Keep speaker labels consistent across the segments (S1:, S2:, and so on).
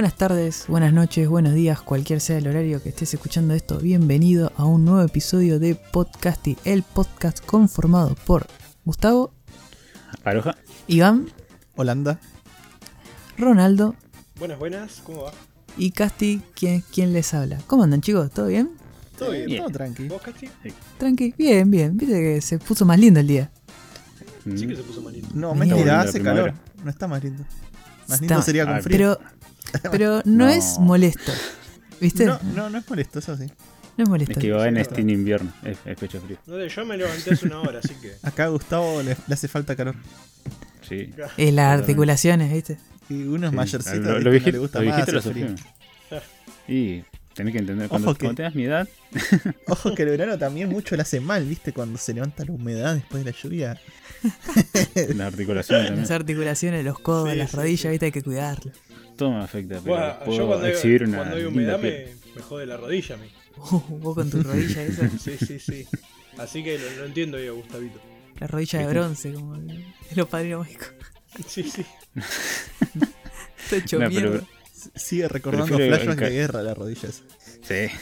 S1: Buenas tardes, buenas noches, buenos días, cualquier sea el horario que estés escuchando esto, bienvenido a un nuevo episodio de Podcasty, el podcast conformado por Gustavo,
S2: Aroja.
S1: Iván,
S3: Holanda.
S1: Ronaldo
S4: Buenas, buenas, ¿cómo va?
S1: y Casti, quien, quien les habla. ¿Cómo andan chicos? ¿Todo bien?
S4: ¿Todo bien?
S3: Todo tranqui.
S4: ¿Vos, Casti?
S1: Tranqui, bien, bien. Viste que se puso más lindo el día.
S2: Mm.
S4: Sí que se puso malito.
S3: No,
S1: Venía
S3: mentira, hace calor. No está más lindo. Más
S1: Está-
S3: lindo sería con
S2: Ah,
S3: frío.
S1: Pero, pero no,
S2: No.
S1: es molesto. ¿Viste?
S3: No, no, no es molesto, eso sí.
S1: No es molesto.
S2: Es que va en este invierno, es, es pecho frío.
S4: No, yo me levanté hace una hora, así que.
S3: Acá a Gustavo le, le hace falta calor.
S2: Sí.
S1: Es las articulaciones, ¿viste?
S3: Y uno es
S2: Sí.
S3: mayorcito,
S2: Lo, lo
S3: no
S2: vieji-
S3: le gusta
S2: lo
S3: más
S2: viejito lo
S3: frío.
S2: Y tenés que entender, cuando,
S3: Ojo que-
S2: cuando tengas mi edad,
S3: Ojo que el verano también mucho le hace mal, ¿viste? Cuando se levanta la humedad después de la lluvia.
S2: las articulaciones
S1: Las articulaciones, los codos,
S4: Sí,
S1: las
S4: sí,
S1: rodillas,
S4: sí.
S1: ¿viste? Hay que cuidarlo.
S2: Todo me afecta, pero
S4: Bueno,
S2: puedo
S4: yo cuando hay,
S2: exhibir una
S4: cuando hay humedad me, me jode la rodilla a mí.
S1: vos con tu rodilla esa.
S4: Sí, sí, sí. Así que lo, lo entiendo yo, Gustavito.
S1: La rodilla de bronce, como el- de los padrinos mágicos.
S4: Sí, sí.
S1: Está hecho
S2: No, pero-
S3: Sigue recordando flashbacks de guerra la rodilla esa.
S2: Sí.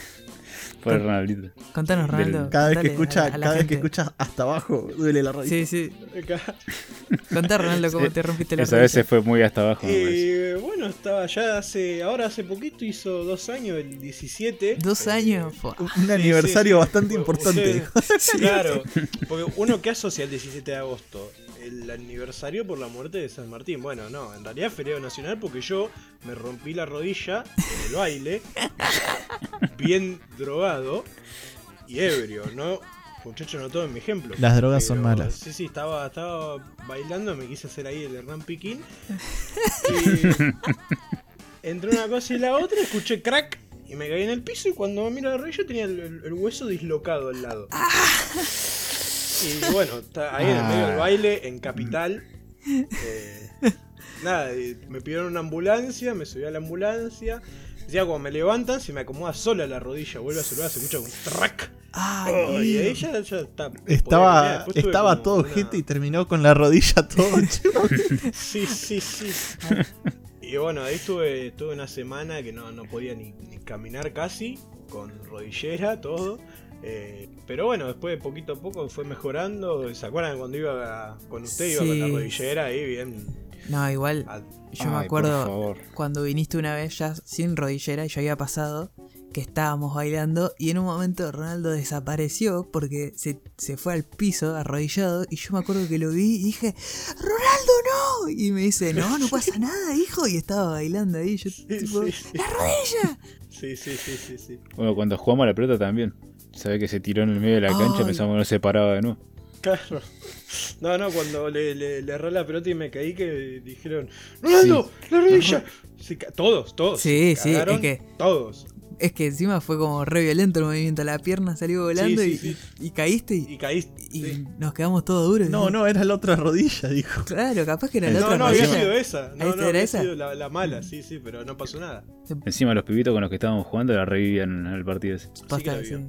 S2: Por Ronaldito.
S1: Contanos,
S2: del-
S1: Ronaldo.
S3: Cada vez que
S1: contale
S3: escucha,
S1: a la- a la
S3: cada vez que escuchas hasta abajo, duele la rodilla.
S1: Sí, sí. Contá, Ronaldo, cómo
S2: Sí.
S1: te rompiste la
S2: Esa vez se
S1: rodilla.
S2: fue muy hasta abajo.
S4: Eh, bueno, estaba ya hace. Ahora hace poquito hizo dos años, el 17.
S1: Dos
S4: Eh,
S1: años.
S3: Un aniversario
S4: sí.
S3: bastante importante.
S4: Claro, porque uno que asocia el 17 de agosto, el aniversario por la muerte de San Martín. Bueno, no, en realidad es feriado nacional porque yo me rompí la rodilla en el baile, bien drogado y ebrio, ¿no? Muchachos, no tomen mi ejemplo.
S3: Las drogas son malas.
S4: Sí, sí, estaba, estaba bailando, me quise hacer ahí el Hernán Piquín. Y entre una cosa y la otra escuché crack y me caí en el piso y cuando me miro la rodilla tenía el, el- el hueso dislocado al lado. Y bueno, está ahí en el medio del
S3: Ah.
S4: baile, en Capital. eh, nada, me pidieron una ambulancia, me subí a la ambulancia. Decía, cuando me levantan, se me acomoda sola la rodilla, vuelve a saludar, se escucha un track.
S1: Ay,
S4: Oh, y ahí ya, ya está.
S3: Estaba, estaba todo
S4: una-
S3: gente y terminó con la rodilla todo.
S4: Sí, sí, sí. Y bueno, ahí estuve, estuve una semana que no, no podía ni, ni caminar casi, con rodillera, todo. Eh, pero bueno, después de poquito a poco fue mejorando. ¿Se acuerdan cuando iba a- con usted? Iba con la rodillera ahí bien.
S1: No, igual.
S4: a-
S1: Yo
S2: Ay,
S1: me acuerdo cuando viniste una vez ya sin rodillera y yo había pasado que estábamos bailando y en un momento Ronaldo desapareció porque se, se fue al piso arrodillado y yo me acuerdo que lo vi y dije, Ronaldo no, y me dice, no, no pasa nada, hijo, y estaba bailando ahí, yo tipo,
S4: sí, sí.
S1: la rodilla.
S4: Sí, sí, sí, sí, sí.
S2: Bueno, cuando jugamos a la pelota también. Sabe que se tiró en el medio de la cancha, pensamos que no se paraba de nuevo.
S4: Claro. No, no, cuando le, le, le erré la pelota y me caí que dijeron, ¡Ronaldo! ¡La rodilla! Se todos, todos.
S1: Sí, sí, es
S4: cagaron,
S1: que-
S4: Todos.
S1: Es que encima fue como re violento el movimiento, la pierna salió volando
S4: Sí,
S1: y,
S4: sí,
S1: y- y caíste y,
S4: Y caíste.
S1: y
S4: sí.
S1: nos quedamos todos duros.
S3: No, no, era la otra rodilla, dijo.
S1: Claro, capaz que era la
S4: No,
S1: otra
S4: no, había
S1: rodilla.
S4: sido esa. No, no,
S1: era
S4: había
S1: esa.
S4: sido la, la mala, sí, sí, pero no pasó nada.
S2: Encima los pibitos con los que estábamos jugando la revivían en el partido ese.
S1: Posta, sí,
S4: vio.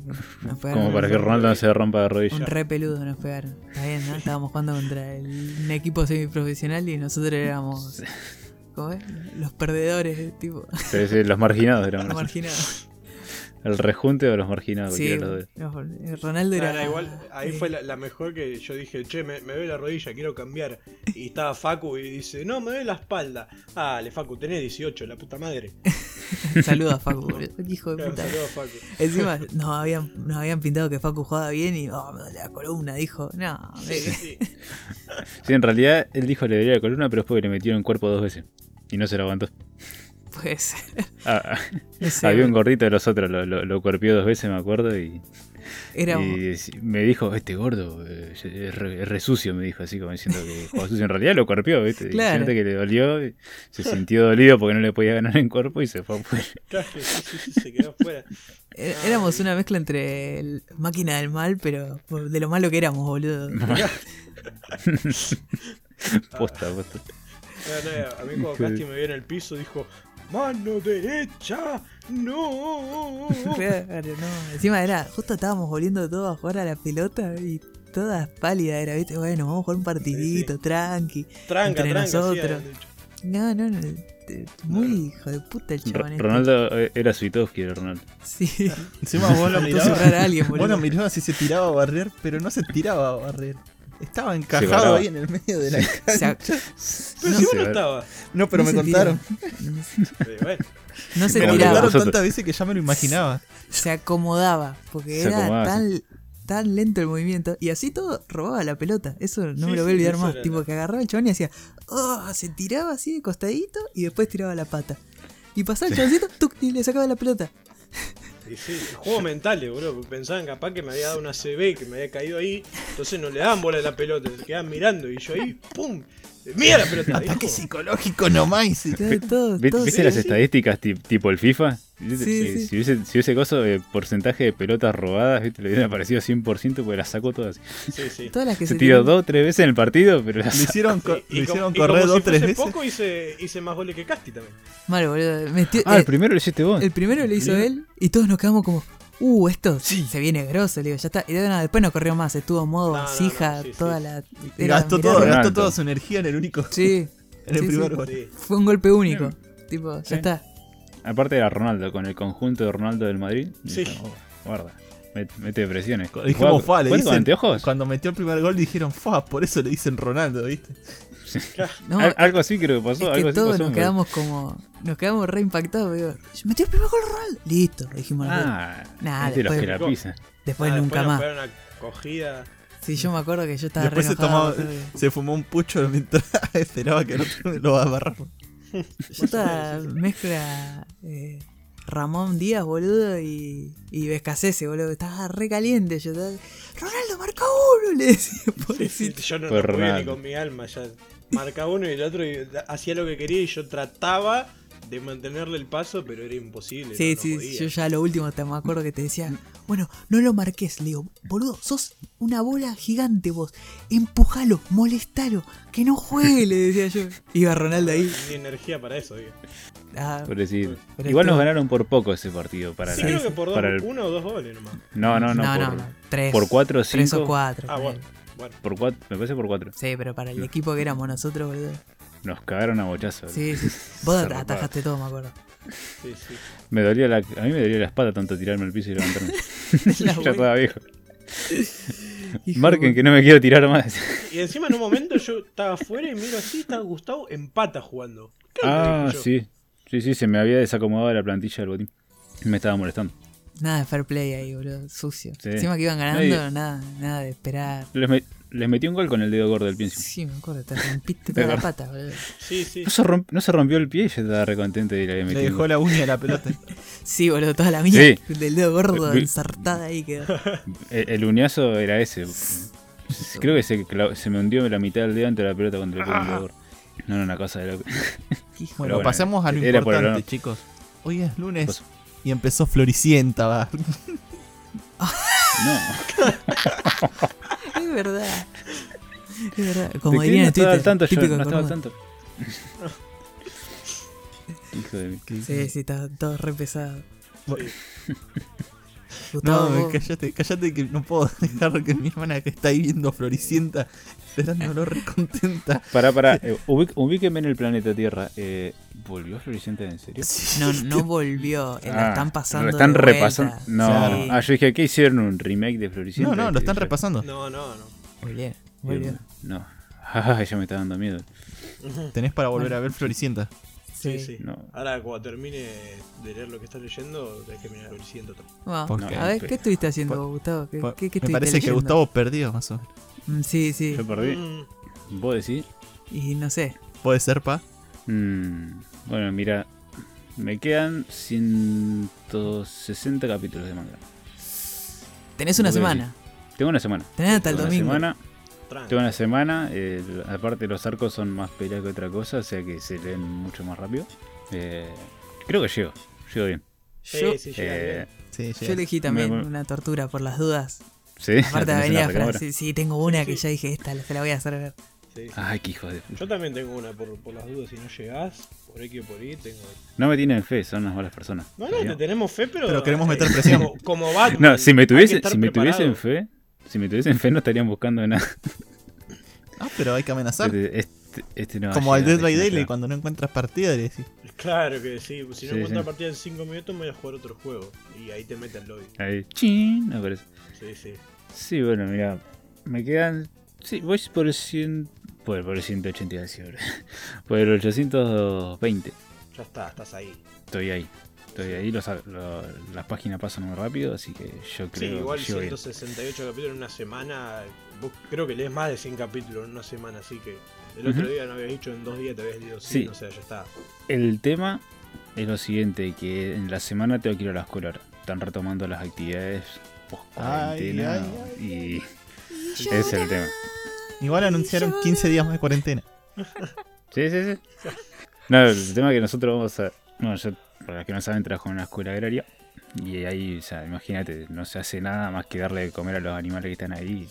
S1: nos pegaron
S2: Como para que Ronaldo no se rompa de rodilla.
S1: Un re peludo nos pegaron. Está bien, ¿no? Estábamos jugando contra el- un equipo semiprofesional y nosotros éramos. ¿Cómo es? Los perdedores, tipo.
S2: Sí, sí, los marginados eran.
S1: Los marginados.
S2: El rejunte o los marginados.
S1: Sí,
S2: los
S1: no, Ronaldo era.
S4: igual, ahí
S1: eh,
S4: fue la, la mejor que yo dije, che, me, me duele la rodilla, quiero cambiar. Y estaba Facu y dice, no, me duele la espalda. Ah, le Facu, tenés 18, la puta madre.
S1: Saludos a Facu, boludo. Hijo de
S4: Claro,
S1: puta.
S4: saludos, Facu.
S1: Encima nos habían, nos habían pintado que Facu jugaba bien y oh, me duele la columna, dijo. No,
S4: Sí,
S1: eh,
S4: sí.
S2: Sí, en realidad él dijo le daría la columna, pero es porque le metieron el cuerpo dos veces. Y no se lo aguantó.
S1: Pues.
S2: Ah, ah,
S1: sé,
S2: había un gordito de los otros, lo, lo, lo cuerpió dos veces, me acuerdo, y,
S1: era
S2: y me dijo, este gordo eh, es re, es re sucio, me dijo, así como diciendo que jugaba sucio. En realidad lo cuerpió, ¿viste?
S1: Claro.
S2: siente que le dolió, y se sintió dolido porque no le podía ganar en cuerpo y se fue afuera.
S4: Claro, sí, sí, sí, se quedó fuera.
S1: é- éramos una mezcla entre el máquina del mal, pero de lo malo que éramos, boludo.
S2: Posta, posta.
S4: No, no, a mí cuando Casti me vio en el piso dijo, mano derecha, no.
S1: Claro, no. Encima era, justo estábamos volviendo todos a jugar a la pelota y todas pálidas era, ¿viste? Bueno, vamos a jugar un partidito, tranqui.
S4: Tranca,
S1: Entre
S4: tranca, sí,
S1: nosotros. No, no, no. Muy hijo de puta el chabón. este.
S2: Ronaldo eh, era Suitovsky, era Ronaldo.
S1: Sí.
S3: Encima vos lo mirabas.
S1: a alguien,
S3: Vos lo mirabas y se tiraba a barrer, pero no se tiraba a barrer. Estaba encajado ahí en el medio de la
S1: sea,
S4: Pero
S1: No,
S4: si vos no estabas.
S3: No, pero
S1: no
S3: me contaron.
S4: Bueno,
S1: No se
S3: Me
S1: tiraba,
S3: contaron
S2: nosotros.
S3: tantas veces que ya me lo imaginaba.
S1: se acomodaba. Porque
S2: Se
S1: era
S2: acomodaba,
S1: tan, tan lento el movimiento. Y así todo robaba la pelota. Eso no
S4: Sí,
S1: me lo voy a olvidar más. Tipo
S4: la-
S1: que agarraba el chabón y hacía. Oh, se tiraba así de costadito y después tiraba la pata. Y pasaba el chaboncito tuc, y le sacaba la pelota.
S4: Sí, juegos mentales, boludo. Pensaban capaz que me había dado una CB, que me había caído ahí. Entonces no le daban bola a la pelota, se quedaban mirando. Y yo ahí, ¡pum! ¡Mira la pelota!
S3: Ataque psicológico nomás. y-
S1: Todo, todo,
S2: ¿Viste,
S1: todo
S2: viste
S1: sí,
S2: las
S1: sí.
S2: estadísticas ti- tipo el FIFA?
S1: Sí,
S2: Si-
S1: sí.
S2: Si, hubiese, si hubiese coso de porcentaje de pelotas robadas, ¿viste? le hubiera aparecido 100% porque las sacó todas.
S4: Sí, sí.
S1: Todas las que
S2: Se
S1: se
S2: tiró dos, tres veces en el partido, pero las
S3: Lo hicieron, co-
S4: com-
S3: hicieron
S4: y
S3: correr
S4: como
S3: dos
S4: si
S3: tres veces.
S4: poco hice, hice más goles que Casti también.
S1: Mal, boludo. Metió-
S2: Ah,
S1: eh,
S2: el primero lo hiciste vos.
S1: el primero lo hizo él y todos nos quedamos como. Uh, esto se viene grosso, le digo, ya está. Y de nada, después no corrió más, estuvo en modo
S4: No, no,
S1: vasija,
S4: no, sí, sí.
S1: toda la. Era
S3: gastó, todo, gastó toda su energía en el único.
S1: Sí,
S3: En el
S1: sí,
S3: primer
S1: sí.
S3: gol.
S1: Fue un golpe único. Tipo, ya
S2: Sí.
S1: está.
S2: Aparte era Ronaldo, con el conjunto de Ronaldo del Madrid.
S4: Sí.
S2: Dijo, "Oh, guarda, met- mete presiones.
S3: Dijimos, fa, le
S2: ¿Juega con
S3: dicen,
S2: anteojos?
S3: Cuando metió el primer gol dijeron, fa, por eso le dicen Ronaldo, ¿viste?
S1: No,
S2: Al- algo así creo que pasó.
S1: es
S2: algo
S1: que
S2: así
S1: todos
S2: pasó,
S1: nos quedamos como. Nos quedamos re impactados. Digo, metió el primer gol Ronaldo. Listo, dijimos.
S2: Ah,
S1: Nah,
S2: es de los
S1: después-
S2: que la pisan.
S1: Después
S4: Ah,
S1: nunca
S4: después
S1: más.
S4: cogida.
S1: Sí, yo me acuerdo que yo estaba
S3: Después
S1: re
S3: se,
S1: enojado, acuerdo que-
S3: se fumó un pucho mientras esperaba que el otro lo agarrara.
S1: Yo estaba mezcla eh, Ramón Díaz, boludo, y, y Vescasese, boludo. Estaba re caliente. Yo estaba, Ronaldo, marca uno, le decía,
S4: Sí, sí,
S1: pobrecito.
S4: yo no,
S2: Fue
S4: no podía ni con mi alma. Ya marca uno y el otro y hacía lo que quería y yo trataba de mantenerle el paso, pero era imposible.
S1: Sí,
S4: no, no
S1: sí,
S4: podía.
S1: yo ya lo último te me acuerdo que te decía, bueno, no lo marques, le digo, boludo, sos una bola gigante vos, empujalo, molestalo, que no juegue, le decía yo. Iba Ronaldo ahí.
S4: Ni energía para eso, digo.
S1: ah,
S2: Pobrecito.
S1: Pero
S2: Igual nos
S1: estuvo-
S2: ganaron por poco ese partido. Para
S4: Sí,
S2: la-
S4: creo que por dos,
S2: para el-
S4: uno o dos goles nomás.
S2: No, no, no.
S1: no,
S2: por,
S1: no, no, tres.
S2: por cuatro o
S1: Tres o
S2: cinco.
S1: cuatro.
S4: Ah. Bueno,
S2: Por cuatro, me parece por cuatro.
S1: Sí, pero para el equipo que éramos nosotros, boludo.
S2: Nos cagaron a bochazo.
S1: Sí, sí. Vos atajaste todo, me acuerdo.
S4: sí, sí.
S2: Me dolía la, a mí me dolía la espalda tanto tirarme al piso y levantarme.
S1: La
S2: ya estaba viejo.
S1: Hijo
S2: Marquen que no me quiero tirar más.
S4: Y encima en un momento yo estaba afuera y miro así, estaba Gustavo en pata jugando. ¿Qué es lo que
S2: Ah, sí. Sí, sí, se me había desacomodado la plantilla del botín. Me estaba molestando.
S1: Nada de fair play ahí, boludo. Sucio.
S2: Sí.
S1: Encima que iban ganando,
S2: Nadie-
S1: nada, nada de esperar.
S2: Les, me- les metí un gol con el dedo gordo del pie encima.
S1: Sí, me acuerdo, te rompiste toda la pata, boludo.
S4: Sí, sí.
S2: No se, romp- no se rompió el pie y yo estaba recontento de ir a
S3: Le dejó la uña a la pelota.
S1: Sí, boludo, toda la mía
S2: Sí.
S1: del dedo gordo ensartada ahí quedó.
S2: El, el uñazo era ese. Creo que se, se me hundió la mitad del dedo entre la pelota contra el dedo gordo. No, no, una cosa de loco.
S3: Bueno,
S2: bueno,
S3: pasemos a lo
S2: era
S3: importante, chicos. Hoy es lunes y empezó Floricienta, va.
S2: No.
S1: Es verdad. Es verdad. Como
S2: ¿De qué
S1: dirían
S2: no
S1: en Twitter.
S2: tanto yo?
S1: típico
S2: No estaba al tanto. Hijo de mí.
S1: Sí, sí, está todo re pesado.
S3: Bueno.
S1: Gustavo,
S3: No, cállate, cállate que no puedo dejar que mi hermana que está ahí viendo Floricienta, esperándolo re contenta.
S2: Pará, pará. eh, ubí- ubíquenme en el planeta Tierra. Eh, ¿Volvió Floricienta en serio?
S1: no, no volvió. eh, la
S2: Ah,
S1: están pasando.
S2: Lo están repasando. No.
S1: Sí.
S2: Ah, yo dije, ¿qué hicieron? ¿Un remake de Floricienta?
S3: No, no, lo están
S2: Yo-
S3: repasando.
S4: No, no, no.
S1: Muy bien, muy bien.
S2: No. Ah, ya me está dando miedo.
S3: Tenés para volver a ver Floricienta.
S4: Sí, sí.
S2: No.
S4: Ahora cuando termine de leer lo que estás leyendo, tenés que mirar el siguiente otro.
S1: Bueno,
S3: ¿Por
S2: qué?
S1: a ver, ¿qué estuviste haciendo,
S3: por-
S1: Gustavo? ¿Qué, qué
S3: Me parece que? Gustavo perdió, más o menos.
S1: Mm, Sí, sí.
S2: Yo perdí.
S4: Mm,
S2: ¿Vos decís?
S1: Y no sé.
S3: Puede ser, pa.
S2: Mm, bueno, mira. Me quedan 160 capítulos de manga.
S1: Tenés una semana.
S2: Tengo una semana.
S1: Tenés hasta el
S2: Tengo una
S1: domingo.
S2: semana.
S4: Tranqui.
S2: Tengo una semana. eh, aparte, los arcos son más peleas que otra cosa, o sea que se leen mucho más rápido. Eh, creo que llego. Llego bien.
S1: Yo,
S4: Sí,
S2: Eh,
S4: bien.
S3: Sí,
S1: yo elegí también
S2: Me- me-
S1: una tortura por las dudas.
S2: ¿Sí?
S1: Aparte
S2: ¿La tenés en
S1: venía
S2: la
S1: Fran,
S2: recámara?
S1: sí, sí, tengo una
S4: Sí,
S1: que
S4: sí.
S1: ya dije, esta se la voy a hacer ver.
S4: Sí, sí.
S2: Ay, qué hijo de.
S4: Yo también tengo una por, por las dudas. Si no llegás, por X o por Y, tengo.
S2: No me tienen fe, son unas malas personas.
S4: No, no, te tenemos fe, pero.
S3: Pero queremos
S4: eh,
S3: meter presión.
S4: Como, como Batman.
S2: No, si me, tuviese, si me tuviesen fe, Si me tuviesen fe no estarían buscando nada.
S3: Ah, pero hay que amenazar.
S2: Este, este, este no
S3: Como al Dead by Daylight cuando no encuentras partida le decís.
S4: Claro que sí, si no
S2: Sí,
S4: encuentro
S2: sí.
S4: partida en 5 minutos me voy a jugar otro juego. Y ahí te mete al lobby.
S2: Ahí, chin, aparece.
S4: Sí, sí.
S2: Sí, bueno, mira, me quedan. Sí, voy por el 100. Por, por el 180 iba a decir ahora. Por el 820.
S4: Ya está, estás ahí.
S2: Estoy ahí. Estoy ahí, lo- las páginas pasan muy rápido, así que yo
S4: Sí,
S2: creo
S4: igual
S2: que llego bien.
S4: 168 capítulos en una semana. Vos creo que lees más de 100 capítulos en una semana, así que el otro día no habías dicho en dos días te habías leído 100,
S2: Sí.
S4: o sea, ya está.
S2: El tema es lo siguiente, que en la semana tengo que ir a la escuela. Están retomando las actividades post cuarentena
S3: Ay,
S2: y ese es el tema.
S3: Igual anunciaron 15 días más de cuarentena.
S2: Sí, sí, sí. No, el tema es que nosotros vamos a. Bueno, yo, para los que no saben, trabajo en una escuela agraria. Y ahí, o sea, imagínate, no se hace nada más que darle de comer a los animales que están ahí.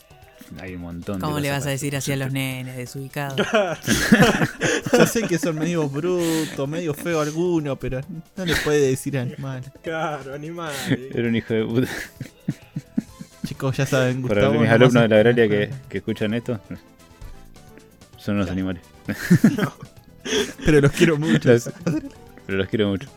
S2: Hay un montón de
S1: ¿Cómo le vas a
S2: para
S1: decir así a los nenes desubicados?
S3: Yo sé que son medio brutos, medio feo alguno, pero no le puede decir animal.
S4: Claro, animales.
S2: Era un hijo de puta.
S3: Chicos, ya saben,
S2: Para
S3: Gustavo.
S2: mis
S3: nomás
S2: alumnos de la agraria que, que escuchan esto, son los animales.
S3: Pero los quiero mucho.
S2: Los- pero los quiero mucho.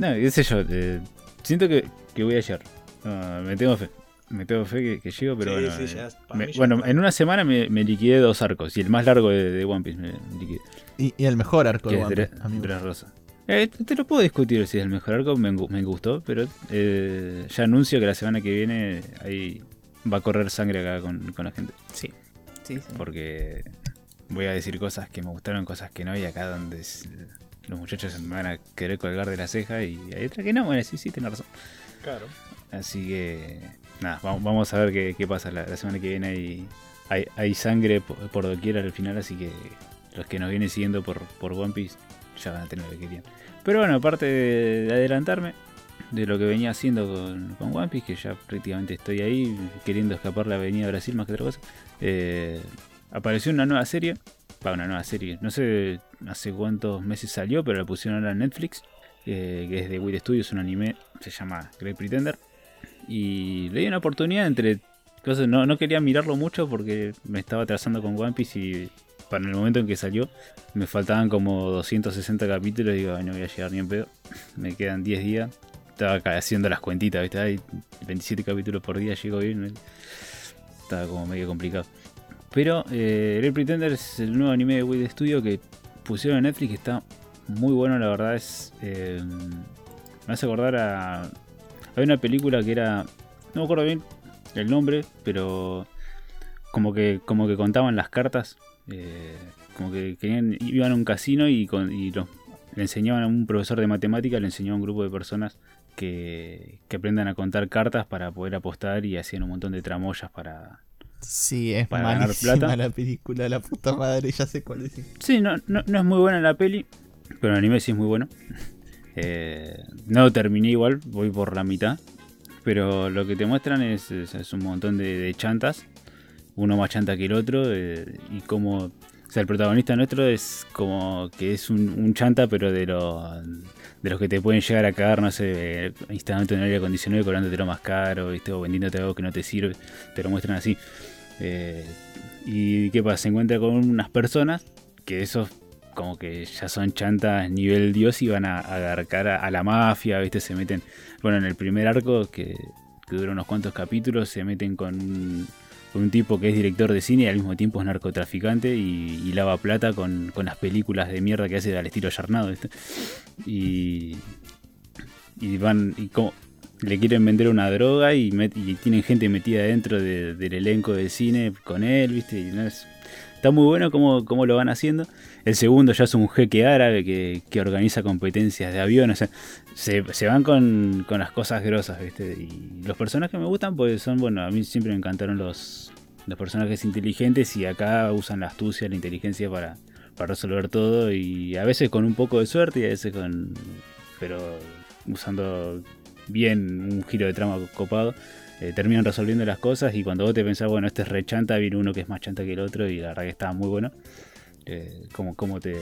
S2: No, qué sé yo, eh, siento que, que voy a llegar. No, me tengo fe. Me tengo fe que, que llego, pero
S4: Sí,
S2: bueno.
S4: sí,
S2: eh,
S4: ya, para
S2: me-
S4: mí ya
S2: bueno,
S4: está.
S2: en una semana me, me liquidé dos arcos. Y el más largo de, de One Piece me liquidé.
S3: Y, y el mejor arco
S2: Que
S3: de One.
S2: Dressrosa. Eh, te lo puedo discutir si es el mejor arco, me, me gustó, pero eh, ya anuncio que la semana que viene ahí va a correr sangre acá con, con la gente.
S1: Sí. Sí, sí.
S2: Porque voy a decir cosas que me gustaron, cosas que no, y acá donde es- los muchachos me van a querer colgar de la ceja y hay otra que no, bueno, sí, sí, tenés razón.
S4: Claro.
S2: Así que, nada, vamos, vamos a ver qué, qué pasa la, la semana que viene. Hay, hay, hay sangre por, por doquier al final, así que los que nos vienen siguiendo por, por One Piece ya van a tener lo que querían. Pero bueno, aparte de, de adelantarme de lo que venía haciendo con, con One Piece, que ya prácticamente estoy ahí queriendo escapar la avenida Brasil más que otra cosa, eh, apareció una nueva serie. Va, una nueva serie. No sé hace cuántos meses salió, pero la pusieron ahora en Netflix. eh, que es de Weird Studios, un anime. Se llama Great Pretender. Y le di una oportunidad entre cosas. No, no quería mirarlo mucho porque me estaba atrasando con One Piece y para el momento en que salió me faltaban como 260 capítulos. Y digo, "Ay, no voy a llegar ni en pedo. Me quedan 10 días. Estaba haciendo las cuentitas, ¿viste? Ay, 27 capítulos por día, llego bien. Estaba como medio complicado. Pero eh, Great Pretender es el nuevo anime de Weird Studio que pusieron en Netflix. Está muy bueno, la verdad. Es. eh, me hace acordar a. Hay una película que era. No me acuerdo bien el nombre, pero. Como que, como que contaban las cartas. eh, como que querían, iban a un casino y, con, y le enseñaban a un profesor de matemática, le enseñaba a un grupo de personas que, que aprendan a contar cartas para poder apostar y hacían un montón de tramoyas para,
S3: Sí, es
S2: Para ganar
S3: malísima
S2: plata.
S3: la película, la puta madre, ya sé cuál es.
S2: Sí, no, no, no es muy buena la peli, pero el anime sí es muy bueno. Eh, no lo terminé igual, voy por la mitad. Pero lo que te muestran es, es- es un montón de, de chantas, uno más chanta que el otro, eh, y como... O sea, el protagonista nuestro es como que es un, un chanta, pero de los, de los que te pueden llegar a cagar, no sé, instalándote en aire acondicionado y cobrándote lo más caro, ¿viste? o vendiéndote algo que no te sirve, te lo muestran así. Eh, y qué pasa, se encuentra con unas personas que esos como que ya son chantas nivel dios y van a agarcar a, a la mafia, ¿viste? Se meten, bueno, en el primer arco que, que dura unos cuantos capítulos, se meten con un, tipo que es director de cine y al mismo tiempo es narcotraficante y, lava plata con, con las películas de mierda que hace al estilo Yarnado. Y, y van, y como le quieren vender una droga y, met- y tienen gente metida dentro de- del elenco del cine con él, ¿viste? Y no es- está muy bueno cómo, cómo lo van haciendo. El segundo ya es un jeque árabe que, que organiza competencias de avión, o sea, se, van con, con las cosas grosas, ¿viste? Y los personajes me gustan, pues son, bueno, a mí siempre me encantaron los, los personajes inteligentes y acá usan la astucia, la inteligencia para, para resolver todo y a veces con un poco de suerte y a veces con... pero usando bien un giro de trama copado. eh, terminan resolviendo las cosas y cuando vos te pensás, bueno, este es re chanta, viene uno que es más chanta que el otro y la verdad que está muy bueno. Eh, como, como te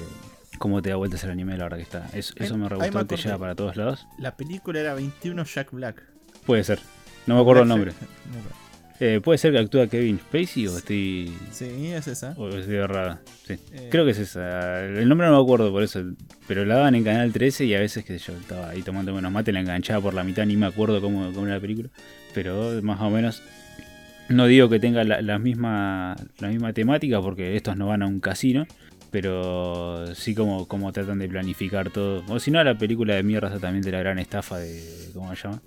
S2: cómo te da vueltas el anime, la verdad que está. Eso, eso me re gustó, te lleva para todos lados.
S3: La película era 21 Jack Black.
S2: Puede ser. No me acuerdo el nombre.
S3: Jack-.
S2: Eh, ¿Puede ser que actúa Kevin Spacey o estoy,
S3: Sí, es esa.
S2: o estoy errada? Sí.
S3: Eh.
S2: Creo que es esa. El nombre no me acuerdo por eso. Pero la daban en Canal 13 y a veces que yo estaba ahí tomando menos mate, la enganchaba por la mitad, ni me acuerdo cómo, cómo era la película. Pero más o menos. No digo que tenga la, la misma, la misma temática porque estos no van a un casino. Pero sí como, como tratan de planificar todo. O si no, la película de mierda también de la gran estafa de... ¿Cómo se llama?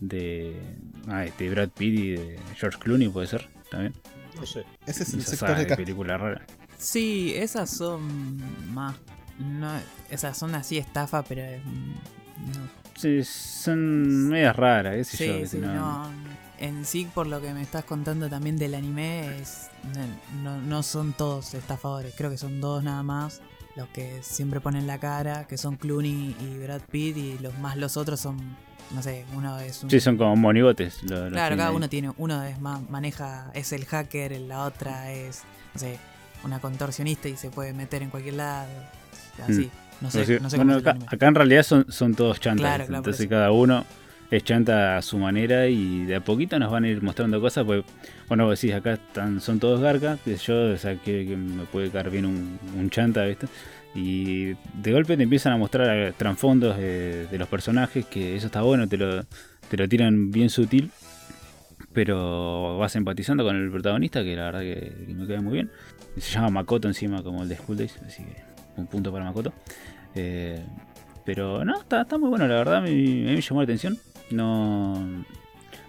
S2: De... Ah, este Brad Pitt y de George Clooney puede ser también.
S4: No sé.
S3: Ese es el
S2: Esa
S3: sector de
S2: película rara.
S1: Sí, esas son más. No, esas son así estafa, pero. es- No,
S2: Sí, son medias raras, qué sé
S1: sí,
S2: yo.
S1: sí,
S2: no-
S1: no. En sí, por lo que me estás contando también del anime, es, no, no- no son todos estafadores. Creo que son dos nada más los que siempre ponen la cara, que son Clooney y Brad Pitt, y los más los otros son, no sé, uno es un...
S2: Sí, son como monigotes. lo-
S1: Claro, cada
S2: ahí.
S1: uno tiene, uno es más, maneja, es el hacker, la otra es, no sé, una contorsionista y se puede meter en cualquier lado. Así, no sé,
S2: Así-
S1: no sé
S2: bueno, acá, acá en realidad son, son todos chantas.
S1: Claro, claro,
S2: Entonces cada uno es chanta a su manera y de a poquito nos van a ir mostrando cosas. Pues, bueno, vos decís, acá están, son todos garcas, que yo, o sea, que, que me puede caer bien un, un chanta, ¿viste? Y de golpe te empiezan a mostrar eh, trasfondos de, de los personajes, que eso está bueno, te lo, te lo tiran bien sutil. Pero vas empatizando con el protagonista, que la verdad que, que me cae muy bien. Se llama Makoto encima, como el de School Days, así que un punto para Makoto. Eh, pero no, está, está muy bueno, la verdad, me, me, me llamó la atención. No,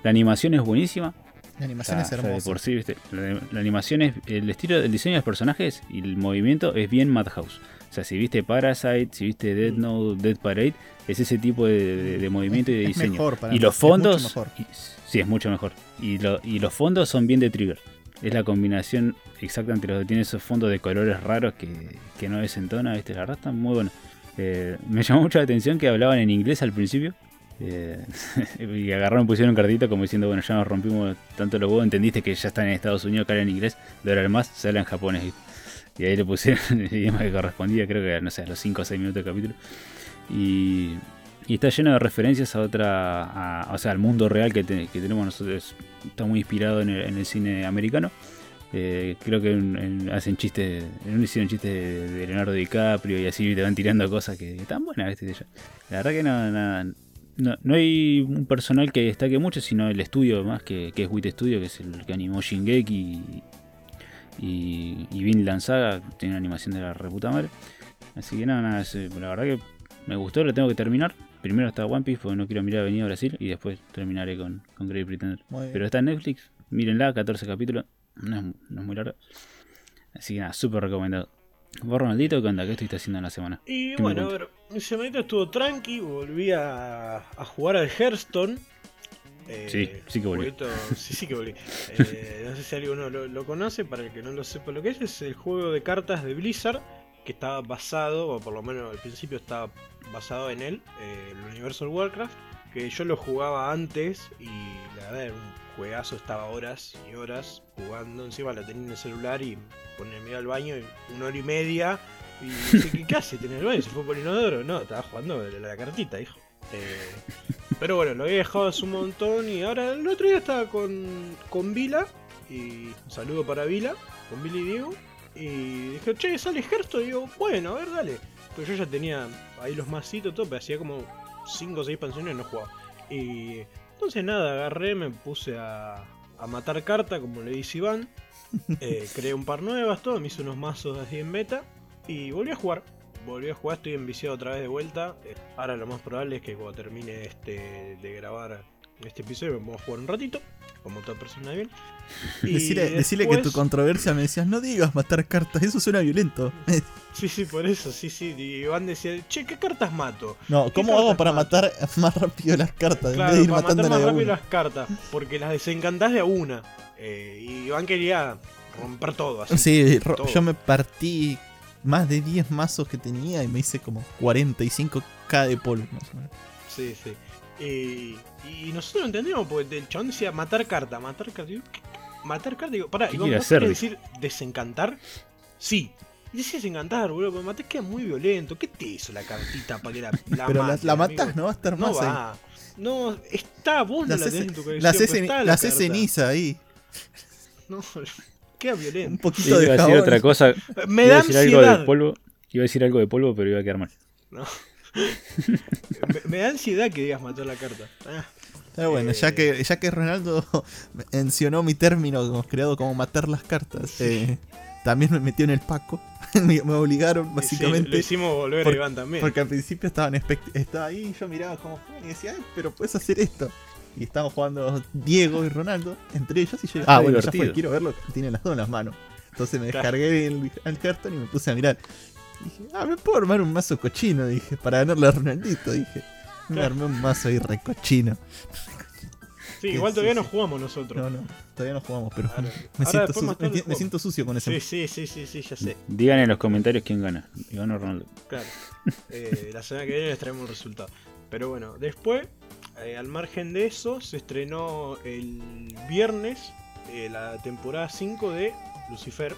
S2: la animación es buenísima.
S3: La animación es
S2: de
S3: hermosa.
S2: por sí, ¿viste? La, la animación es. El estilo, el diseño de los personajes y el movimiento es bien Madhouse. O sea, si viste Parasite, si viste Dead Note, Dead Parade, es ese tipo de, de- de movimiento y de
S3: Es
S2: diseño.
S3: mejor para
S2: y los
S3: es mucho
S2: fondos.
S3: mejor.
S2: y- sí, es mucho mejor. Y, lo- y los fondos son bien de Trigger. Es la combinación exacta entre los que tiene esos fondos de colores raros que, que no desentona, ¿viste? La verdad está muy bueno. Eh, me llamó mucho la atención que hablaban en inglés al principio. Eh, y agarraron, pusieron un cartito como diciendo, bueno, ya nos rompimos tanto los huevos, entendiste que ya están en Estados Unidos, que hablan inglés, de ahora en más se habla en japonés. ¿viste? Y ahí le pusieron el idioma que correspondía, creo que, no sé, a los 5 o 6 minutos del capítulo. Y, y está lleno de referencias a otra, a- o sea, al mundo real que, te- que tenemos nosotros. Está muy inspirado en el, en el cine americano. Eh, creo que en- en- hacen chistes, en uno hicieron chistes de, de Leonardo DiCaprio y así te van tirando cosas que están buenas, ¿viste? La verdad que no, no, no, no hay un personal que destaque mucho, sino el estudio más, que, que es WIT Studio, que es el que animó Shingeki y, y, Vinland Saga, tiene una animación de la reputa madre. Así que nada, nada, eh, la verdad que me gustó, lo tengo que terminar. Primero está One Piece porque no quiero mirar Avenida Brasil y después terminaré con, con Great Pretender. Pero está en Netflix, mírenla, 14 capítulos, no es, no es muy larga. Así que nada, súper recomendado. ¿Vos, Ronaldito, qué onda? ¿Qué estuviste haciendo en la semana?
S4: Y
S2: ¿Qué me
S4: bueno, a ver, mi semanita estuvo tranqui, volví a, a jugar al Hearthstone. Eh,
S2: Sí, sí que
S4: jueguito- sí, sí que volví. Eh, no sé si alguno lo, lo conoce, para el que no lo sepa lo que es, es el juego de cartas de Blizzard, que estaba basado, o por lo menos al principio estaba basado en él, eh, el Universal Warcraft, que yo lo jugaba antes y la verdad era un juegazo, estaba horas y horas jugando, encima lo tenía en el celular y ponerme al baño y una hora y media y ¿qué, ¿qué hace? ¿Tiene el baño? ¿Se fue por inodoro? No, estaba jugando la, la cartita, hijo. Eh, pero bueno, lo había dejado hace un montón y ahora el otro día estaba con, con Vila. Y un saludo para Vila, con Vila y Diego. Y dije, che, sale Hearthstone. Y digo, bueno, a ver, dale. Pero yo ya tenía ahí los masitos, todo, pero hacía como 5 o 6 expansiones y no jugaba. Y entonces nada, agarré, me puse a, a matar carta, como le dice Iván. Eh, creé un par nuevas, todo, me hice unos mazos así en beta. Y volví a jugar. Volví a jugar, estoy enviciado otra vez de vuelta. Eh, Ahora lo más probable es que cuando termine este de grabar este episodio me pongo a jugar un ratito, como toda persona bien. Y
S3: Decile, decile que tu controversia me decías, no digas matar cartas, eso suena violento.
S4: Sí, sí, por eso, sí, sí. Y Iván decía, che, ¿qué cartas mato?
S3: No, ¿cómo
S4: ¿Qué
S3: hago para
S4: mato?
S3: matar más rápido las cartas?
S4: Claro,
S3: en vez de ir
S4: para matar más
S3: de
S4: rápido
S3: una?
S4: las cartas, porque las desencantás de a una. Eh, y Iván quería romper todo así.
S3: Sí,
S4: todo.
S3: yo me partí más de 10 mazos que tenía y me hice como 45k de polvo más o menos.
S4: Sí, sí. Y, y nosotros lo entendimos, porque el chabón decía matar carta, matar carta. Digo, ¿qué- Matar carta, digo, pará,
S2: ¿Qué
S4: ¿vos
S2: hacer?
S4: decir desencantar? Sí. Y decía desencantar, boludo, pero maté queda muy violento. ¿Qué te hizo la cartita para que la, la
S3: Pero la, la matás, no va a estar
S4: No
S3: más ahí.
S4: No, está, vos no
S3: La
S4: tenés en tu
S3: La
S4: colección,
S3: la
S4: la
S3: ceniza ahí.
S4: No, queda
S3: Un
S4: violento.
S2: Sí,
S3: poquito de
S2: iba a decir
S3: jabón.
S2: otra cosa.
S4: Me
S2: iba
S4: da
S2: a decir algo de
S4: ansiedad.
S2: polvo. Iba a decir algo de polvo, pero iba a quedar mal.
S4: Me, me da ansiedad que digas matar la carta. Ah,
S3: Pero bueno, ya que, ya que Ronaldo mencionó mi término como creado como matar las cartas, eh, también me metió en el paco. me, me obligaron,
S4: y sí,
S3: básicamente.
S4: lo hicimos volver
S3: por-
S4: a Iván también.
S3: Porque al principio estaban estaba ahí y yo miraba como y decía, "Ay, pero puedes hacer esto. Y estábamos jugando Diego y Ronaldo entre ellos y yo
S2: Ah,
S3: "Ay, ya fue, quiero ver lo que tienen las dos en las manos. Entonces me descargué el, el Hearthstone y me puse a mirar. Dije, ah, me puedo armar un mazo cochino, dije, para ganarle a Ronaldito, dije. Me
S4: Claro.
S3: armé un mazo ahí recochino.
S4: Sí, igual todavía
S3: sí.
S4: no jugamos nosotros.
S3: No, no, todavía no jugamos, pero
S4: Ahora-
S3: me,
S4: ahora
S3: siento me- me sucio con ese.
S4: Sí, sí, sí, sí, sí, ya sé.
S2: Digan en los comentarios quién gana. Y ganó Ronaldo.
S4: Claro. Eh, la semana que viene les traemos el resultado. Pero bueno, después, eh, al margen de eso, se estrenó el viernes eh, la temporada 5 de Lucifer.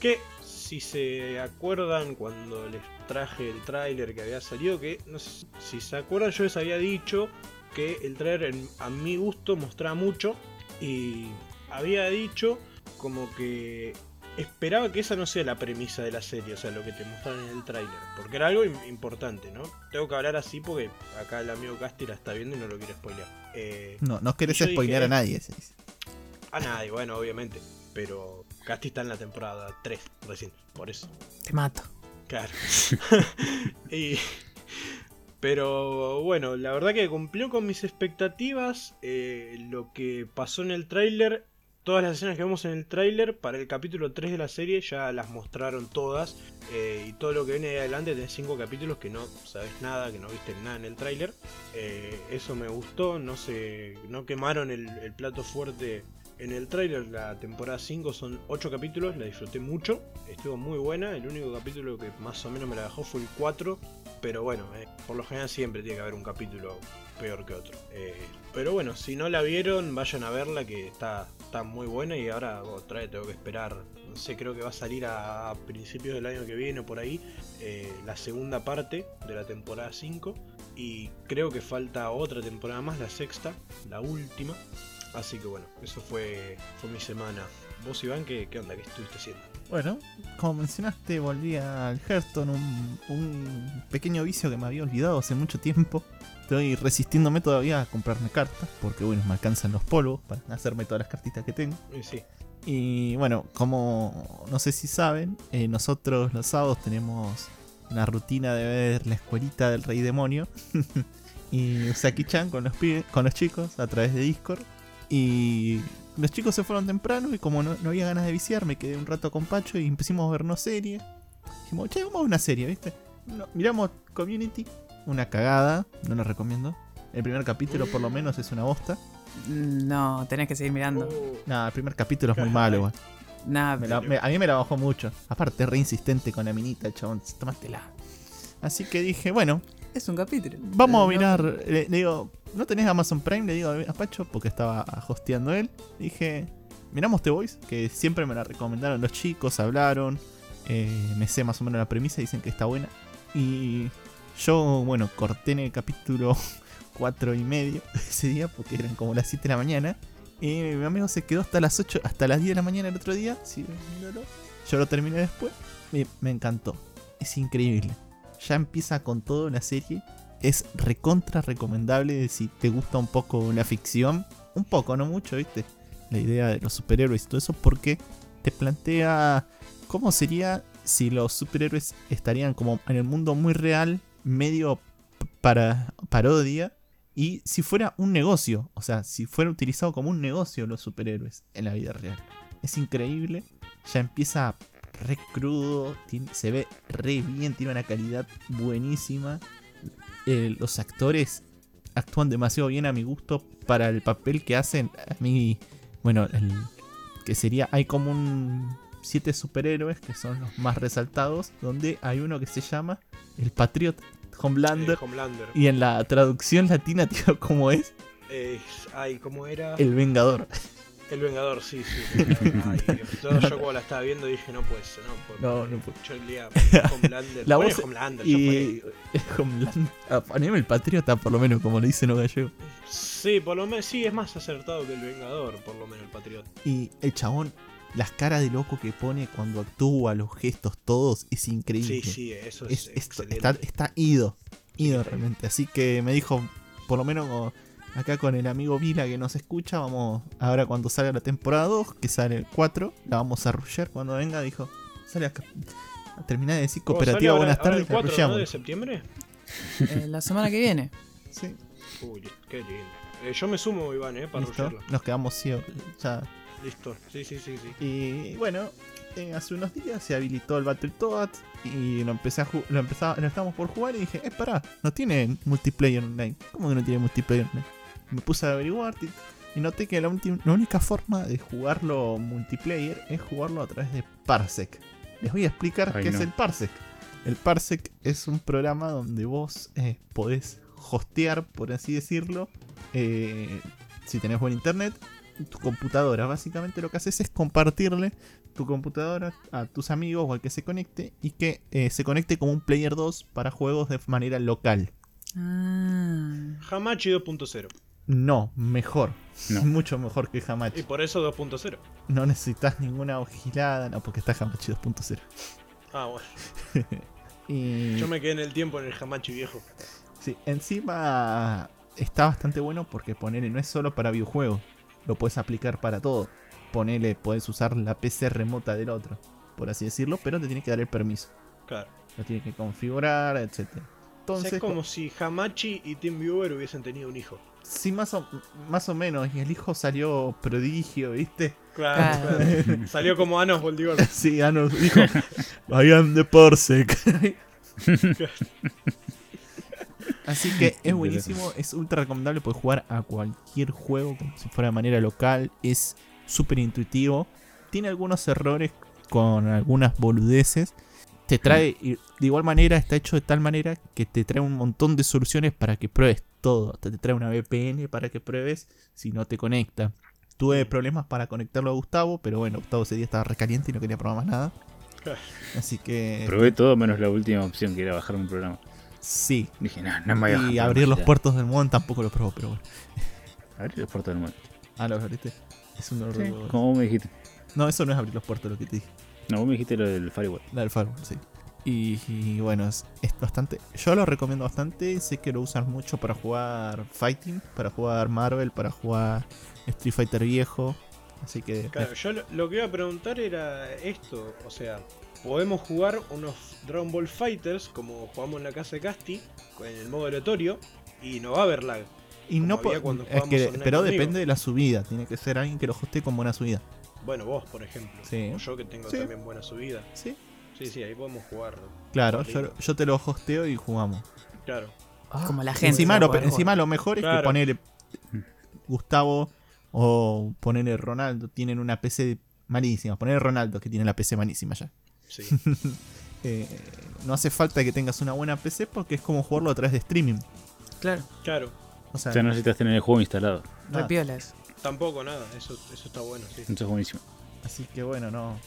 S4: Que si se acuerdan cuando les traje el tráiler que había salido, que no sé si se acuerdan, yo les había dicho que el tráiler a mi gusto mostraba mucho y había dicho como que esperaba que esa no sea la premisa de la serie, o sea, lo que te mostraron en el tráiler, porque era algo im- importante, ¿no? Tengo que hablar así porque acá el amigo Casti la está viendo y no lo quiere spoilear. Eh,
S3: No, no querés
S4: Yo dije,
S3: spoilear a nadie. se dice.
S4: a nadie, bueno, obviamente, pero Casti está en la temporada 3 recién, por eso.
S1: Te mato.
S4: Claro. Y- pero bueno, la verdad que cumplió con mis expectativas. eh, lo que pasó en el tráiler, todas las escenas que vemos en el tráiler para el capítulo 3 de la serie ya las mostraron todas. eh, y todo lo que viene de adelante tenés 5 capítulos que no sabes nada, que no viste nada en el tráiler. Eh, eso me gustó, no se, no quemaron el, plato fuerte en el tráiler. La temporada 5 son 8 capítulos, la disfruté mucho, estuvo muy buena. El único capítulo que más o menos me la dejó fue el 4. Pero bueno, eh, por lo general siempre tiene que haber un capítulo peor que otro. Pero bueno, si no la vieron, vayan a verla que está, está muy buena y ahora otra vez tengo que esperar. No sé, creo que va a salir a, principios del año que viene o por ahí eh, la segunda parte de la temporada 5. Y creo que falta otra temporada más, la sexta, la última. Así que bueno, eso fue, fue mi semana. Vos Iván, ¿qué, qué onda? ¿Qué estuviste haciendo?
S3: Bueno, como mencionaste, volví al Hearthstone, un, un pequeño vicio que me había olvidado hace mucho tiempo. Estoy resistiéndome todavía a comprarme cartas, porque bueno, me alcanzan los polvos para hacerme todas las cartitas que tengo.
S4: Sí,
S3: Y bueno, como no sé si saben, eh, nosotros los sábados tenemos una rutina de ver la escuelita del rey demonio. y Usaki-chan con los pibes, con los chicos a través de Discord. Y los chicos se fueron temprano y como no, no había ganas de viciar, me quedé un rato con Pacho y empezamos a vernos serie. Dijimos, che, vamos a una serie, ¿viste? No, miramos Community, una cagada, no la recomiendo. El primer capítulo por lo menos es una bosta.
S1: No, tenés que seguir mirando.
S4: Oh,
S3: Nada, el primer capítulo es muy malo, igual.
S1: Nada,
S3: Me la- me- a mí me la bajó mucho. Aparte, es re insistente con la minita, chabón. Tómatela. Así que dije, bueno,
S1: es un capítulo.
S3: vamos a
S1: No,
S3: mirar. Le, le digo, ¿no tenés Amazon Prime? Le digo a Pacho, porque estaba hosteando él. Dije, miramos The Voice, que siempre me la recomendaron los chicos, hablaron. eh, me sé más o menos la premisa, dicen que está buena. Y yo, bueno, corté en el capítulo 4 y medio ese día, porque eran como las 7 de la mañana. Y mi amigo se quedó hasta las 8, hasta las 10 de la mañana el otro día. sí, viéndolo. Yo lo terminé después. Y me encantó. Es increíble. Ya empieza con todo la serie. Es recontra recomendable si te gusta un poco la ficción. Un poco, no mucho, ¿viste? La idea de los superhéroes y todo eso. Porque te plantea cómo sería si los superhéroes estarían como en el mundo muy real, medio para parodia. Y si fuera un negocio, o sea, si fuera utilizado como un negocio los superhéroes en la vida real. Es increíble. Ya empieza re crudo, se ve re bien, tiene una calidad buenísima. Eh, los actores actúan demasiado bien a mi gusto para el papel que hacen. A mí, bueno, el, que sería, hay como un siete superhéroes que son los más resaltados, donde hay uno que se llama el Patriot Homelander.
S4: eh, Homelander.
S3: Y en la traducción latina, tío, ¿cómo es?
S4: Eh, ay, ¿cómo era?
S3: El Vengador.
S4: El Vengador, sí, sí. Ay, Dios. yo, yo cuando la estaba viendo dije, no puede ser, no puede
S3: No, no puede.
S4: Yo leía Homelander.
S3: La voz-
S4: Homelander,
S3: Y Homeland- ah, poneme el patriota, por lo menos, como le dicen los gallegos.
S4: Sí, por lo menos, sí, es más acertado que el Vengador, por lo menos el Patriota.
S3: Y el chabón, las caras de loco que pone cuando actúa, los gestos, todos, es increíble.
S4: Sí, sí, eso es,
S3: Es- es-
S4: excelente.
S3: está, está ido, ido
S4: Sí,
S3: realmente. Así que me dijo, por lo menos acá con el amigo Vila que nos escucha, vamos, ahora cuando salga la temporada 2, que sale el 4, la vamos a rushear cuando venga, dijo, sale acá. A terminar de decir
S4: ¿Cómo
S3: cooperativa,
S4: ahora-
S3: buenas
S4: ahora
S3: tardes,
S4: el 4 ¿no?
S3: rusheamos.
S4: de septiembre?
S1: Eh, la semana que viene.
S3: Sí,
S4: Uy, qué lindo. Eh, yo me sumo, Iván, eh, para rushearla.
S3: Nos quedamos ciegos. Ya.
S4: Listo. Sí, sí, sí, sí.
S3: Y bueno, eh, hace unos días se habilitó el Battletoads y lo empecé a lo empezaba, lo estábamos por jugar y dije, eh, pará, no tiene multiplayer online. ¿Cómo que no tiene multiplayer online? Me puse a averiguar y, noté que la, única forma de jugarlo multiplayer es jugarlo a través de Parsec. Les voy a explicar
S2: Ay,
S3: qué
S2: no.
S3: es el Parsec. El Parsec es un programa donde vos eh, podés hostear, por así decirlo, eh, si tenés buen internet, tu computadora. Básicamente lo que haces es compartirle tu computadora a tus amigos o al que se conecte y que eh, se conecte como un Player 2 para juegos de manera local.
S1: Ah.
S4: Hamachi 2.0.
S3: No, mejor.
S2: No.
S3: Mucho mejor que
S4: Y
S3: Hamachi.
S4: por eso 2.0.
S3: No necesitas ninguna vigilada, no, porque está Hamachi 2.0.
S4: Ah, bueno.
S3: Y
S4: Yo me quedé en el tiempo en el Hamachi viejo.
S3: sí, encima está bastante bueno porque ponele, no es solo para videojuegos, lo puedes aplicar para todo. Ponele, puedes usar la PC remota del otro, por así decirlo, pero te tiene que dar el permiso.
S4: Claro.
S3: Lo tienes que configurar, etc.
S4: O sea,
S3: Entonces,
S4: es como si Hamachi y TeamViewer hubiesen tenido un hijo.
S3: Sí, más o, más o menos. Y el hijo salió prodigio, ¿viste?
S4: Claro,
S1: Claro.
S4: Salió como Anos Boldivar.
S3: Sí, Ano dijo, I am the Parsec. Así que es buenísimo, es ultra recomendable poder jugar a cualquier juego como si fuera de manera local. Es súper intuitivo. Tiene algunos errores con algunas boludeces. Te trae, y de igual manera, está hecho de tal manera que te trae un montón de soluciones para que pruebes todo. Te te trae una VPN para que pruebes si no te conecta. Tuve problemas para conectarlo a Gustavo, pero bueno, Gustavo ese día estaba recaliente y no quería probar más nada. Así que
S2: Probé todo menos la última opción que era bajar un programa.
S3: Sí.
S2: Dije, no, no me voy a
S3: Y abrir los
S2: ya".
S3: puertos del mod tampoco lo probó, pero bueno.
S2: Abrir los puertos del mundo.
S3: Ah, lo abriste. Es un de huevos.
S2: Como vos me dijiste.
S3: No, eso no es abrir los puertos lo que te dije.
S2: No, vos me dijiste lo del firewall.
S3: La del firewall, sí. Y, y bueno, es, es bastante. Yo lo recomiendo bastante. Sé que lo usan mucho para jugar Fighting, para jugar Marvel, para jugar Street Fighter viejo. Así que.
S4: Claro, yo lo, lo que iba a preguntar era esto, o sea, podemos jugar unos Dragon Ball Fighters como jugamos en la casa de Casti, con el modo aleatorio, y no va a haber lag.
S3: y no es que, pero
S4: conmigo.
S3: depende de la subida. Tiene que ser alguien que lo hostee con buena subida.
S4: Bueno, vos, por ejemplo.
S3: Sí.
S4: O yo que tengo
S3: Sí.
S4: también buena subida.
S3: Sí.
S4: Sí, sí, ahí podemos jugar.
S3: Claro, yo, yo te lo hosteo y jugamos.
S4: Claro.
S1: Como la gente.
S3: encima, lo,
S1: poder
S3: encima
S1: jugar.
S3: lo mejor es que ponerle Gustavo o ponerle Ronaldo tienen una PC malísima. Ponerle Ronaldo que tiene la PC malísima ya.
S4: Sí.
S3: Eh, no hace falta que tengas una buena PC porque es como jugarlo a través de streaming.
S1: Claro,
S4: claro.
S3: O sea,
S2: O sea, no necesitas tener el juego instalado.
S3: nada.
S1: repiolas.
S4: Tampoco nada, eso, eso está bueno, sí.
S2: Eso es buenísimo.
S3: así que bueno, no.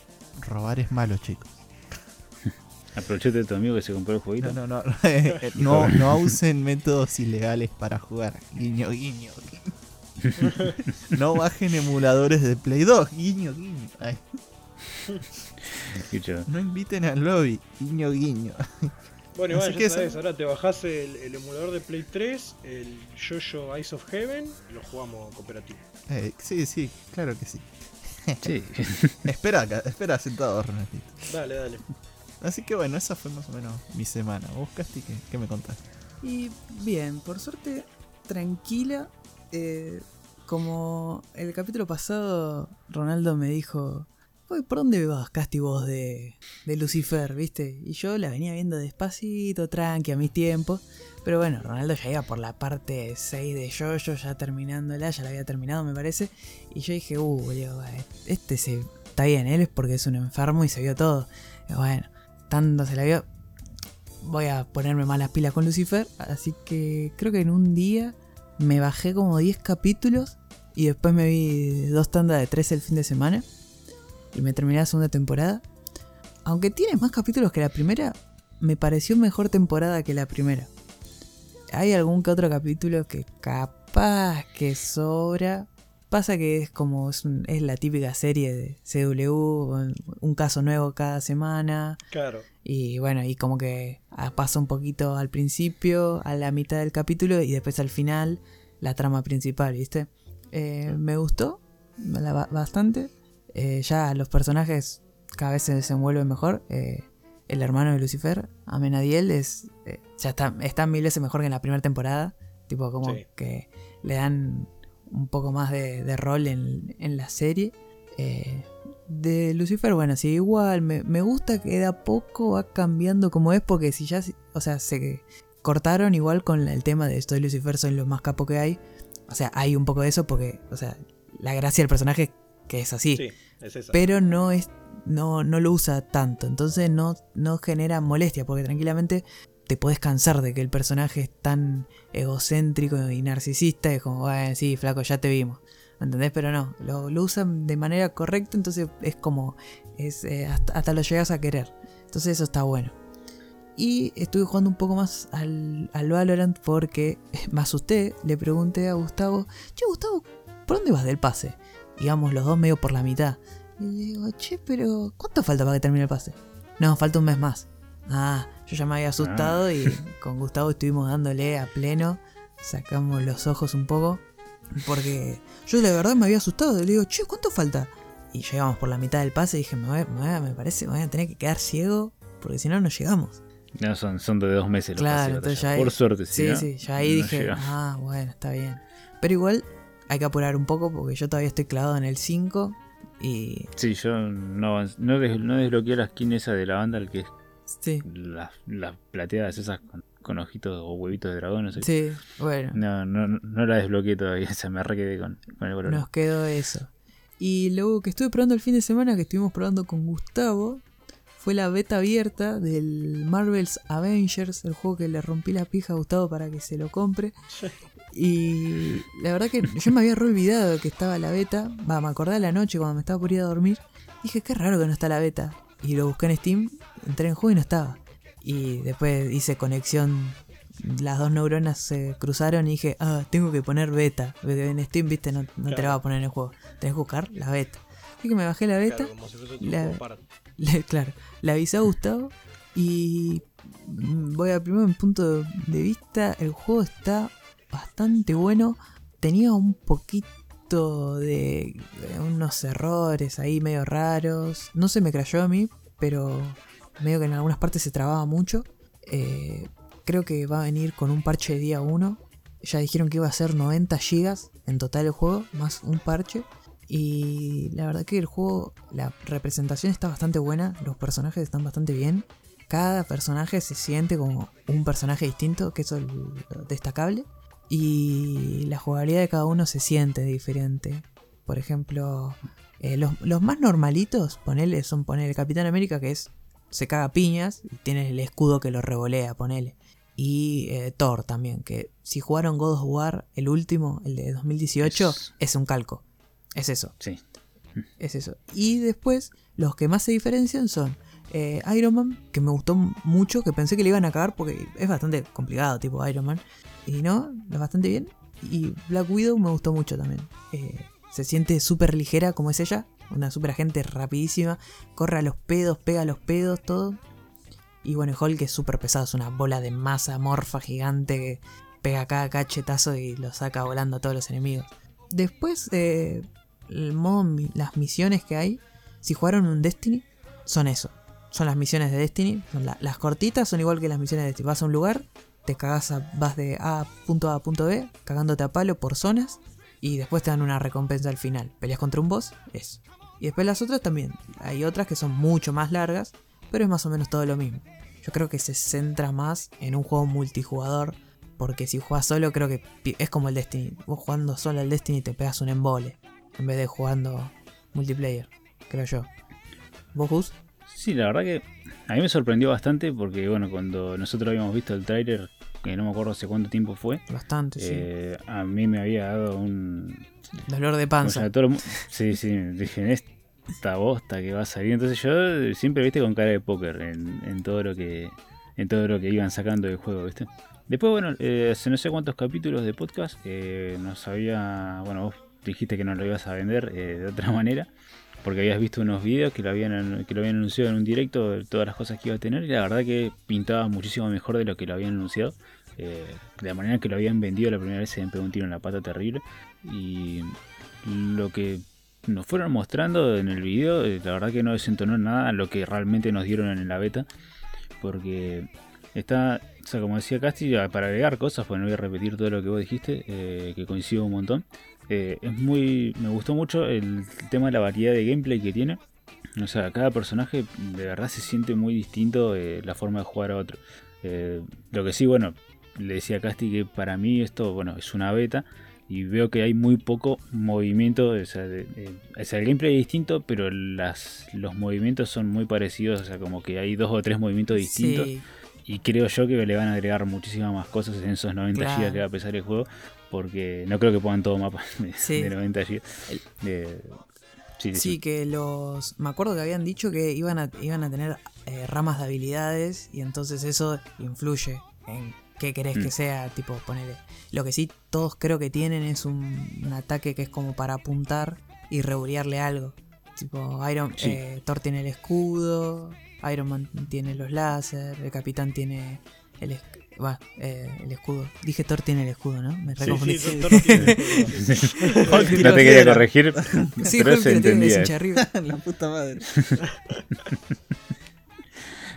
S3: Robar es malo, chicos.
S2: Aprovechate de tu amigo que se compró el jueguito.
S3: No, no, no. eh, no, no usen métodos ilegales para jugar. Guiño, guiño. No bajen emuladores de Play 2. Guiño, guiño. Ay, No inviten al lobby. Guiño, guiño.
S4: Bueno, igual,
S3: Así
S4: ya
S3: que
S4: sabes, ahora te bajás el, el emulador de Play 3, el Jojo Eyes of Heaven, y lo jugamos cooperativo.
S3: Eh, sí, sí, claro que sí.
S2: sí.
S3: Espera acá, espera sentado, Renatito.
S4: Dale, dale.
S3: Así que bueno, esa fue más o menos mi semana. ¿Vos, Casti, qué, qué me contás?
S1: Y bien, por suerte, tranquila. eh, como el capítulo pasado, Ronaldo me dijo: "Uy, ¿Por dónde vas, Casti, vos de, de Lucifer, viste? Y yo la venía viendo despacito, tranqui, a mis tiempos. Pero bueno, Ronaldo ya iba por la parte 6 de Jojo, ya terminándola, ya la había terminado, me parece. Y yo dije: Uh, boludo, este se, está bien, él es porque es un enfermo y se vio todo. Bueno, tanto se la vio, voy a ponerme más las pilas con Lucifer. Así que creo que en un día me bajé como 10 capítulos y después me vi dos tandas de tres el fin de semana. Y me terminé la segunda temporada. Aunque tiene más capítulos que la primera, me pareció mejor temporada que la primera. Hay algún que otro capítulo que capaz que sobra. Pasa que es como es, un- es la típica serie de CW, un caso nuevo cada semana.
S4: Claro.
S1: Y bueno, y como que ah, pasa un poquito al principio, a la mitad del capítulo y después al final la trama principal, ¿viste? Eh, me gustó bastante. Eh, ya los personajes cada vez se desenvuelven mejor. Eh, el hermano de Lucifer, Amenadiel, es, eh, ya está, está mil veces mejor que en la primera temporada. Tipo, como
S4: Sí.
S1: que le dan un poco más de, de rol en, en la serie. Eh, de Lucifer, bueno, sí, igual, me, me gusta que de a poco va cambiando como es, porque si ya, o sea, se cortaron igual con el tema de estoy Lucifer, soy lo más capo que hay. O sea, hay un poco de eso porque, o sea, la gracia del personaje es que es así,
S4: Sí, es esa.
S1: pero no es, no, no lo usa tanto, entonces no, no genera molestia, porque tranquilamente te puedes cansar de que el personaje es tan egocéntrico y narcisista, es como, bueno, sí, flaco, ya te vimos. ¿Entendés? Pero no, lo, lo usan de manera correcta, entonces es como, es, eh, hasta, hasta lo llegas a querer. Entonces eso está bueno. Y estuve jugando un poco más al, al Valorant porque me asusté, le pregunté a Gustavo, che Gustavo, ¿por dónde vas del pase? Íbamos los dos medio por la mitad. Y le digo, che, pero ¿cuánto falta para que termine el pase? No, falta un mes más. Ah, yo ya me había asustado y con Gustavo estuvimos dándole a pleno. Sacamos los ojos un poco. Porque yo de verdad me había asustado. Le digo, che, ¿cuánto falta? Y llegamos por la mitad del pase y dije, me, voy- me voy me parece, me voy a tener que quedar ciego. Porque si no, no llegamos.
S2: No, son, son de dos meses los
S1: Claro,
S2: pases de
S1: entonces
S2: batalla.
S1: ya ahí-
S2: Por suerte,
S1: Sí,
S2: no,
S1: sí, ya ahí
S2: no
S1: dije, ah, bueno, está bien. Pero igual hay que apurar un poco porque yo todavía estoy clavado en el 5 y
S2: Sí, yo no, no, des- no desbloqueé la skin esa de la banda, el que es
S1: sí,
S2: las las plateadas esas con, con ojitos o huevitos de dragón, no sé.
S1: sí, bueno,
S2: No, no, no la desbloqueé todavía, se me re quedé con, con el valor.
S1: nos quedó eso. Y luego que estuve probando el fin de semana, que estuvimos probando con Gustavo, fue la beta abierta del Marvel's Avengers, el juego que le rompí la pija a Gustavo para que se lo compre. Y la verdad que yo me había re olvidado que estaba la beta. Va, me acordé de la noche cuando me estaba por ir a dormir. Dije, qué raro que no está la beta. Y lo busqué en Steam, entré en juego y no estaba. Y después hice conexión. Las dos neuronas se cruzaron y dije, ah, tengo que poner beta. Porque en Steam, viste, no, no te la va a poner en el juego. Tenés que buscar la beta. Así que me bajé la beta.
S4: Claro, como si fuese
S1: la-. Le, claro, le avisé a Gustavo y mm, voy a primero mi punto de vista, el juego está bastante bueno, tenía un poquito de unos errores ahí medio raros, no se me crayó a mí, pero medio que en algunas partes se trababa mucho. Eh, creo que va a venir con un parche de día 1. Ya dijeron que iba a ser 90 gigas en total el juego, más un parche. Y la verdad que el juego, la representación está bastante buena, los personajes están bastante bien. Cada personaje se siente como un personaje distinto, que eso es destacable. Y la jugabilidad de cada uno se siente diferente. Por ejemplo, eh, los, los más normalitos, ponele, son poner el Capitán América, que es se caga piñas y tiene el escudo que lo revolea, ponele. Y eh, Thor también, que si jugaron God of War, el último, el de 2018,
S2: Es-
S1: es un calco. Es eso,
S2: Sí.
S1: es eso. Y después, los que más se diferencian son eh, Iron Man, que me gustó mucho, que pensé que le iban a cagar porque es bastante complicado, tipo Iron Man. Y no, es bastante bien. Y Black Widow me gustó mucho también. Eh, se siente súper ligera como es ella, una super agente rapidísima, corre a los pedos, pega a los pedos, todo. Y bueno, Hulk es súper pesado, es una bola de masa morfa gigante que pega cada cachetazo y lo saca volando a todos los enemigos. Después, eh, el modo, las misiones que hay, si jugaron un Destiny, son eso. Son las misiones de Destiny. Son la- las cortitas son igual que las misiones de Destiny. Vas a un lugar, te cagas a- vas de A punto A a punto B, cagándote a palo por zonas. Y después te dan una recompensa al final. Peleas contra un boss, eso. Y después las otras también. Hay otras que son mucho más largas, pero es más o menos todo lo mismo. Yo creo que se centra más en un juego multijugador. Porque si juegas solo, creo que es como el Destiny. Vos jugando solo al Destiny te pegas un embole. En vez de jugando multiplayer, creo yo. ¿Vos, Gus?
S2: Sí, la verdad que a mí me sorprendió bastante porque, bueno, cuando nosotros habíamos visto el tráiler, que no me acuerdo hace cuánto tiempo fue,
S1: Bastante, sí.
S2: eh, a mí me había dado un...
S1: Dolor de
S2: o
S1: panza.
S2: sea, todo el mu- sí, sí, dije, en esta bosta que va a salir. Entonces yo siempre, viste, con cara de póker en, en todo lo que en todo lo que iban sacando del juego, viste. Después, bueno, eh, hace no sé cuántos capítulos de podcast eh, nos había... Bueno, vos dijiste que no lo ibas a vender eh, de otra manera. Porque habías visto unos videos que lo habían que lo habían anunciado en un directo de todas las cosas que iba a tener y la verdad que pintaba muchísimo mejor de lo que lo habían anunciado. Eh, de la manera que lo habían vendido la primera vez se me pegó un tiro en la pata terrible. Y lo que nos fueron mostrando en el video, eh, la verdad que no desentonó nada a lo que realmente nos dieron en la beta. Porque está, o sea, como decía Casti, para agregar cosas, pues no voy a repetir todo lo que vos dijiste, eh, que coincido un montón. Eh, es muy. Me gustó mucho el tema de la variedad de gameplay que tiene. O sea, cada personaje de verdad se siente muy distinto eh, la forma de jugar a otro. Eh, lo que sí, bueno, le decía a Casti que para mí esto, bueno, es una beta. Y veo que hay muy poco movimiento. O sea, de- de- o sea, el gameplay es distinto, pero las, los movimientos son muy parecidos. O sea, como que hay dos o tres movimientos distintos.
S1: Sí,
S2: Y creo yo que le van a agregar muchísimas más cosas en esos 90
S1: Claro.
S2: GB que va a pesar el juego. Porque no creo que pongan todo mapas de,
S1: Sí.
S2: de 90 GB. Eh, sí, sí,
S1: Sí, que los. Me acuerdo que habían dicho que iban a, iban a tener eh, ramas de habilidades y entonces eso influye en qué querés que
S2: Mm.
S1: sea. Tipo, ponele. Lo que sí todos creo que tienen es un, un ataque que es como para apuntar y reburearle algo. Tipo, Iron, eh, Thor tiene el escudo, Iron Man tiene los láser, el capitán tiene el, es- va, eh, el escudo. Dije Thor tiene el escudo, ¿no? Me reconfundí.
S4: sí, Thor tiene-
S2: no te quería corregir,
S1: Sí,
S2: pero
S1: Hulk
S2: se entendía.
S3: la puta madre.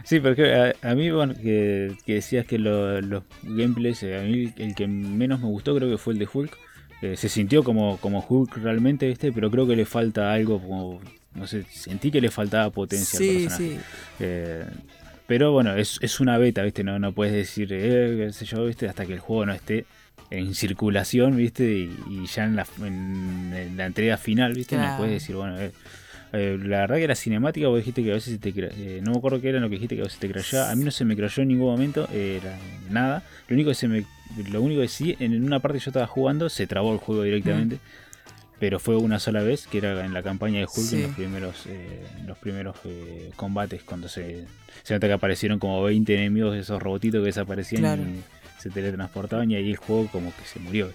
S2: Sí, porque a, a mí, bueno, que, que decías que lo- los gameplays, eh, a mí el que menos me gustó creo que fue el de Hulk. Eh, se sintió como, como Hulk realmente, ¿viste? Pero creo que le falta algo, como, no sé, sentí que le faltaba potencia al
S1: Sí,
S2: personaje.
S1: sí.
S2: Eh, pero bueno, es, es una beta, ¿viste? No, no puedes decir, eh, qué sé yo, ¿viste? Hasta que el juego no esté en circulación, ¿viste? Y, y ya en la, en, en la entrega final, ¿viste? No puedes decir, bueno, eh, eh, la verdad que la cinemática vos dijiste que a veces se te eh, no me acuerdo qué era lo que dijiste que a veces te crashaba. A mí no se me crashó en ningún momento, era nada. Lo único que se me lo único que sí en una parte yo estaba jugando se trabó el juego directamente. Pero fue una sola vez, que era en la campaña de Hulk,
S1: Sí.
S2: en los primeros, eh, los primeros eh, combates, cuando se, se nota que aparecieron como 20 enemigos de esos robotitos que desaparecían
S1: Claro.
S2: y se teletransportaban y ahí el juego como que se murió.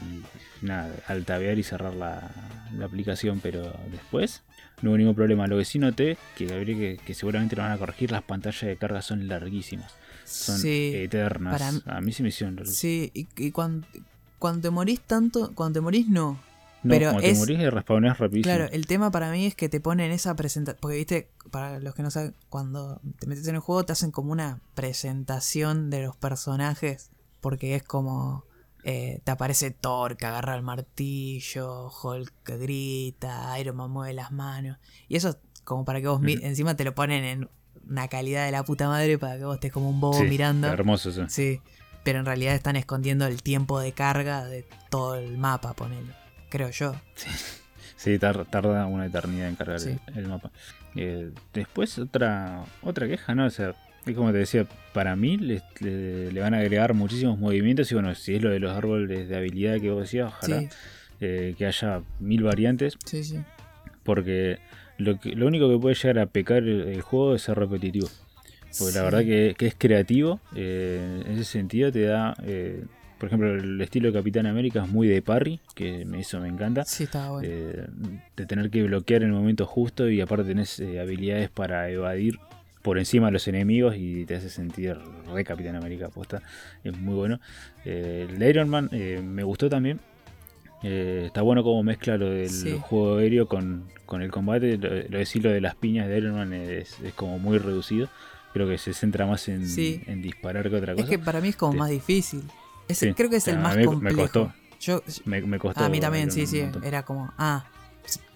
S2: Y nada, al tabear y cerrar la, la aplicación, pero después no hubo ningún problema. Lo que sí noté, que, habría que, que seguramente lo van a corregir, las pantallas de carga son larguísimas. Son
S1: Sí,
S2: eternas.
S1: para-
S2: A mí sí me hicieron larguísimas.
S1: Sí, y, y cuando, cuando te morís tanto, cuando te morís no.
S2: No,
S1: pero
S2: te
S1: es-
S2: rapidísimo.
S1: Claro, el tema para mí es que te ponen esa presentación. Porque viste, para los que no saben, cuando te metes en el juego te hacen como una presentación de los personajes. Porque es como. eh, te aparece Thor que agarra el martillo, Hulk que grita, Iron Man mueve las manos. Y eso es como para que vos encima te lo ponen en una calidad de la puta madre para que vos estés como un bobo
S2: Sí,
S1: mirando.
S2: Hermoso eso.
S1: Sí, pero en realidad están escondiendo el tiempo de carga de todo el mapa, ponele. Creo yo.
S2: Sí, tar- tarda una eternidad en cargar
S1: Sí.
S2: el, el mapa. Eh, después otra otra queja, ¿no? O sea, es como te decía, para mí le, le- le van a agregar muchísimos movimientos y bueno, si es lo de los árboles de habilidad que vos decías, ojalá
S1: Sí,
S2: eh, que haya mil variantes,
S1: sí, sí.
S2: porque lo, que, lo único que puede llegar a pecar el, el juego es ser repetitivo. Porque la
S1: Sí.
S2: verdad que, que es creativo, eh, en ese sentido te da, eh, por ejemplo, el estilo de Capitán América es muy de parry, que me- eso me encanta.
S1: Sí, estaba bueno.
S2: Eh, de tener que bloquear en el momento justo y aparte tenés eh, habilidades para evadir por encima de los enemigos y te hace sentir re Capitán América aposta. Es muy bueno. Eh, el de Iron Man eh, me gustó también. Está bueno como mezcla lo del
S1: Sí.
S2: juego aéreo con, con el combate. Lo, lo decir lo de las piñas de Iron Man es, es como muy reducido. Creo que se centra más en,
S1: Sí.
S2: en disparar que otra cosa.
S1: es que para mí es como más difícil.
S2: Sí.
S1: Creo que es el
S2: A
S1: más
S2: mí me
S1: complejo.
S2: costó.
S1: Yo,
S2: me, me costó.
S1: a mí también, sí, sí.
S2: montón.
S1: Era como, ah,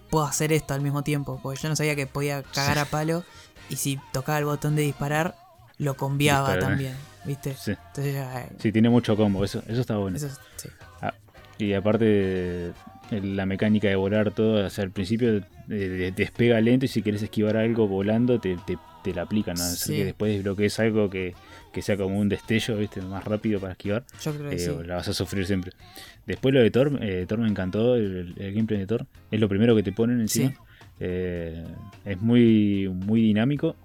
S1: puedo hacer esto al mismo tiempo. Porque yo no sabía que podía cagar a palo. Y si tocaba el botón de disparar, lo conviaba
S2: Disparar, ¿eh?
S1: también. ¿Viste?
S2: Sí.
S1: Entonces ya. eh,
S2: Sí, tiene mucho combo. Eso, eso está bueno.
S1: Eso es- sí.
S2: Y aparte, la mecánica de volar todo, o sea, al principio eh, despega lento y si quieres esquivar algo volando te, te, te la aplican. ¿no?
S1: Sí.
S2: que después desbloquees algo que, que sea como un destello, ¿viste? Más rápido para esquivar.
S1: Yo creo que
S2: eh,
S1: sí.
S2: la vas a sufrir siempre. Después lo de Thor, eh, Thor me encantó, el, el gameplay de Thor. Es lo primero que te ponen encima.
S1: Sí.
S2: Eh, es muy, muy dinámico.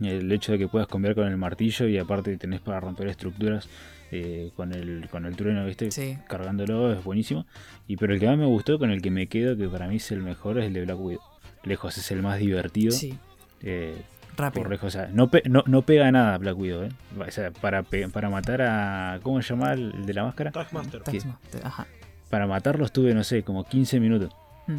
S2: El hecho de que puedas cambiar con el martillo y aparte tenés para romper estructuras eh, con, el, con el trueno, ¿viste?
S1: Sí.
S2: Cargándolo es buenísimo. Y pero el que más me gustó, con el que me quedo, que para mí es el mejor, es el de Black Widow. Lejos es el más divertido.
S1: Sí,
S2: Eh,
S1: rápido.
S2: por lejos, o sea, no, pe- no, no pega nada Black Widow, ¿eh? O sea, para, para matar a. ¿Cómo se llama el de la máscara?
S4: Taskmaster.
S1: Ajá.
S2: Para matarlo estuve, no sé, como 15 minutos.
S1: Mm.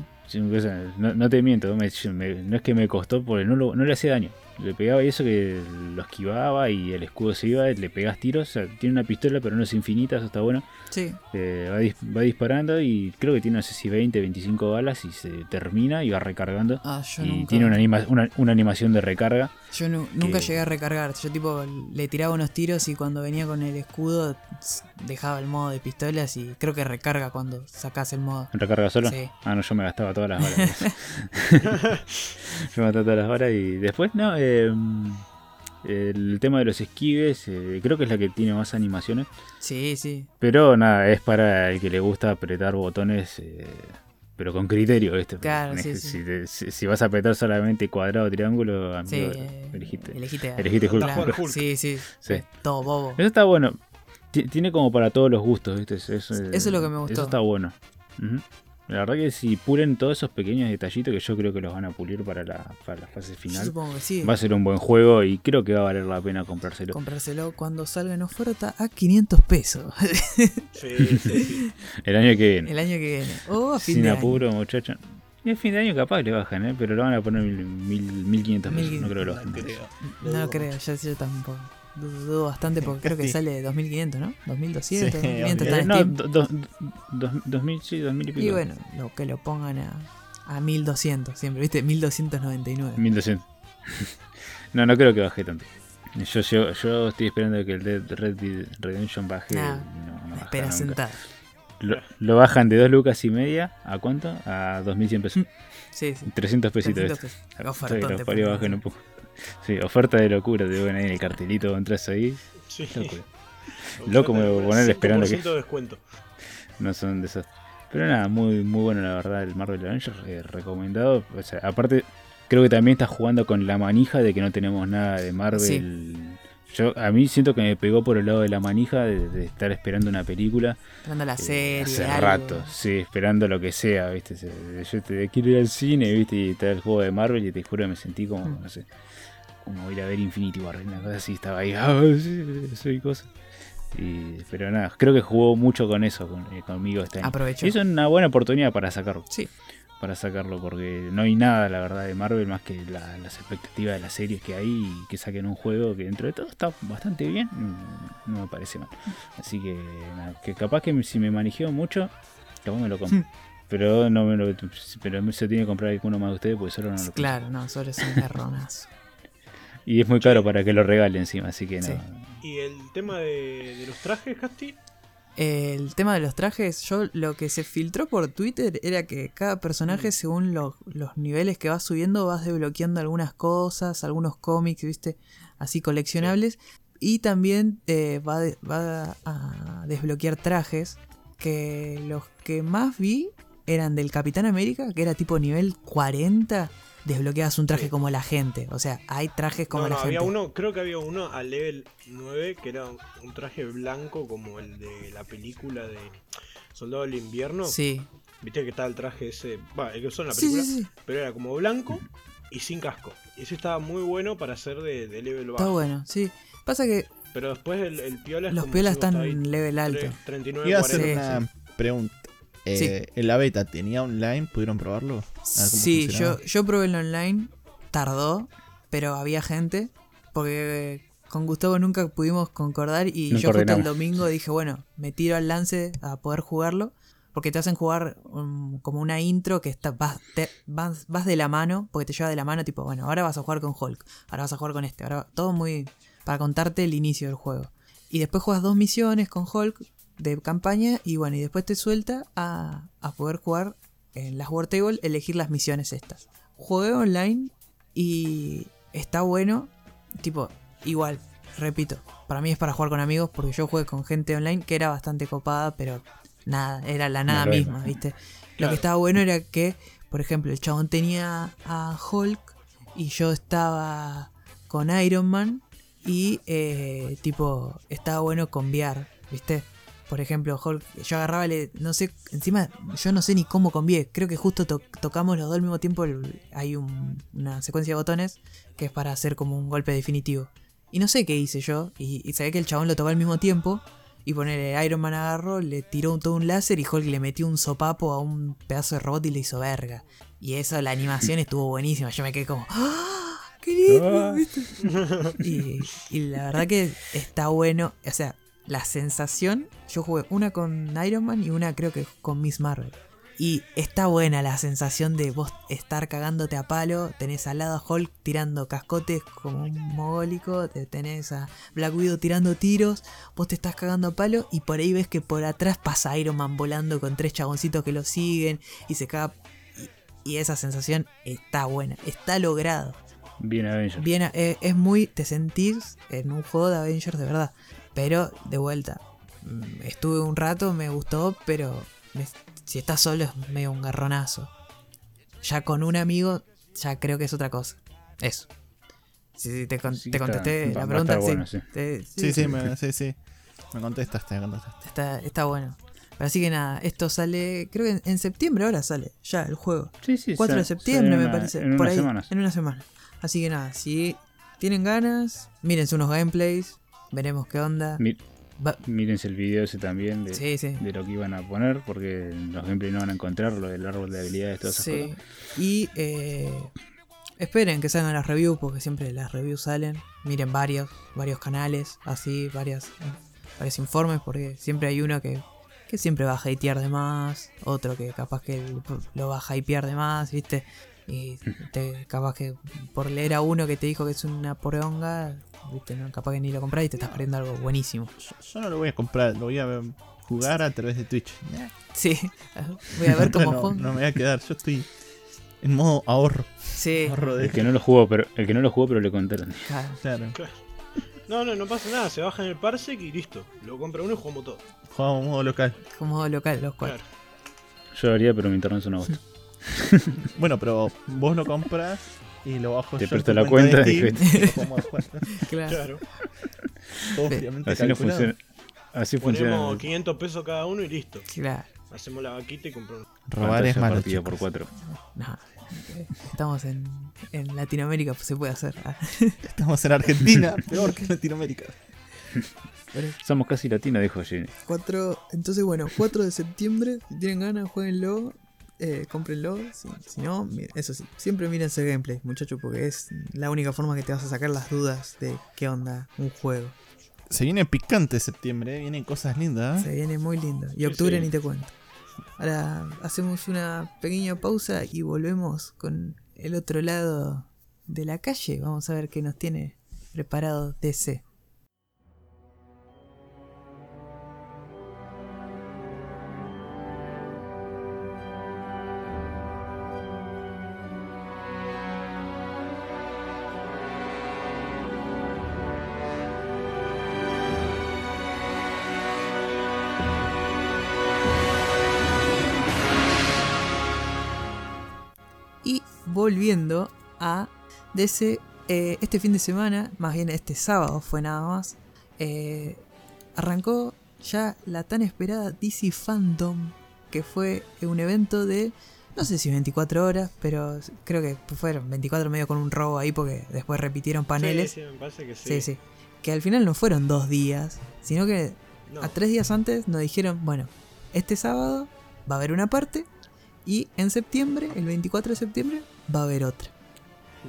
S2: No, no te miento, me- me- no es que me costó porque no, lo- no le hacía daño. Le pegaba y eso que lo esquivaba y el escudo se iba, le pegas tiros. O sea, tiene una pistola, pero no es infinita, eso está bueno.
S1: Sí,
S2: Eh, va, dis- va disparando y creo que tiene, no sé si 20, 25 balas y se termina y va recargando.
S1: ah, yo
S2: y
S1: nunca.
S2: tiene una, anima- una, una animación de recarga.
S1: Yo nu- nunca llegué a recargar. Yo, tipo, le tiraba unos tiros y cuando venía con el escudo dejaba el modo de pistolas y creo que recarga cuando sacas el modo.
S2: ¿Recarga solo?
S1: Sí.
S2: Ah, no, yo me gastaba todas las balas. yo me gastaba todas las balas y después, no, eh, el tema de los esquives, eh, creo que es la que tiene más animaciones.
S1: Sí, sí.
S2: Pero nada, es para el que le gusta apretar botones, eh, pero con criterio, ¿viste?
S1: Claro, sí,
S2: que-
S1: sí.
S2: Si, te- si- si vas a apretar solamente cuadrado o triángulo, amigo,
S1: Sí, eh,
S2: elegiste.
S1: elegiste,
S2: elegiste Hulk.
S1: claro,
S4: Hulk.
S1: Sí, sí.
S2: Sí.
S1: Todo bobo.
S2: Eso está bueno. Ti- Tiene como para todos los gustos, ¿viste? Eso, eso,
S1: Eso es lo que me gustó.
S2: Eso está bueno. Ujú. La verdad que si pulen todos esos pequeños detallitos que yo creo que los van a pulir para la, para la fase
S1: Yo
S2: final,
S1: supongo que sí.
S2: va a ser un buen juego y creo que va a valer la pena comprárselo.
S1: Comprárselo cuando salga en oferta a 500 pesos
S4: Sí, sí, sí.
S2: El año que viene.
S1: el año que viene. O a fin
S2: Sin
S1: de año.
S2: apuro, muchachos. Y el fin de año capaz le bajan, ¿eh? Pero lo van a poner mil, mil, 1500 pesos.
S1: 1500.
S2: No creo que lo
S3: No
S2: bajen.
S3: creo.
S1: No creo, yo, yo tampoco. Dudo, bastante porque creo que sale 2500, ¿no? 2200,
S3: Sí,
S1: 2500 está en
S2: no,
S1: Steam.
S2: do- do- dos- dos mil, sí, dos mil y pico.
S1: Y bueno, lo que lo pongan a, a 1200 siempre, ¿viste? 1299.
S2: 1200. no, no creo que baje tanto. Yo, yo, yo estoy esperando que el Dead Red Dead Redemption baje.
S1: Nah,
S2: no, no
S1: Espera
S2: nunca.
S1: sentada.
S2: Lo, lo bajan de 2 lucas y media a cuánto? A 2100 pesos.
S1: Sí, sí.
S2: 300 pesitos.
S1: 300 pesos.
S2: Hasta que
S1: Ofertón
S2: los parió bajen un poco. Sí, oferta de locura, te ven ahí en el cartelito, entras ahí.
S4: Sí.
S2: Locura. Loco me voy a poner esperando que-
S4: 5% de descuento.
S2: No son de esos. Pero nada, muy, muy bueno la verdad el Marvel Avengers, eh, recomendado. O sea, aparte, creo que también está jugando con la manija de que no tenemos nada de Marvel. Yo a mí siento que me pegó por el lado de la manija de, de estar esperando una película
S1: Esperando la
S2: eh,
S1: serie.
S2: hace
S1: algo.
S2: rato, sí, esperando lo que sea, ¿viste? Yo te quiero ir al cine, ¿viste? Y está el juego de Marvel y te juro que me sentí como,
S1: Mm.
S2: no sé, como ir a ver Infinity War, una cosa así, estaba ahí, ah, soy cosa. Y, pero nada, creo que jugó mucho con eso con- eh, conmigo este año.
S1: Aprovechó.
S2: Y eso es una buena oportunidad para sacarlo.
S1: Sí.
S2: Para sacarlo, porque no hay nada, la verdad, de Marvel más que la- las expectativas de las series que hay y que saquen un juego que dentro de todo está bastante bien. No me parece mal. Así que, nada, que capaz que si me manejeo mucho, capaz me lo compro.
S1: Hmm.
S2: Pero no me lo, pero se tiene que comprar alguno más de ustedes porque solo no lo.
S1: Claro, no, solo es un.
S2: Y es muy caro para que lo regale encima, así que no.
S1: Sí.
S4: ¿Y el tema de, de los trajes, Casti?
S1: El tema de los trajes, yo lo que se filtró por Twitter era que cada personaje, según lo- los niveles que vas subiendo, vas desbloqueando algunas cosas, algunos cómics, ¿viste? Así coleccionables. Y también eh, va, de- va a desbloquear trajes que los que más vi eran del Capitán América, que era tipo nivel 40. Desbloqueabas un traje
S4: Sí.
S1: como la gente. O sea, hay trajes como
S4: no,
S1: la
S4: no,
S1: gente.
S4: había uno, creo que había uno a level 9 que era un, traje blanco como el de la película de Soldado del Invierno.
S1: Sí,
S4: Viste que está el traje ese, va, el que usó en la película,
S1: sí, sí.
S4: pero era como blanco y sin casco. Y ese estaba muy bueno para hacer de, de level bajo.
S1: Está bueno, sí. Pasa que
S4: Pero después el, el piola es
S1: los
S4: como
S1: piolas están en level alto.
S4: tre- 39,
S3: Iba a
S4: 40.
S3: hacer
S1: Sí,
S3: una pregunta. Eh, ¿En la beta tenía online? ¿Pudieron probarlo?
S1: Sí, yo, yo probé el online, tardó, pero había gente, porque eh, con Gustavo nunca pudimos concordar y
S2: No
S1: yo justo el domingo dije, bueno, me tiro al lance a poder jugarlo, porque te hacen jugar um, como una intro que está, vas, te- vas, vas de la mano, porque te lleva de la mano, tipo, bueno, ahora vas a jugar con Hulk, ahora vas a jugar con este, ahora todo muy... para contarte el inicio del juego. Y después juegas dos misiones con Hulk de campaña y bueno, y después te suelta a, a poder jugar en las War Table, elegir las misiones estas. jugué online y está bueno. Tipo, igual, repito, para mí es para jugar con amigos porque yo jugué con gente online que era bastante copada, pero nada, era la nada misma. ¿viste? Lo que estaba bueno era que, por ejemplo, el chabón tenía a Hulk y yo estaba con Iron Man y eh, tipo, estaba bueno conviar, ¿viste? Por ejemplo, Hulk, yo agarraba, le, no sé, encima yo no sé ni cómo convié, creo que justo to- tocamos los dos al mismo tiempo, el- hay un- una secuencia de botones que es para hacer como un golpe definitivo. Y no sé qué hice yo, y, y sabía que el chabón lo tocó al mismo tiempo, y ponerle Iron Man agarró, le tiró un- todo un láser y Hulk le metió un sopapo a un pedazo de robot y le hizo verga. Y eso, la animación estuvo buenísima, yo me quedé como, ¡Ah! ¡Qué lindo!
S2: Ah.
S1: Y, y la verdad que está bueno, o sea, la sensación, yo jugué una con Iron Man y una creo que con Miss Marvel. Y está buena la sensación de vos estar cagándote a palo, tenés al lado a Hulk tirando cascotes como un mogólico, te tenés a Black Widow tirando tiros, vos te estás cagando a palo y por ahí ves que por atrás pasa Iron Man volando con tres chaboncitos que lo siguen y se caga... Y, y esa sensación está buena, está logrado.
S2: Bien Avengers.
S1: Bien, eh, es muy. Te sentís en un juego de Avengers de verdad. Pero de vuelta. mm, Estuve un rato, me gustó, pero me- si estás solo es medio un garronazo. Ya con un amigo, ya creo que es otra cosa. Eso. Sí, sí, te, con-
S2: Sí,
S1: te
S2: está-
S1: contesté la pregunta. sí.
S2: bueno, sí.
S1: Te-
S3: Sí, sí, me, sí, sí. Me contestaste, me contestaste.
S1: Está, está bueno. Pero así que nada, esto sale. Creo que en, en septiembre ahora sale. Ya el juego.
S2: Sí, sí,
S1: 4 de septiembre me
S2: una-
S1: parece.
S2: En
S1: por
S2: unas
S1: ahí.
S2: semanas.
S1: En una semana. Así que nada, si tienen ganas, mírense unos gameplays. Veremos qué onda.
S2: Mi- Mírense el video ese también de,
S1: Sí, sí.
S2: de lo que iban a poner, porque los gameplays no van a encontrar lo del árbol de habilidades, todas esas
S1: Sí.
S2: cosas.
S1: Y eh, esperen que salgan las reviews, porque siempre las reviews salen. Miren varios, varios canales, así, varias, varios informes, porque siempre hay uno que, que siempre va a hatear de más, otro que capaz que lo va a hypear de más, ¿viste? Y te, capaz que por leer a uno que te dijo que es una poronga, ¿viste? No? Capaz que ni lo compras y te estás perdiendo algo buenísimo.
S3: Yo, yo no lo voy a comprar, lo voy a jugar a través de Twitch.
S1: Sí, voy a ver cómo
S3: no,
S1: juega.
S3: no me voy a quedar, yo estoy en modo ahorro.
S1: Sí,
S3: ahorro de
S2: El que no lo jugó, pero el que no lo jugó, pero le contaron.
S1: claro.
S3: Claro.
S4: No, no, no pasa nada, se baja en el parsec y listo. Lo compra uno y jugamos todo.
S3: Jugamos modo local.
S1: como local los cuatro.
S4: Claro.
S2: Yo lo haría, pero mi internet es una bosta.
S3: Bueno, pero vos lo compras y lo bajo
S2: Te presto la
S3: cuenta de
S2: y
S3: Steam, y.
S1: Claro.
S4: Claro.
S3: Fríamente
S2: Así no funciona. Así funciona.
S4: Ponemos 500 pesos cada uno y listo.
S1: Claro.
S4: Hacemos la vaquita y compramos.
S3: Robar es
S2: Pantalla
S3: malo,
S2: por cuatro.
S1: No, estamos en, en Latinoamérica, pues se puede hacer. Ah,
S3: Estamos en Argentina, peor que en Latinoamérica.
S2: Somos casi latinos, dijo Jenny.
S1: cuatro, entonces bueno, 4 de septiembre, si tienen ganas, jueguenlo, eh, cómprenlo. Si, si no, eso sí, siempre mírense gameplay, muchachos, porque es la única forma que te vas a sacar las dudas de qué onda un juego.
S3: Se viene picante septiembre, ¿eh? vienen cosas lindas. ¿eh?
S1: Se viene muy lindo. Y
S4: Sí,
S1: octubre
S4: sí.
S1: ni te cuento. Ahora hacemos una pequeña pausa y volvemos con el otro lado de la calle. Vamos a ver qué nos tiene preparado DC. Volviendo a DC, eh, este fin de semana, más bien este sábado fue nada más, eh, arrancó ya la tan esperada DC Fandom, que fue un evento de, no sé si 24 horas, pero creo que fueron 24 medio con un robo ahí porque después repitieron paneles.
S4: Sí, sí, me parece que sí.
S1: sí, sí. Que al final no fueron dos días, sino que
S4: No.
S1: a tres días antes nos dijeron, bueno, este sábado va a haber una parte y en septiembre, el 24 de septiembre, va a haber otra.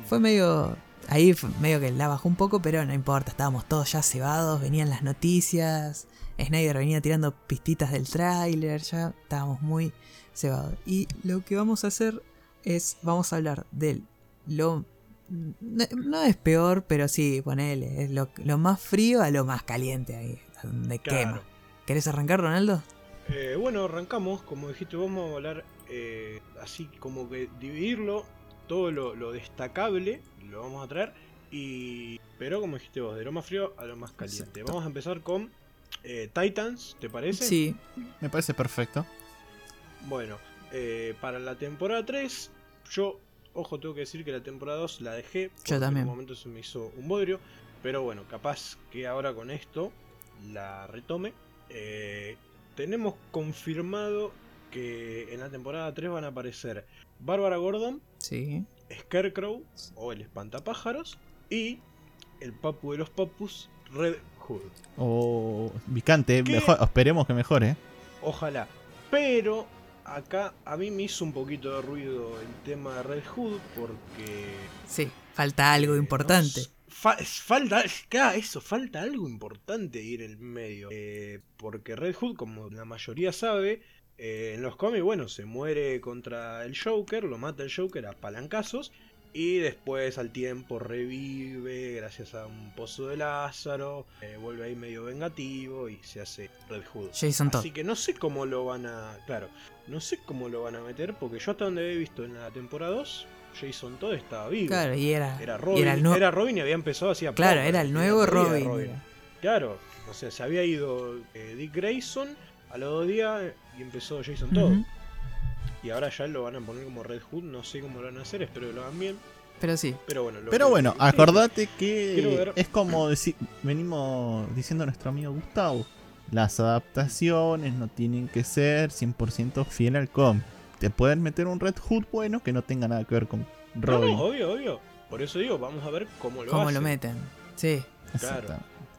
S1: Fue medio... Ahí fue medio que la bajó un poco, pero no importa, estábamos todos ya cebados, venían las noticias, Snyder venía tirando pistitas del tráiler, ya estábamos muy cebados. Y lo que vamos a hacer es, vamos a hablar del lo... No, no es peor, pero sí, ponele, es lo, lo más frío a lo más caliente ahí, donde
S4: Claro.
S1: quema. ¿Querés arrancar, Ronaldo?
S4: Eh, bueno, arrancamos, como dijiste, vamos a hablar eh, así como que dividirlo todo lo, lo destacable lo vamos a traer. Y, pero como dijiste vos, de lo más frío a lo más caliente.
S1: Exacto.
S4: Vamos a empezar con eh, Titans, ¿te parece?
S1: Sí,
S3: Me parece perfecto.
S4: Bueno, eh, para la temporada 3, yo, ojo, tengo que decir que la temporada 2 la dejé. porque
S1: también.
S4: En un momento se me hizo un bodrio. Pero bueno, capaz que ahora con esto la retome. Eh, tenemos confirmado que en la temporada 3 van a aparecer Bárbara Gordon,
S1: sí.
S4: Scarecrow o el Espantapájaros y el Papu de los Papus, Red Hood.
S3: O picante, mejor, esperemos que mejore.
S4: Ojalá. Pero acá a mí me hizo un poquito de ruido el tema de Red Hood porque...
S1: Sí, falta algo
S4: eh,
S1: importante.
S4: no s- fa- falta, claro, eso, falta algo importante ir en el medio. Eh, porque Red Hood, como la mayoría sabe, eh, en los cómics, bueno, se muere contra el Joker, lo mata el Joker a palancazos. Y después al tiempo revive gracias a un pozo de Lázaro, eh, vuelve ahí medio vengativo y se hace Red Hood.
S1: Jason Todd.
S4: Así que no sé cómo lo van a. Claro, no sé cómo lo van a meter, porque yo hasta donde he visto en la temporada 2, Jason Todd estaba vivo.
S1: Claro, y era.
S4: Era
S1: y
S4: Robin,
S1: era
S4: era,
S1: el nuevo-
S4: Robin y había empezado así a
S1: Claro, era el nuevo Robin. era.
S4: Claro, o sea, se había ido eh, Dick Grayson a los dos días y empezó Jason Todd.
S1: Ujú.
S4: Y ahora ya lo van a poner como Red Hood, no sé cómo lo van a hacer, espero que lo hagan bien.
S1: Pero sí,
S4: Pero bueno, lo
S3: Pero bueno, acordate que es como deci- venimos diciendo nuestro amigo Gustavo. Las adaptaciones no tienen que ser 100% fiel al cómic. Te pueden meter un Red Hood bueno que no tenga nada que ver con
S4: No,
S3: Robin.
S4: no, obvio, obvio. Por eso digo, vamos a ver cómo lo
S1: cómo
S4: hacen.
S1: lo meten. Sí,
S4: Claro.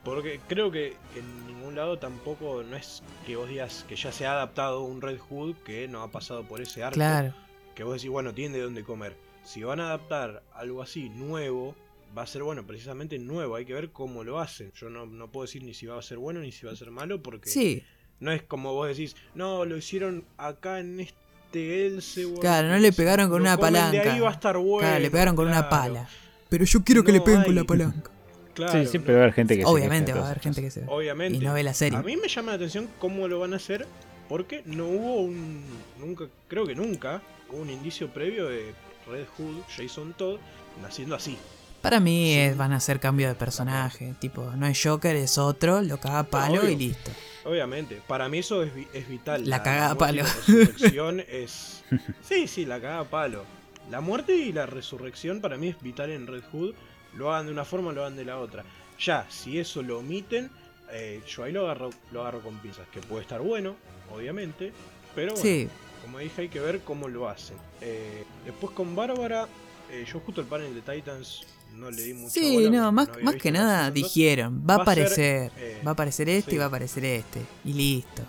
S4: Porque creo que en ningún lado tampoco no es que vos digas que ya se ha adaptado un Red Hood que no ha pasado por ese arco.
S1: claro.
S4: Que vos decís, bueno, tiene de dónde comer. Si van a adaptar algo así nuevo, va a ser bueno, precisamente nuevo. Hay que ver cómo lo hacen. Yo no, no puedo decir ni si va a ser bueno ni si va a ser malo porque
S1: Sí,
S4: no es como vos decís, no, lo hicieron acá en este Elseworld.
S1: Claro, no le pegaron con
S4: lo
S1: una
S4: comen De
S1: palanca.
S4: ahí va a estar bueno.
S1: claro, le pegaron con una pala. Pero yo quiero que le peguen con la palanca.
S4: Claro,
S2: sí,
S4: no-
S2: siempre va a haber gente que se
S1: Obviamente va a haber gente que se.
S4: Obviamente.
S1: Y no ve la serie.
S4: A mí me llama la atención cómo lo van a hacer, porque no hubo un. Nunca, creo que nunca, hubo un indicio previo de Red Hood, Jason Todd, naciendo así.
S1: Para mí
S4: Sí.
S1: es- van a hacer cambio de personaje. Tipo, no es Joker, es otro, lo caga a palo
S4: obvio.
S1: y listo.
S4: Obviamente, para mí eso es, vi- es vital.
S1: La cagada a
S4: muerte y
S1: palo.
S4: La resurrección es. Sí, sí, la cagada a palo. La muerte y la resurrección para mí es vital en Red Hood. Lo hagan de una forma, lo hagan de la otra. Ya, si eso lo omiten, eh, yo ahí lo agarro, lo agarro con pinzas. Que puede estar bueno, obviamente. Pero bueno,
S1: Sí,
S4: como dije, hay que ver cómo lo hacen. Eh, después con Bárbara, eh, yo justo el panel de Titans no le di mucha
S1: sí,
S4: bola
S1: no, más, más que nada dijeron, va a
S4: Va a ser,
S1: aparecer,
S4: eh,
S1: va a aparecer este
S4: sí.
S1: y va a aparecer este. Y listo.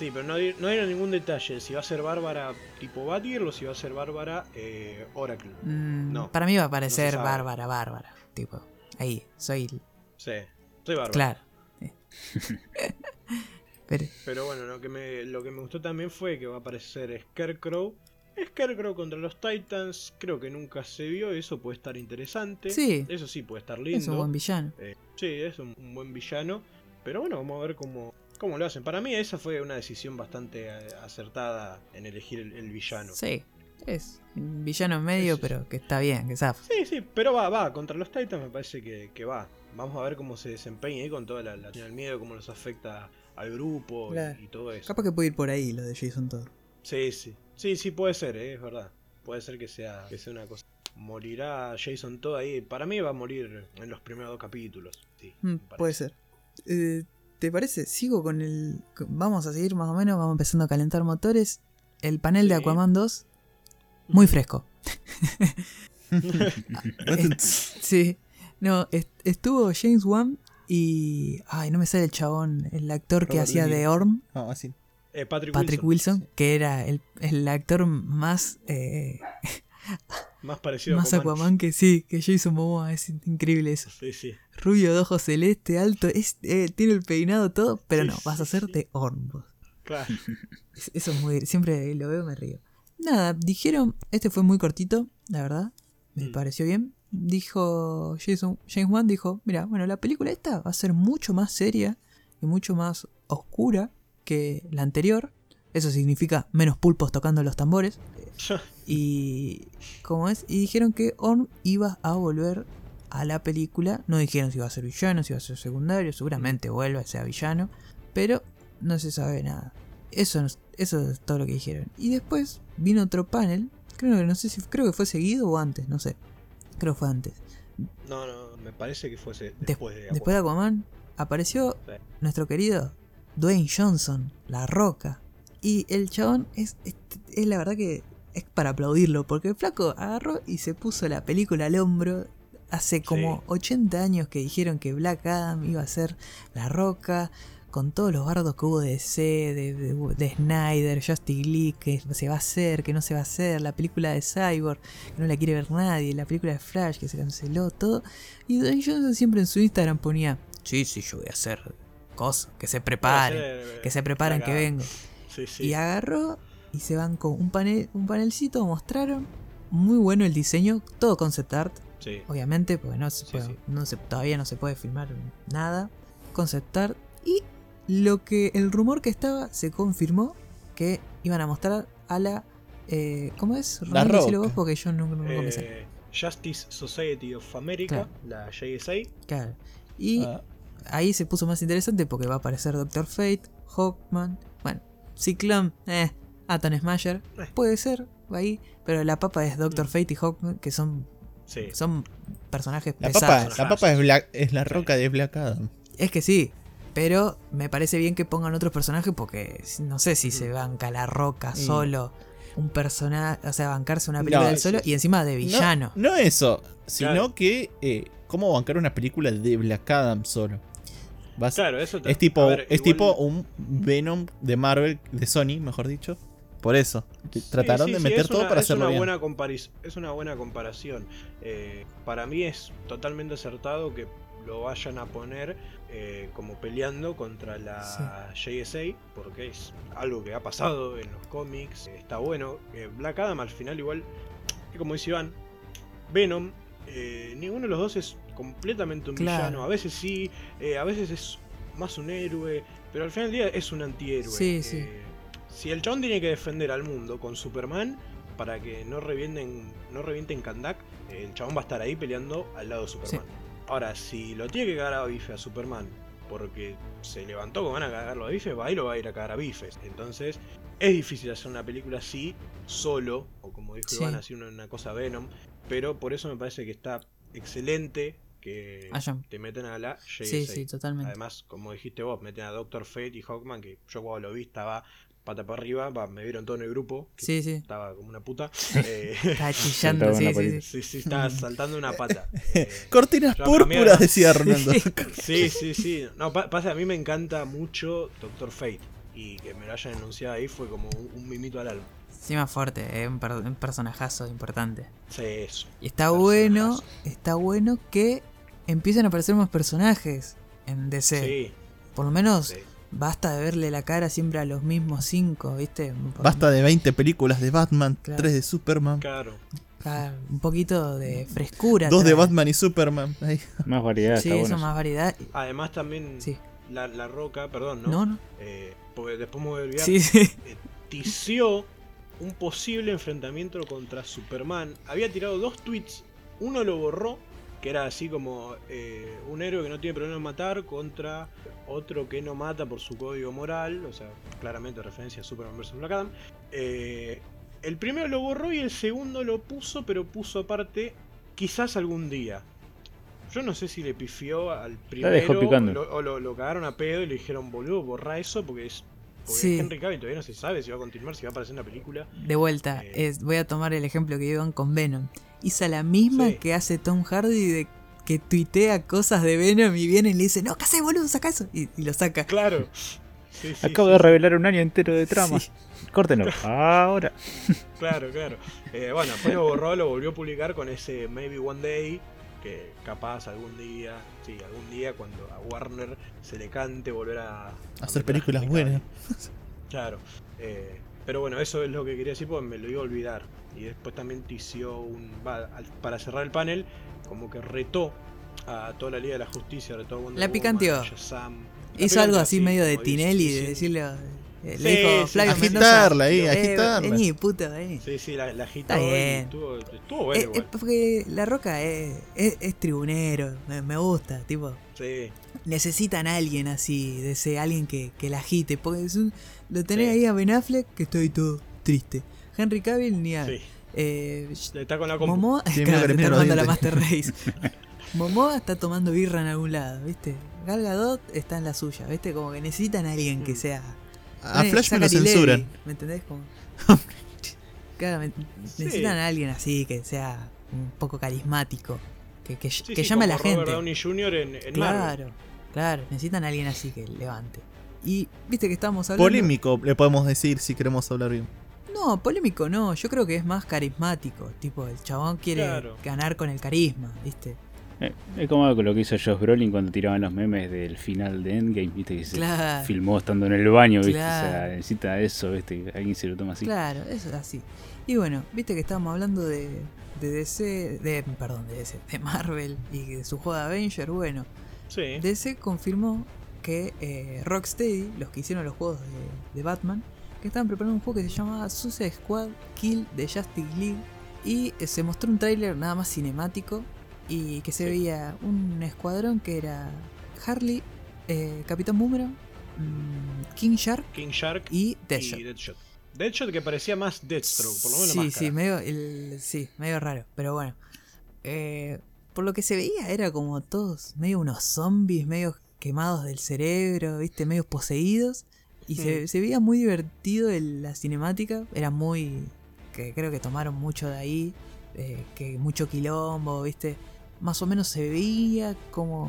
S4: Sí, pero no, no dieron ningún detalle. Si va a ser Bárbara tipo Batgirl o si va a ser Bárbara eh, Oracle.
S1: Mm,
S4: No,
S1: para mí va a aparecer
S4: sabe.
S1: Bárbara, Bárbara. Tipo, ahí, soy.
S4: Sí, soy Bárbara.
S1: Claro. Pero,
S4: Pero bueno, lo que, me, lo que me gustó también fue que va a aparecer Scarecrow. Scarecrow contra los Titans, creo que nunca se vio, eso puede estar interesante.
S1: Sí.
S4: Eso sí puede estar lindo.
S1: es un buen villano.
S4: Eh, sí, es un, un buen villano. Pero bueno, vamos a ver cómo, cómo lo hacen. Para mí esa fue una decisión bastante eh, acertada en elegir el, el villano.
S1: Sí, es un villano en medio,
S4: Sí, sí,
S1: pero que está bien, que zafa.
S4: Sí, sí, pero va, va. Contra los Titans me parece que, que va. Vamos a ver cómo se desempeña ahí con toda la, la el miedo, cómo los afecta al grupo y-
S1: Claro.
S4: y, todo eso.
S1: Capaz que puede ir por ahí lo de Jason Todd.
S4: Sí, sí. Sí, sí, puede ser, eh, es verdad. Puede ser que sea, que sea una cosa. Morirá Jason todo ahí. Para mí va a morir en los primeros dos capítulos. Sí,
S1: Mm, puede ser. Eh, ¿Te parece? Sigo con el. Vamos a seguir más o menos, vamos empezando a calentar motores. El panel de
S4: Sí.
S1: Aquaman 2, muy fresco. Sí. No, est- estuvo James Wan y. Ay, no me sale el chabón, el actor que hacía
S3: De.
S1: Orm,
S3: No, así.
S4: Eh, Patrick,
S1: Patrick
S4: Wilson.
S1: Wilson, que era el, el actor más. eh,
S4: Más parecido
S1: más
S4: a Aquaman.
S1: Aquaman que sí, que Jason Momoa. Es increíble eso.
S4: Sí, sí.
S1: Rubio de ojos celeste, alto, es, eh, tiene el peinado todo, pero no, vas a
S4: sí,
S1: hacer
S4: sí.
S1: de Orm. vos.
S4: Claro.
S1: Es- Eso es muy. Siempre lo veo, me río. Nada, dijeron. Este fue muy cortito, la verdad. Me
S4: Mm.
S1: pareció bien. Dijo Jason, James Wan: dijo, mira, bueno, la película esta va a ser mucho más seria y mucho más oscura que la anterior. Eso significa menos pulpos tocando los tambores. y. ¿Cómo es? Y dijeron que Orm iba a volver a la película. No dijeron si iba a ser villano, si iba a ser secundario. Seguramente vuelva a ser villano. Pero no se sabe nada. Eso, eso es todo lo que dijeron. Y después vino otro panel. Creo que no sé si creo que fue seguido o antes, no sé. Creo que fue antes.
S4: No, no, me parece que fuese
S1: Des-
S4: después de
S1: Después de Aquaman apareció
S4: Sí.
S1: nuestro querido Dwayne Johnson, La Roca. Y el chabón es, es, es la verdad que es para aplaudirlo, porque el flaco agarró y se puso la película al hombro. Hace como
S4: Sí.
S1: 80 años que dijeron que Black Adam iba a ser La Roca, con todos los bardos que hubo de DC, de, de, de Snyder, Justice League, que se va a hacer, que no se va a hacer, la película de Cyborg, que no la quiere ver nadie, la película de Flash, que se canceló, todo. Y Dwayne Johnson siempre en su Instagram ponía, sí, sí, yo voy a hacer cosas, que se preparen, que se preparen que vengo.
S4: Sí, sí.
S1: Y agarró y se van con un panel, un panelcito, mostraron, muy bueno el diseño, todo concept art,
S4: Sí.
S1: obviamente, porque no se
S4: Sí,
S1: puede-
S4: sí.
S1: no se- todavía no se puede filmar nada. Concept art. Y lo que el rumor que estaba se confirmó que iban a mostrar a la. Eh, ¿Cómo es?
S3: La
S1: vos porque yo no, no me.
S4: Eh, Justice Society of America, la JSA.
S1: Claro. Y
S3: Ah,
S1: ahí se puso más interesante porque va a aparecer Doctor Fate, Hawkman, bueno, Cyclone, eh, Atom Smasher,
S4: Eh.
S1: puede ser ahí, pero la papa es Doctor
S4: Mm.
S1: Fate y Hawkman, que son,
S4: Sí.
S1: son personajes
S3: la
S1: pesados.
S3: papa, la papa es, Black- es la roca de Black Adam.
S1: Es que sí, pero me parece bien que pongan otros personajes porque no sé si se banca la roca solo. Un personaje, o sea, bancarse una película
S3: No,
S1: del solo y encima de villano.
S3: No, no eso, sino
S4: Claro.
S3: que eh, cómo bancar una película de Black Adam solo. Vas-
S4: Claro, eso te-
S3: es tipo,
S4: ver,
S3: es
S4: igual-
S3: tipo un Venom de Marvel, de Sony, mejor dicho. Por eso.
S4: Sí,
S3: Trataron
S4: sí,
S3: de meter todo
S4: una-
S3: para
S4: es
S3: hacerlo
S4: una
S3: bien.
S4: buena comparis- Es una buena comparación. Eh, para mí es totalmente acertado que lo vayan a poner eh, como peleando contra la JSA, porque es algo que ha pasado en los cómics. eh, Está bueno. Eh, Black Adam al final igual, como dice Iván, Venom, eh, ninguno de los dos es completamente un
S1: Claro.
S4: villano. A veces sí, eh, a veces es más un héroe, pero al final del día es un antihéroe.
S1: Sí, sí.
S4: Si el chabón tiene que defender al mundo con Superman para que no revienten, no revienten Kandak, el chabón va a estar ahí peleando al lado de Superman. Ahora, si lo tiene que cagar a bife a Superman porque se levantó con ganas de cagarlo a bife, va y lo va a ir a cagar a bifes. Entonces, es difícil hacer una película así, solo, o como dijo
S1: Sí.
S4: Iván, así una, una cosa Venom. Pero por eso me parece que está excelente que
S1: Hayan-
S4: te meten a la JSA.
S1: Sí, sí, totalmente.
S4: Además, como dijiste vos, meten a Doctor Fate y Hawkman, que yo cuando lo vi estaba pata para arriba, va, me vieron todo en el grupo,
S1: Sí, sí.
S4: estaba como una puta. Eh,
S1: Está chillando, sí, sí, sí.
S4: sí, sí, estaba saltando una pata. Eh,
S3: Cortinas púrpuras, decía Ronaldo.
S4: Sí, sí, sí. No, pa- pasa, a mí me encanta mucho Doctor Fate. Y que me lo hayan anunciado ahí fue como un, un mimito al alma.
S1: Encima fuerte, es un, per- un personajazo importante.
S4: Sí, eso.
S1: Y está bueno, está bueno que empiecen a aparecer más personajes en DC.
S4: Sí,
S1: Por lo menos
S4: sí.
S1: Basta de verle la cara siempre a los mismos cinco, ¿viste?
S3: Basta de 20 películas de Batman,
S1: Claro.
S3: 3 de Superman,
S4: Claro.
S1: ah, un poquito de frescura.
S3: 2 de. Batman y Superman. Ahí.
S2: Más variedad,
S1: Sí,
S2: está
S1: eso
S2: bueno.
S1: más variedad.
S4: Además también
S1: Sí.
S4: la, la roca, perdón, ¿no?
S1: No, no.
S4: Eh, porque después me voy a olvidar.
S1: Sí, sí.
S4: eh, tició un posible enfrentamiento contra Superman. Había tirado dos tweets, uno lo borró, que era así como eh, un héroe que no tiene problema en matar contra otro que no mata por su código moral, o sea, claramente referencia a Superman vs. Black Adam. Eh, el primero lo borró y el segundo lo puso, pero puso aparte, quizás algún día. Yo no sé si le pifió al primero lo- o lo, lo cagaron a pedo y le dijeron, boludo, borra eso porque es porque
S1: Sí.
S4: Henry Cavill todavía no se sabe si va a continuar, si va a aparecer en la película.
S1: De vuelta,
S4: Eh.
S1: es, voy a tomar el ejemplo que iban con Venom. Hizo la misma
S4: Sí.
S1: que hace Tom Hardy de que tuitea cosas de Venom y viene y le dice, no, ¿qué haces, boludo? Saca eso. Y, y lo saca.
S4: Claro. Sí, sí,
S2: Acabo
S4: sí,
S2: de
S4: sí.
S2: revelar un año entero de trama.
S1: Sí.
S2: Córtenlo. Ahora.
S4: Claro, claro. Eh, bueno, después lo borró, lo volvió a publicar con ese Maybe One Day. Que capaz algún día, sí, algún día cuando a Warner se le cante volver a, a
S3: Hacer películas buenas.
S4: Claro. Eh, pero bueno, eso es lo que quería decir porque me lo iba a olvidar. Y después también tició un. va, al- para cerrar el panel, como que retó a toda la Liga de la Justicia, retó a Wonder
S1: La
S4: Woman,
S1: picanteó.
S4: a Shazam. La
S1: Hizo algo así
S4: sí,
S1: medio de Tinelli de decirle, Eh,
S4: Sí,
S1: le dijo
S4: sí,
S1: Flavio
S3: agitarla ahí,
S1: Mendoza.
S3: agitarla.
S1: vení, puta, vení.
S4: Sí, sí, la, la agitó
S1: Está
S4: y
S1: bien.
S4: Estuvo, estuvo bueno
S1: Eh,
S4: igual.
S1: eh, porque La Roca es, es- es tribunero, me, me gusta, tipo.
S4: Sí.
S1: Necesitan a alguien así, de ese alguien que, que la agite. Porque es un- lo tenés
S4: Sí.
S1: ahí a Ben Affleck, que ahí todo triste. Henry Cavill ni a.
S4: Sí.
S1: Eh,
S4: Está con la compu.
S1: Momoa, claro, está armando la Master. Race. Momoa está tomando birra en algún lado, ¿viste? Gal Gadot está en la suya, ¿viste? Como que necesitan a alguien que
S4: Mm.
S1: sea.
S3: A Flash me lo censuran.
S1: ¿Me entendés? Como... Claro, me-
S4: Sí.
S1: necesitan a alguien así, que sea un poco carismático. Que, que,
S4: Sí,
S1: que
S4: sí,
S1: llame a la
S4: Robert
S1: gente.
S4: Downey Jr. en, en Marvel.
S1: Claro, claro, necesitan a alguien así que levante. Y viste que estábamos hablando.
S3: Polémico, le podemos decir si queremos hablar bien.
S1: No, polémico no, yo creo que es más carismático. Tipo, el chabón quiere
S4: Claro.
S1: ganar con el carisma, ¿viste?
S2: Eh, es como lo que hizo Josh Brolin cuando tiraban los memes del final de Endgame, viste, que se
S1: Claro.
S2: filmó estando en el baño, viste, o
S1: Claro.
S2: sea, necesita eso, viste, que alguien se lo toma así.
S1: Claro, eso es así. Y bueno, viste que estábamos hablando de, de DC, de, perdón, de DC, de Marvel y de su juego de Avenger. Bueno,
S4: Sí.
S1: DC confirmó que eh, Rocksteady, los que hicieron los juegos de, de Batman, que estaban preparando un juego que se llamaba Suicide Squad Kill de Justice League. Y eh, se mostró un tráiler nada más cinemático y que se
S4: Sí.
S1: veía un escuadrón que era Harley, eh, Capitán Boomerang, mm, King Shark
S4: King Shark
S1: y
S4: y
S1: Deadshot.
S4: Deadshot. Que parecía más Deathstroke, por lo menos
S1: Sí, sí, medio, el- sí, medio raro, pero bueno. Eh, por lo que se veía era como todos, medio unos zombies, medio quemados del cerebro, viste, medio poseídos. Y se, se veía muy divertido el- la cinemática, era muy... que creo que tomaron mucho de ahí, eh, que mucho quilombo, viste. Más o menos se veía como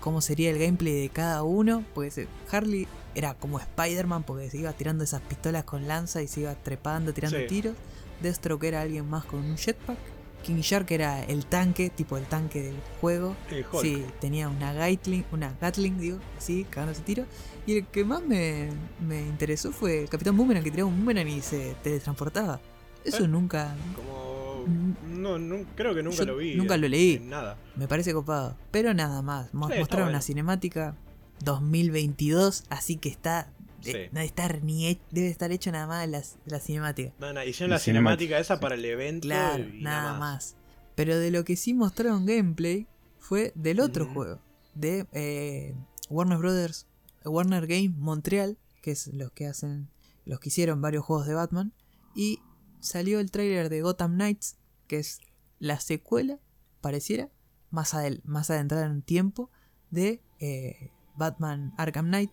S1: cómo sería el gameplay de cada uno, porque Harley era como Spider-Man porque se iba tirando esas pistolas con lanza y se iba trepando, tirando
S4: Sí.
S1: tiros. Deathstroke era alguien más con un jetpack. King Shark era el tanque, tipo el tanque del juego. Sí, tenía una Gatling, una Gatling, digo, sí, cagándose tiro. Y el que más me, me interesó fue el Capitán Boomerang que tiraba un boomerang y se teletransportaba. Eso
S4: ¿Eh?
S1: nunca
S4: Como. No, no, creo que nunca
S1: Yo
S4: lo vi.
S1: nunca lo leí.
S4: nada.
S1: me parece copado. Pero nada más. Mo-
S4: Sí, está
S1: mostraron una cinemática 2022, así que está.
S4: Sí.
S1: eh, no debe estar ni he- debe estar hecho nada más la, la cinemática.
S4: No, no, hicieron
S2: La
S4: la cinemática esa para el evento.
S1: Claro,
S4: y
S1: nada más. Pero de lo que sí mostraron gameplay fue del otro juego, de eh, Warner Brothers, Warner Game Montreal, que es los que hacen, los que hicieron varios juegos de Batman, y salió el tráiler de Gotham Knights, que es la secuela, pareciera, más, adel- más adentrada en un tiempo, de eh, Batman Arkham Knight,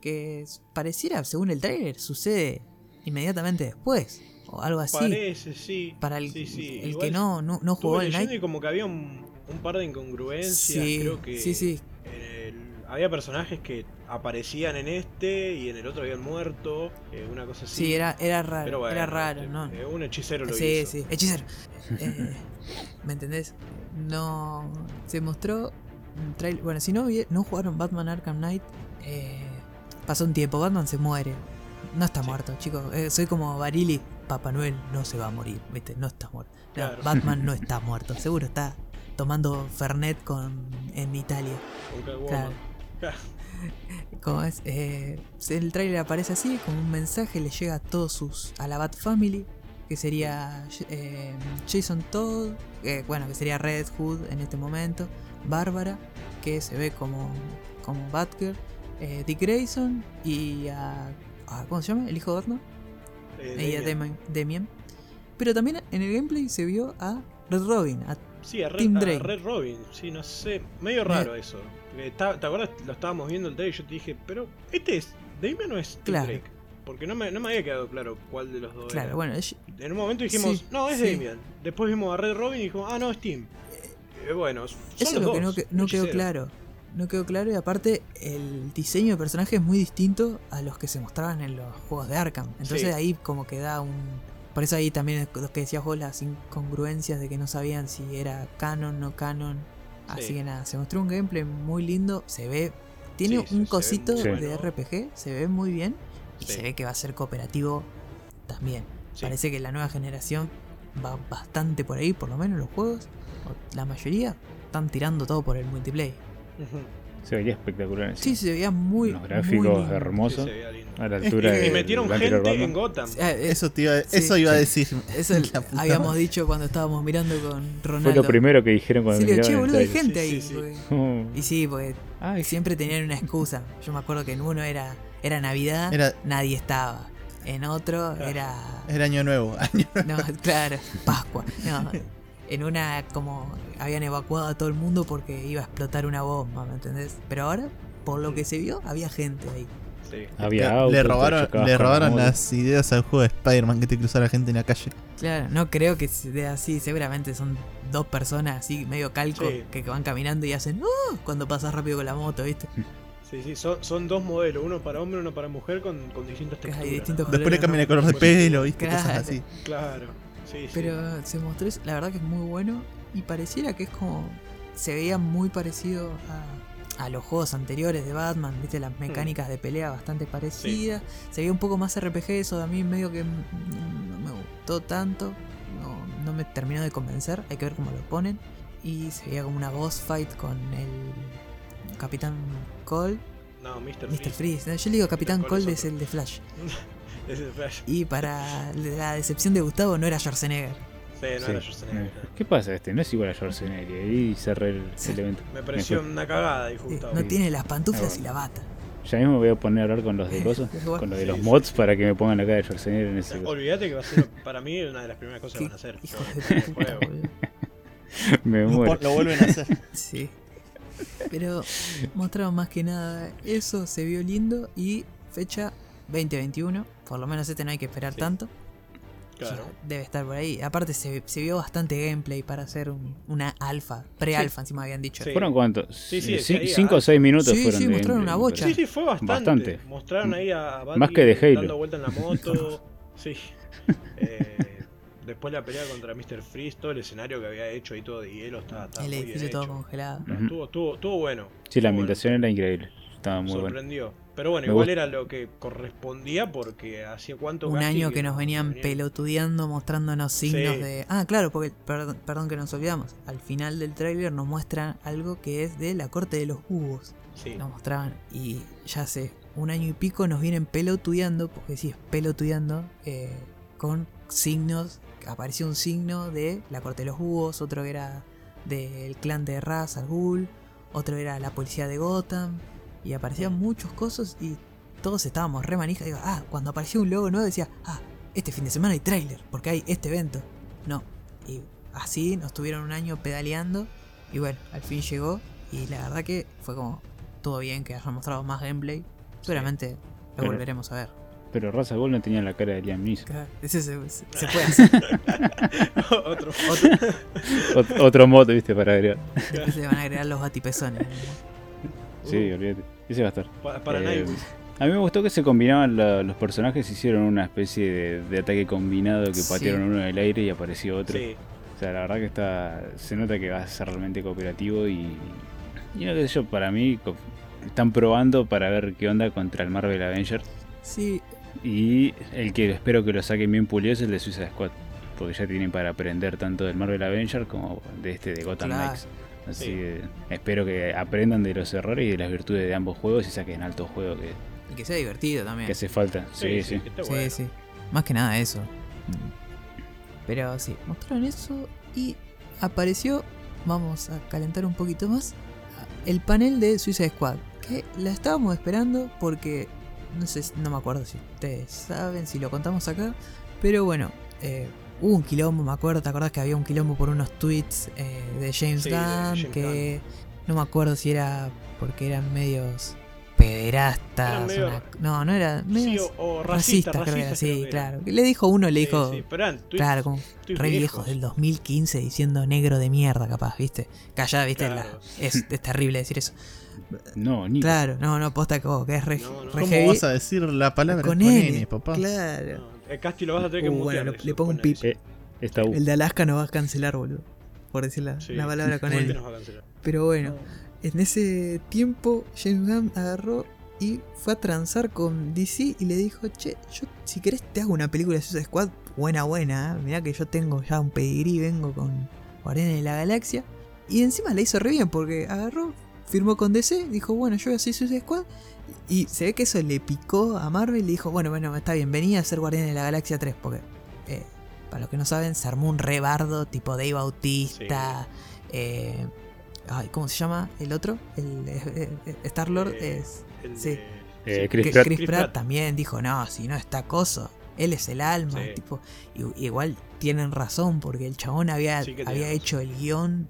S1: que es- pareciera, según el tráiler, sucede inmediatamente después, o algo así.
S4: Parece, sí.
S1: Para el,
S4: Sí, sí.
S1: el que no, no, no jugó el
S4: leyendo
S1: Night.
S4: y como que había un, un par de incongruencias.
S1: Sí,
S4: creo que
S1: sí, sí.
S4: el- había personajes que aparecían en este y en el otro habían muerto. eh, una cosa así.
S1: Sí, era, era raro.
S4: Pero bueno,
S1: era raro,
S4: este,
S1: ¿no?
S4: eh, un hechicero lo
S1: Sí,
S4: hizo.
S1: sí, hechicero. Eh, ¿Me entendés? No. Se mostró un trailer. Bueno, si no, no jugaron Batman Arkham Knight, pasó un tiempo. Batman se muere. No está
S4: Sí.
S1: muerto, chicos. Soy como Barili. Papá Noel no se va a morir, ¿viste? No está muerto. No,
S4: Claro.
S1: Batman no está muerto. Seguro está tomando Fernet con, en Italia. Claro. Como es, eh, el trailer aparece así, como un mensaje le llega a todos sus. a la Bat Family, que sería eh, Jason Todd, eh, bueno, que sería Red Hood en este momento, Bárbara, que se ve como, como Batgirl, eh, Dick Grayson y a, a- ¿Cómo se llama? El hijo de Batman, y a. Pero también en el gameplay se vio a Red Robin, a
S4: Sí, a Red, a. Red Robin. Sí, no sé. Medio raro eso. Eh, ¿Te, acuerdas? Lo estábamos viendo el trailer y yo te dije, pero ¿este es Damian o es
S1: Claro.
S4: Drake? Porque no me, no me había quedado claro cuál de los dos
S1: Claro,
S4: era.
S1: bueno, es-
S4: En un momento dijimos,
S1: Sí,
S4: no, es
S1: sí.
S4: Damian. Después vimos a Red Robin y dijimos, ah, no, es Tim. Eh, bueno, son
S1: Eso es lo que no, que-
S4: un
S1: no quedó claro. No quedó claro y aparte el diseño de personaje es muy distinto a los que se mostraban en los juegos de Arkham. Entonces
S4: Sí.
S1: ahí como que da un... Por eso ahí también lo que decías vos, las incongruencias de que no sabían si era canon, no canon. Así
S4: Sí.
S1: que nada, se mostró un gameplay muy lindo, se ve... Tiene
S4: Sí,
S1: un cosito
S4: muy
S1: de
S4: bueno.
S1: RPG, se ve muy bien y
S4: Sí.
S1: se ve que va a ser cooperativo también.
S4: Sí.
S1: Parece que la nueva generación va bastante por ahí, por lo menos los juegos, la mayoría están tirando todo por el multiplayer.
S2: Se veía espectacular.
S1: Sí, se veía muy. Muy
S2: gráficos
S1: lindo.
S2: hermosos.
S4: Sí, se veía lindo.
S2: A la altura
S3: que-
S2: de
S4: Y metieron gente en Gotham.
S1: Ah, eh,
S3: Eso, te iba,
S1: Sí.
S3: eso iba a decir.
S1: Eso habíamos
S3: madre.
S1: dicho cuando estábamos mirando con Ronaldo.
S2: Fue lo primero que dijeron cuando
S1: Sí, che, boludo, hay gente
S4: Sí,
S1: ahí.
S4: sí, sí.
S1: porque-
S2: Oh.
S1: Y sí, porque
S2: Ay,
S1: siempre tenían una excusa. Yo me acuerdo que en uno era, era Navidad,
S3: Era-
S1: nadie estaba. En otro
S4: Claro.
S1: era.
S3: Era año nuevo. año-
S1: No, claro, Pascua. No, en una como habían evacuado a todo el mundo porque iba a explotar una bomba, ¿me entendés? Pero ahora, por lo que se vio, había gente ahí.
S4: Sí.
S2: había
S3: le,
S2: autos,
S3: robaron, le
S2: la
S3: las ideas al juego de Spider-Man que te cruzara gente en la calle.
S1: Claro, no creo que sea así. Seguramente son dos personas así, medio calco,
S4: Sí.
S1: que van caminando y hacen ¡Uh! cuando pasas rápido con la moto, ¿viste?
S4: Sí, sí, son, son dos modelos, uno para hombre, uno para mujer, con, con distintas
S1: Que hay
S4: texturas.
S1: distintos
S4: ¿no?
S3: Después le cambian el color de pelo, ¿viste?
S1: Claro.
S3: Cosas así.
S4: Claro, sí, sí.
S1: Pero se mostró, la verdad que es muy bueno y pareciera que es como. Se veía muy parecido a, a los juegos anteriores de Batman, viste, las mecánicas de pelea bastante parecidas. Se veía un poco más RPG, eso a mí medio que mm, no me gustó tanto, no, no me terminó de convencer, hay que ver cómo lo ponen. Y se veía como una boss fight con el Capitán Cole,
S4: No, Mr.
S1: Mr.
S4: Freeze.
S1: No, yo le digo Capitán
S4: Cole es
S1: Cole es
S4: otro.
S1: el de Flash.
S4: Es el Flash.
S1: Y para la decepción de Gustavo no era Schwarzenegger.
S4: Sí, no
S2: Sí.
S4: era Schwarzenegger.
S2: ¿Qué pasa este? No es igual a Schwarzenegger. Y ahí cerré el,
S1: Sí.
S2: el evento.
S4: Me pareció
S2: Mejor.
S4: una cagada, dijo
S1: Sí,
S4: Gustavo.
S1: no tiene las pantuflas
S2: Ah,
S1: y la bata.
S2: Ya mismo me voy a poner a hablar con los de cosas, con los de
S4: Sí,
S2: los
S4: sí.
S2: mods para que me pongan la cara de Schwarzenegger en ese coso.
S4: Olvídate que va a ser para mí una de las primeras cosas que van a hacer.
S1: hijos
S4: Yo-
S1: de
S4: juego.
S1: boludo.
S2: Me muero.
S3: lo vuelven a hacer.
S1: Sí. Pero mostraron más que nada eso, se vio lindo y fecha 2021. Por lo menos este no hay que esperar
S4: Sí.
S1: tanto.
S4: Claro.
S1: Debe estar por ahí. Aparte se, se vio bastante gameplay para hacer un- una alfa, pre-alfa encima habían dicho.
S4: Sí.
S2: ¿Fueron cuántos?
S4: Sí, sí, ahí,
S2: cinco o seis minutos
S1: Sí,
S2: fueron
S1: sí, mostraron
S2: gameplay,
S1: una bocha.
S4: Sí, sí, fue bastante.
S2: Bastante.
S4: Mostraron ahí a Batman
S2: Más que de Halo.
S4: dando vuelta en la moto. sí. Eh, después la pelea contra Mr. Freeze, todo el escenario que había hecho y todo de hielo estaba, estaba
S1: El
S4: muy bien
S1: edificio todo congelado.
S4: Estuvo, estuvo, estuvo bueno.
S2: Sí, la ambientación era increíble. Estaba muy
S4: bueno. Pero bueno,
S2: Me
S4: igual
S2: gusta.
S4: era lo que correspondía porque hacía cuánto
S1: Un año que nos venían
S4: venían-
S1: pelotudeando, mostrándonos signos
S4: Sí.
S1: de. Ah, claro, porque, perdón, perdón que nos olvidamos. Al final del tráiler nos muestran algo que es de la corte de los búhos.
S4: Sí,
S1: Nos mostraban y ya hace un año y pico nos vienen pelotudeando, porque sí, es pelotudeando, eh, con signos. Apareció un signo de la corte de los búhos, otro que era del clan de Raz al Ghul, otro era la policía de Gotham, y aparecían muchos cosas y todos estábamos re manija. Digo, ah, cuando apareció un logo nuevo decía, ah, este fin de semana hay tráiler, porque hay este evento. No, y así nos tuvieron un año pedaleando, y bueno, al fin llegó, y la verdad que fue como todo bien que hayan mostrado más gameplay. Seguramente lo
S2: Pero-
S1: volveremos a ver.
S2: Pero Raza Gold no tenía la cara de Liam Neeson.
S1: Claro, ese se, se- se puede hacer.
S4: otro.
S2: Ot- otro mod, viste, para agregar.
S1: Después se van a agregar los batipezones.
S2: Sí,
S4: Uh,
S2: olvídate. Ese va a estar.
S4: pa- para
S2: Eh. A mí me gustó que se combinaban la- los personajes, hicieron una especie de, de ataque combinado que
S1: Sí.
S2: patearon uno en el aire y apareció otro.
S4: Sí,
S2: O sea, la verdad que está se nota que va a ser realmente cooperativo y, y no sé yo, para mí están probando para ver qué onda contra el Marvel Avengers
S1: Sí,
S2: y el que espero que lo saquen bien pulido es el de Suicide Squad, porque ya tienen para aprender tanto del Marvel Avengers como de este de Gotham
S1: Claro.
S2: Knights. Así
S4: Sí.
S2: que espero que aprendan de los errores y de las virtudes de ambos juegos y saquen alto juego que,
S1: y que sea divertido también.
S2: que hace falta. Sí, sí.
S1: Sí,
S4: bueno.
S1: sí. Más que nada eso. Pero sí, mostraron eso y apareció, vamos a calentar un poquito más, el panel de Suicide Squad. Que la estábamos esperando porque, no sé, no me acuerdo si ustedes saben, si lo contamos acá. Pero bueno, eh, hubo un quilombo, me acuerdo, ¿te acordás que había un quilombo por unos tweets eh, de James
S4: Sí, de
S1: Gunn?
S4: James
S1: que no me acuerdo si era porque eran medios pederastas.
S4: Medio-
S1: una- no, no era...
S4: Sí,
S1: medios
S4: o, o
S1: racista,
S4: racista,
S1: creo que era,
S4: racista.
S1: sí, claro. Le dijo uno, le dijo,
S4: pero eran tweets-
S1: claro, como
S4: tweets
S1: re viejos del 2015 diciendo negro de mierda, capaz, ¿viste? Callada, ¿viste? La- es, es terrible decir eso.
S2: No, ni
S1: Claro, no, no, posta que, oh, que es re,
S4: No, no.
S1: re
S3: ¿Cómo
S1: heavy.
S3: vas a decir la palabra
S1: con
S3: con
S1: N,
S3: N, papá?
S1: Claro.
S4: No, el Casti lo vas a tener que
S1: Uh,
S4: mutear.
S1: bueno,
S4: eso,
S1: le pongo un pip.
S2: Eh.
S1: El de Alaska nos va a cancelar, boludo. Por decir la,
S4: Sí.
S1: la palabra con él. Pero bueno, en ese tiempo James Gunn agarró y fue a transar con DC y le dijo, che, yo si querés te hago una película de Suicide Squad buena, buena, ¿eh? mirá que yo tengo ya un pedigrí, vengo con Guardianes de la Galaxia. Y encima la hizo re bien porque agarró, firmó con DC, dijo, bueno, yo voy a hacer Suicide Squad. Y se ve que eso le picó a Marvel y dijo, bueno, bueno, está bien, venía a ser Guardián de la Galaxia 3, porque, eh, para los que no saben, se armó un rebardo tipo Dave Bautista. eh, ay, ¿Cómo se llama el otro? El, Star Lord
S4: Eh,
S1: es...
S4: El
S1: sí.
S2: Eh. Chris Pratt.
S1: Chris también dijo, no, si no está coso, él es el alma,
S4: Sí.
S1: tipo, igual tienen razón, porque el chabón había,
S4: Sí
S1: había hecho el guion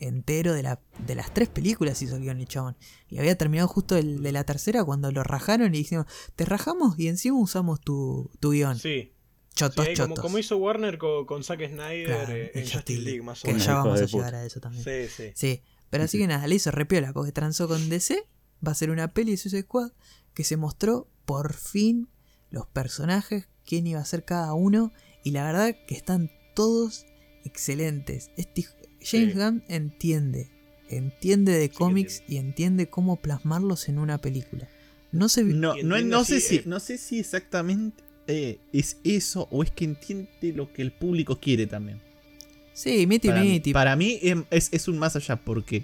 S1: entero de, la, de las tres películas hizo el guion el chabón. Y había terminado justo el de la tercera cuando lo rajaron y dijeron, te rajamos y encima usamos tu, tu guion.
S4: Sí,
S1: Chotos,
S4: sí, como,
S1: chotos.
S4: como hizo Warner con, con Zack Snyder
S1: Claro,
S4: eh,
S1: en
S4: Justice League, más o
S1: que
S4: menos.
S1: ya
S2: Hijos
S1: vamos a llegar a eso también.
S4: Sí, sí.
S1: Sí, pero así que nada, le hizo repiola porque transó con DC. Va a ser una peli de Suicide Squad que se mostró por fin los personajes, quién iba a ser cada uno. Y la verdad que están todos excelentes. Este, hijo- James
S4: Sí.
S1: Gunn entiende, entiende de cómics y entiende cómo plasmarlos en una película. No se
S3: No, no, no sé si,
S4: eh.
S3: no sé si exactamente eh, es eso o es que entiende lo que el público quiere también.
S1: Sí, miti
S3: Para, mí-
S1: miti.
S3: para mí em, es, es un más allá porque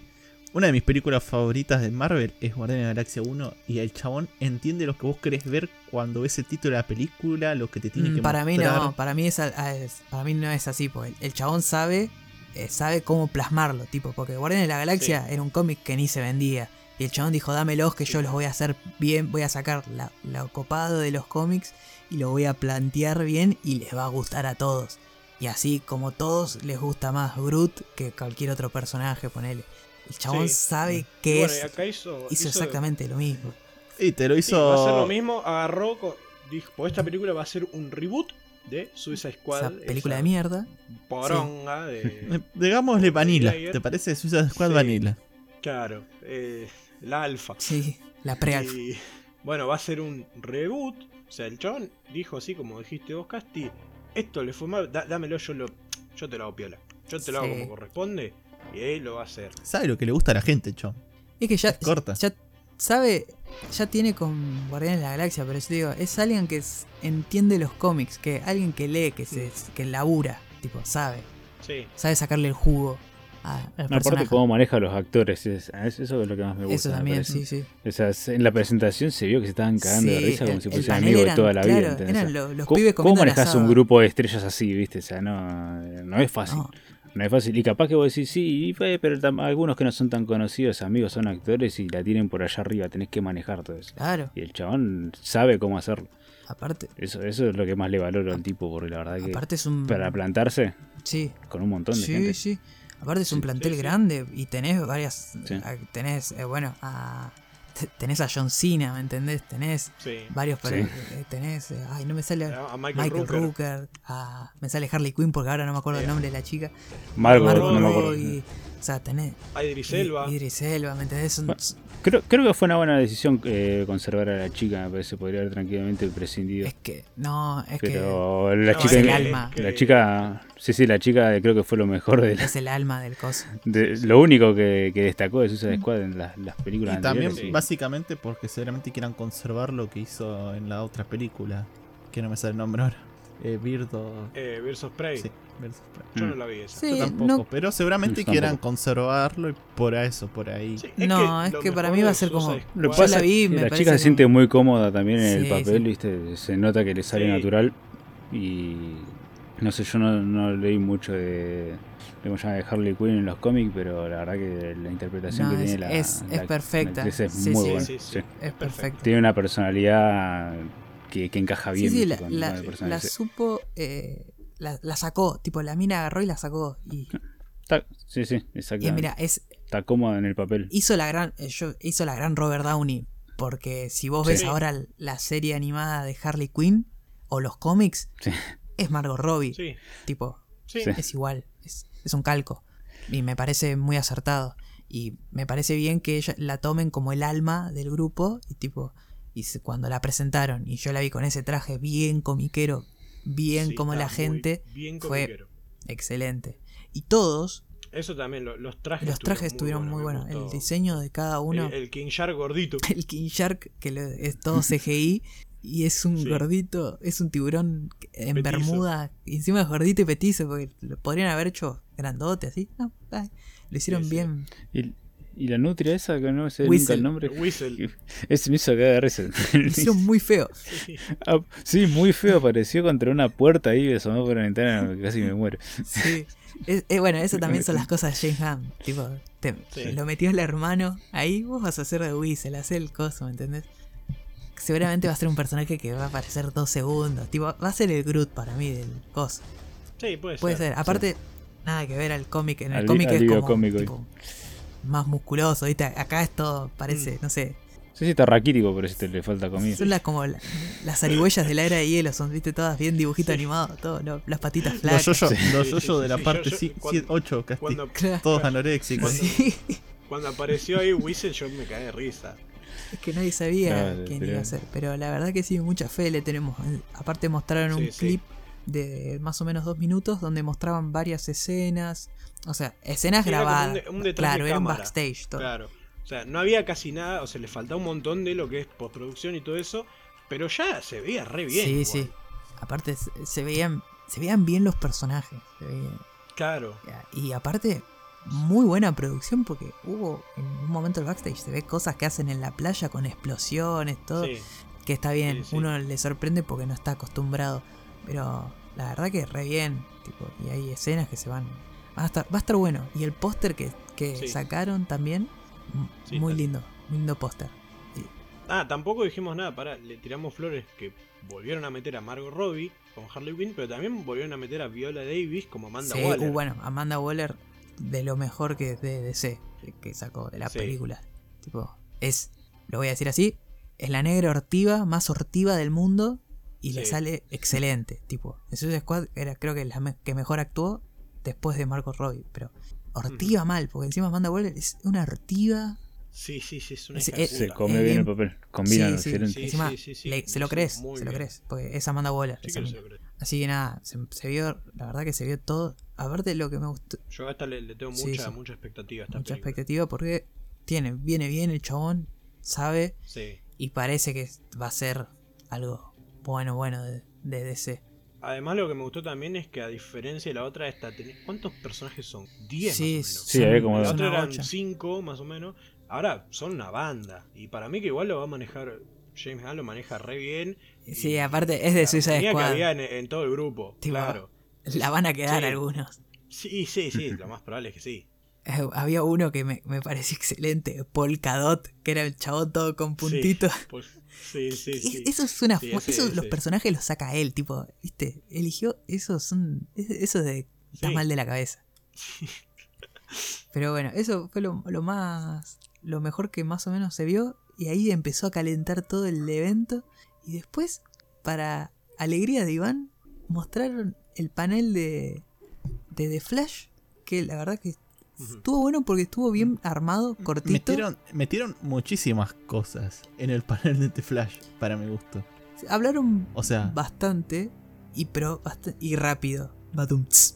S3: una de mis películas favoritas de Marvel es Guardián de la Galaxia 1 y el chabón entiende lo que vos querés ver cuando ves el título de la película, lo que te tiene
S1: Mm,
S3: que
S1: para mí
S3: mostrar.
S1: no, para mí es, es- para mí no es así, el, el chabón sabe, eh, sabe cómo plasmarlo, tipo, porque Guardián de la Galaxia era un cómic que ni se vendía. Y el chabón dijo, dámelos que yo los voy a hacer bien, voy a sacar la, lo copado de los cómics y lo voy a plantear bien y les va a gustar a todos. Y así como todos les gusta más Groot que cualquier otro personaje, ponele. El chabón
S4: Sí.
S1: sabe
S4: Y y
S1: es,
S4: acá hizo,
S1: hizo exactamente lo mismo.
S3: Y te lo
S4: Sí,
S3: hizo.
S4: va a hacer lo mismo, agarró, con- dijo, pues esta película va a ser un reboot de Suicide Squad.
S1: Esa película
S4: esa
S1: de mierda.
S4: Poronga de...
S3: Eh, Digámosle Vanilla. ¿te parece Suicide Squad
S4: Sí.
S3: Vanilla?
S4: Claro, eh, la alfa.
S1: Sí, la pre-alfa.
S4: Y bueno, va a ser un reboot. O sea, el chabón dijo así como dijiste vos, Casti. Esto le fue mal, da- dámelo, yo lo, yo te lo hago piola. Yo te lo hago como corresponde. Y él lo va a hacer.
S3: ¿Sabe lo que le gusta a la gente, chon?
S1: Es que ya,
S3: corta.
S1: ya sabe, ya tiene con Guardianes de la Galaxia, pero yo digo, es alguien que entiende los cómics, que alguien que lee, que se, que labura, tipo, sabe,
S4: Sí.
S1: sabe sacarle el jugo a, al
S2: No, aparte cómo maneja a los actores, es- es- eso es lo que más me gusta.
S1: Eso también, sí, sí.
S2: O sea, se- en la presentación se vio que se estaban cagando de risa como
S1: el-
S2: si fuesen amigos de
S1: eran-
S2: toda la vida.
S1: eran los
S2: ¿cómo,
S1: pibes
S2: cómo manejas un grupo de estrellas así, viste? O sea, no, no es fácil.
S1: No,
S2: No es fácil. Y capaz que vos decís, sí, pero algunos que no son tan conocidos, amigos, son actores y la tienen por allá arriba. Tenés que manejar todo eso.
S1: claro,
S2: Y el chabón sabe cómo hacerlo.
S1: aparte,
S2: Eso, eso es lo que más le valoro al tipo, porque la verdad que
S1: aparte es un...
S2: para plantarse
S1: Sí,
S2: con un montón de
S1: sí,
S2: gente.
S1: sí. Aparte es un
S2: Sí,
S1: plantel
S4: sí, sí.
S1: grande y tenés varias...
S2: Sí.
S1: Tenés, eh, bueno, a... te- Tenés a John Cena, ¿me entendés? Tenés
S4: Sí.
S1: varios...
S2: Sí.
S1: eh, Tenés... eh, Ay, no me sale...
S4: A Michael,
S1: Michael
S4: Rooker.
S1: Rooker, a- me sale Harley Quinn porque ahora no me acuerdo el nombre de la chica.
S2: Margot,
S1: Margot
S2: no me acuerdo.
S1: Sea, tenés
S4: Idris Elba.
S1: I- Idris Elba, ¿me entendés? Son-
S2: Creo, creo que fue una buena decisión eh, conservar a la chica, me parece, podría haber tranquilamente prescindido.
S1: es que, no, es que
S2: la
S4: No,
S2: chica,
S1: es el alma.
S2: la chica, sí, sí, la chica creo que fue lo mejor de, la-
S1: es el alma del coso.
S2: de- lo único que, que destacó de Suicide Squad en las, las películas
S3: Y también,
S4: sí.
S3: básicamente, porque seguramente quieran conservar lo que hizo en la otra película. Que no me sale el nombre ahora. Eh, Birdo.
S4: Eh, Birds of Prey.
S3: Sí, Birds of Prey.
S4: Yo
S2: Mm.
S4: no la vi esa.
S1: Sí,
S3: Yo tampoco,
S1: no-
S3: pero seguramente quieran
S2: tampoco.
S3: conservarlo y por eso, por ahí.
S4: Sí,
S1: No, es que para mí va a ser como-
S2: Lo
S1: la vi, me
S2: la chica se siente muy cómoda también en el papel,
S1: sí.
S2: ¿viste? Se nota que le sale
S4: Sí.
S2: natural. Y no sé, yo no, no leí mucho de, de, Harley Quinn en los cómics, pero la verdad que la interpretación
S1: No,
S2: que
S1: es-
S2: tiene la,
S1: es- perfecta.
S2: la es
S1: Sí,
S2: muy
S1: sí,
S2: buena.
S4: sí, sí.
S2: sí.
S1: Es perfecto.
S2: Tiene una personalidad que, que encaja
S1: Sí,
S2: bien
S1: sí,
S2: ¿viste?
S1: la,
S2: con-
S1: la-
S2: con Sí.
S1: supo, eh, la, la sacó, tipo la mina agarró y la sacó. Y,
S2: Está- sí, sí,
S1: y
S2: exactamente.
S1: mira, es,
S2: Está cómoda en el papel.
S1: hizo la gran eh, yo- hizo la gran Robert Downey porque si vos
S2: Sí.
S1: ves ahora la serie animada de Harley Quinn o los cómics
S2: Sí.
S1: es Margot Robbie
S4: Sí,
S1: tipo
S4: sí.
S2: Sí.
S1: es igual es, es un calco y me parece muy acertado y me parece bien que ella la tomen como el alma del grupo y tipo y se- cuando la presentaron y yo la vi con ese traje bien comiquero bien
S4: Sí,
S1: como la gente
S4: bien
S1: fue excelente y todos
S4: Eso también, lo- los trajes.
S1: los trajes estuvieron muy buenos el diseño de cada uno
S4: El, el King Shark gordito.
S1: el King Shark, que lo- es todo CGI, y es un
S4: Sí.
S1: gordito, es un tiburón en
S4: Petizo.
S1: Bermuda, y encima es gordito y petizo, porque lo podrían haber hecho grandote así. No, ay, lo hicieron
S4: Sí, sí.
S1: bien.
S2: Y, Y la nutria esa, que no sé nunca el nombre.
S4: Whistle.
S2: Ese me hizo cagar de risa.
S1: Hicieron muy feo.
S4: Sí.
S2: Ah, sí, muy feo, apareció contra una puerta ahí, me asomó por la ventana, casi me muero.
S1: Sí. Es- eh, bueno, eso también son las cosas de James Gunn. Tipo, te-
S4: Sí.
S1: lo metió el hermano. Ahí vos vas a hacer de Whistle, hacer el coso, ¿me entendés? Seguramente va a ser un personaje que va a aparecer dos segundos. Tipo, va a ser el Groot para mí del coso.
S4: Sí, puede,
S1: Puede
S4: ser.
S1: ser. Aparte, nada que ver al cómic. En el
S2: Al-
S1: cómic es como
S2: cómico.
S1: tipo, más musculoso, ¿viste? Acá es todo, parece, no sé.
S2: Sí, sí, está raquítico, pero este le falta comida.
S1: Son las como la- las zarigüeyas de la era de hielo, son, ¿viste? Todas bien dibujito animado, todo, lo- las patitas
S3: Los
S1: flacas.
S2: Sí.
S3: los
S4: Sí,
S3: yo-yo
S4: sí,
S3: de la
S4: sí,
S3: parte
S4: yo- yo-
S3: 8,
S4: Cuando,
S1: Claro.
S3: todos anoréxicos.
S1: Sí.
S4: cuando apareció ahí Whistle, yo me caí de risa.
S1: Es que nadie sabía
S2: Claro,
S1: quién
S2: pero-
S1: iba a ser, pero la verdad que sí, mucha fe le tenemos. Aparte mostraron
S4: Sí,
S1: un
S4: sí.
S1: clip de más o menos dos minutos donde mostraban varias escenas, o sea, escenas
S4: era un
S1: grabadas.
S4: un detrás
S1: claro,
S4: de
S1: era un backstage todo.
S4: Claro. O sea, no había casi nada, o sea, le faltaba un montón de lo que es postproducción y todo eso, pero ya se veía re bien.
S1: sí,
S4: igual.
S1: sí. Aparte se, se veían se veían bien los personajes. se veían-
S4: Claro.
S1: y aparte muy buena producción porque hubo en un momento el backstage se ve cosas que hacen en la playa con explosiones, todo.
S4: Sí.
S1: que está bien,
S4: Sí, sí.
S1: uno le sorprende porque no está acostumbrado, pero la verdad que re bien, tipo, y hay escenas que se van, va a estar, va a estar bueno, y el póster que, que
S4: Sí.
S1: sacaron también,
S4: Sí,
S1: muy lindo, muy lindo póster.
S4: Ah, tampoco dijimos nada, pará, le tiramos flores que volvieron a meter a Margot Robbie con Harley Quinn, pero también volvieron a meter a Viola Davis como Amanda Waller.
S1: uh, bueno, Amanda Waller de lo mejor que de DC, que sacó de la película, tipo, es, lo voy a decir así, es la negra hortiva más hortiva del mundo y le sale excelente, tipo, en Suicide Squad era creo que la me- que mejor actuó después de Margot Robbie, pero hortiva mal, porque encima Amanda Waller es una hortiva,
S4: Sí, sí, sí, es una
S1: Es-
S2: Se come
S1: Eh,
S2: bien el
S1: bien.
S2: papel, combina
S1: Sí, sí,
S2: excelente.
S4: sí.
S1: encima
S4: sí, sí,
S1: le- se lo crees, se lo crees, porque es Amanda Waller.
S4: Que.
S1: Así que nada, se, se vio, la verdad que se vio todo, aparte de lo que me gustó,
S4: Yo a esta le, le tengo
S1: Sí,
S4: mucha,
S1: sí.
S4: mucha expectativa a esta
S1: mucha
S4: película.
S1: expectativa porque tiene, viene bien el chabón, sabe
S4: Sí.
S1: y parece que va a ser algo bueno, bueno de, de DC.
S4: Además lo que me gustó también es que a diferencia de la otra, esta tenés- ¿cuántos personajes son? 10
S1: Sí,
S4: más o menos.
S2: Sí, como
S4: La otra eran
S1: bocha.
S4: 5 más o menos. Ahora son una banda. Y para mí que igual lo va a manejar. James Gunn lo maneja re bien.
S1: Sí,
S4: Y
S1: aparte es de Suicide
S4: armonía que
S1: Squad.
S4: había en, en todo el grupo.
S1: Tipo,
S4: claro.
S1: La van a quedar
S4: Sí.
S1: algunos.
S4: Sí, sí, sí. lo más probable es que sí.
S1: Eh, había uno que me, me pareció excelente, Polkadot, que era el chabón todo con puntitos.
S4: Sí, pues, sí, sí,
S1: Es-
S4: sí.
S1: Eso es una
S4: Sí,
S1: eso los personajes los saca él, tipo, ¿viste? Eligió son es- eso de está mal de la cabeza. Pero bueno, eso fue lo, lo más lo mejor que más o menos se vio y ahí empezó a calentar todo el evento y después para alegría de Iván mostraron el panel de de The Flash que la verdad que. Estuvo bueno porque estuvo bien armado, cortito.
S3: Metieron, metieron muchísimas cosas en el panel de The Flash, para mi gusto.
S1: Hablaron
S3: O sea,
S1: bastante y pero bast- y rápido.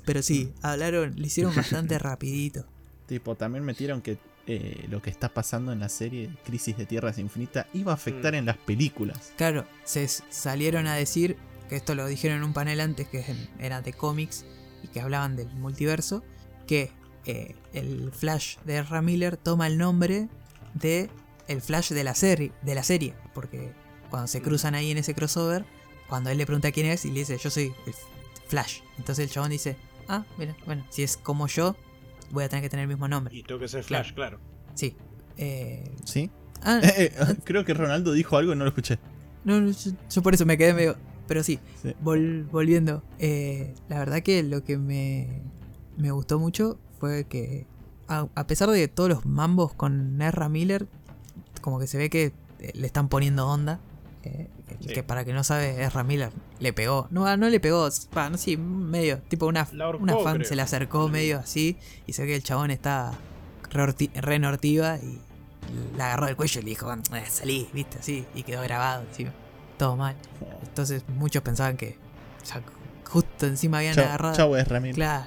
S1: Pero sí, hablaron, le hicieron bastante rapidito.
S3: tipo, también metieron que eh, lo que está pasando en la serie Crisis de Tierras Infinitas iba a afectar
S4: Mm.
S3: en las películas.
S1: Claro, se salieron a decir, que esto lo dijeron en un panel antes que era de cómics y que hablaban del multiverso, que eh, el Flash de Ezra Miller toma el nombre de el Flash de la serie, de la serie, porque cuando se
S4: Mm.
S1: cruzan ahí en ese crossover, cuando él le pregunta quién es y le dice, "Yo soy el Flash." Entonces el chabón dice, "Ah, mira, bueno, si es como yo, voy a tener que tener el mismo nombre."
S4: Y tengo que ser Flash, claro.
S1: Sí. Eh,
S3: ¿Sí?
S1: ah,
S3: Eh, eh, creo que Ronaldo dijo algo y no lo escuché.
S1: No, no, yo, yo por eso me quedé medio. Pero sí,
S3: Sí.
S1: vol- volviendo. eh, la verdad que lo que me, me gustó mucho fue que, a, a pesar de todos los mambos con Ezra Miller, como que se ve que eh, le están poniendo onda. eh,
S4: Sí.
S1: Que para que no sabe, Ezra Miller le pegó. No, no le pegó, no sé, medio. Tipo, una,
S4: ahorcó,
S1: una fan
S4: creo.
S1: se le acercó medio así. Y se ve que el chabón está re, orti- re en ortiva y la agarró del cuello y le dijo, "Eh, salí, viste, así. Y quedó grabado encima. Todo mal. Entonces muchos pensaban que ya justo encima habían
S3: Chau,
S1: agarrado.
S3: chau, Ezra Miller.
S1: Claro.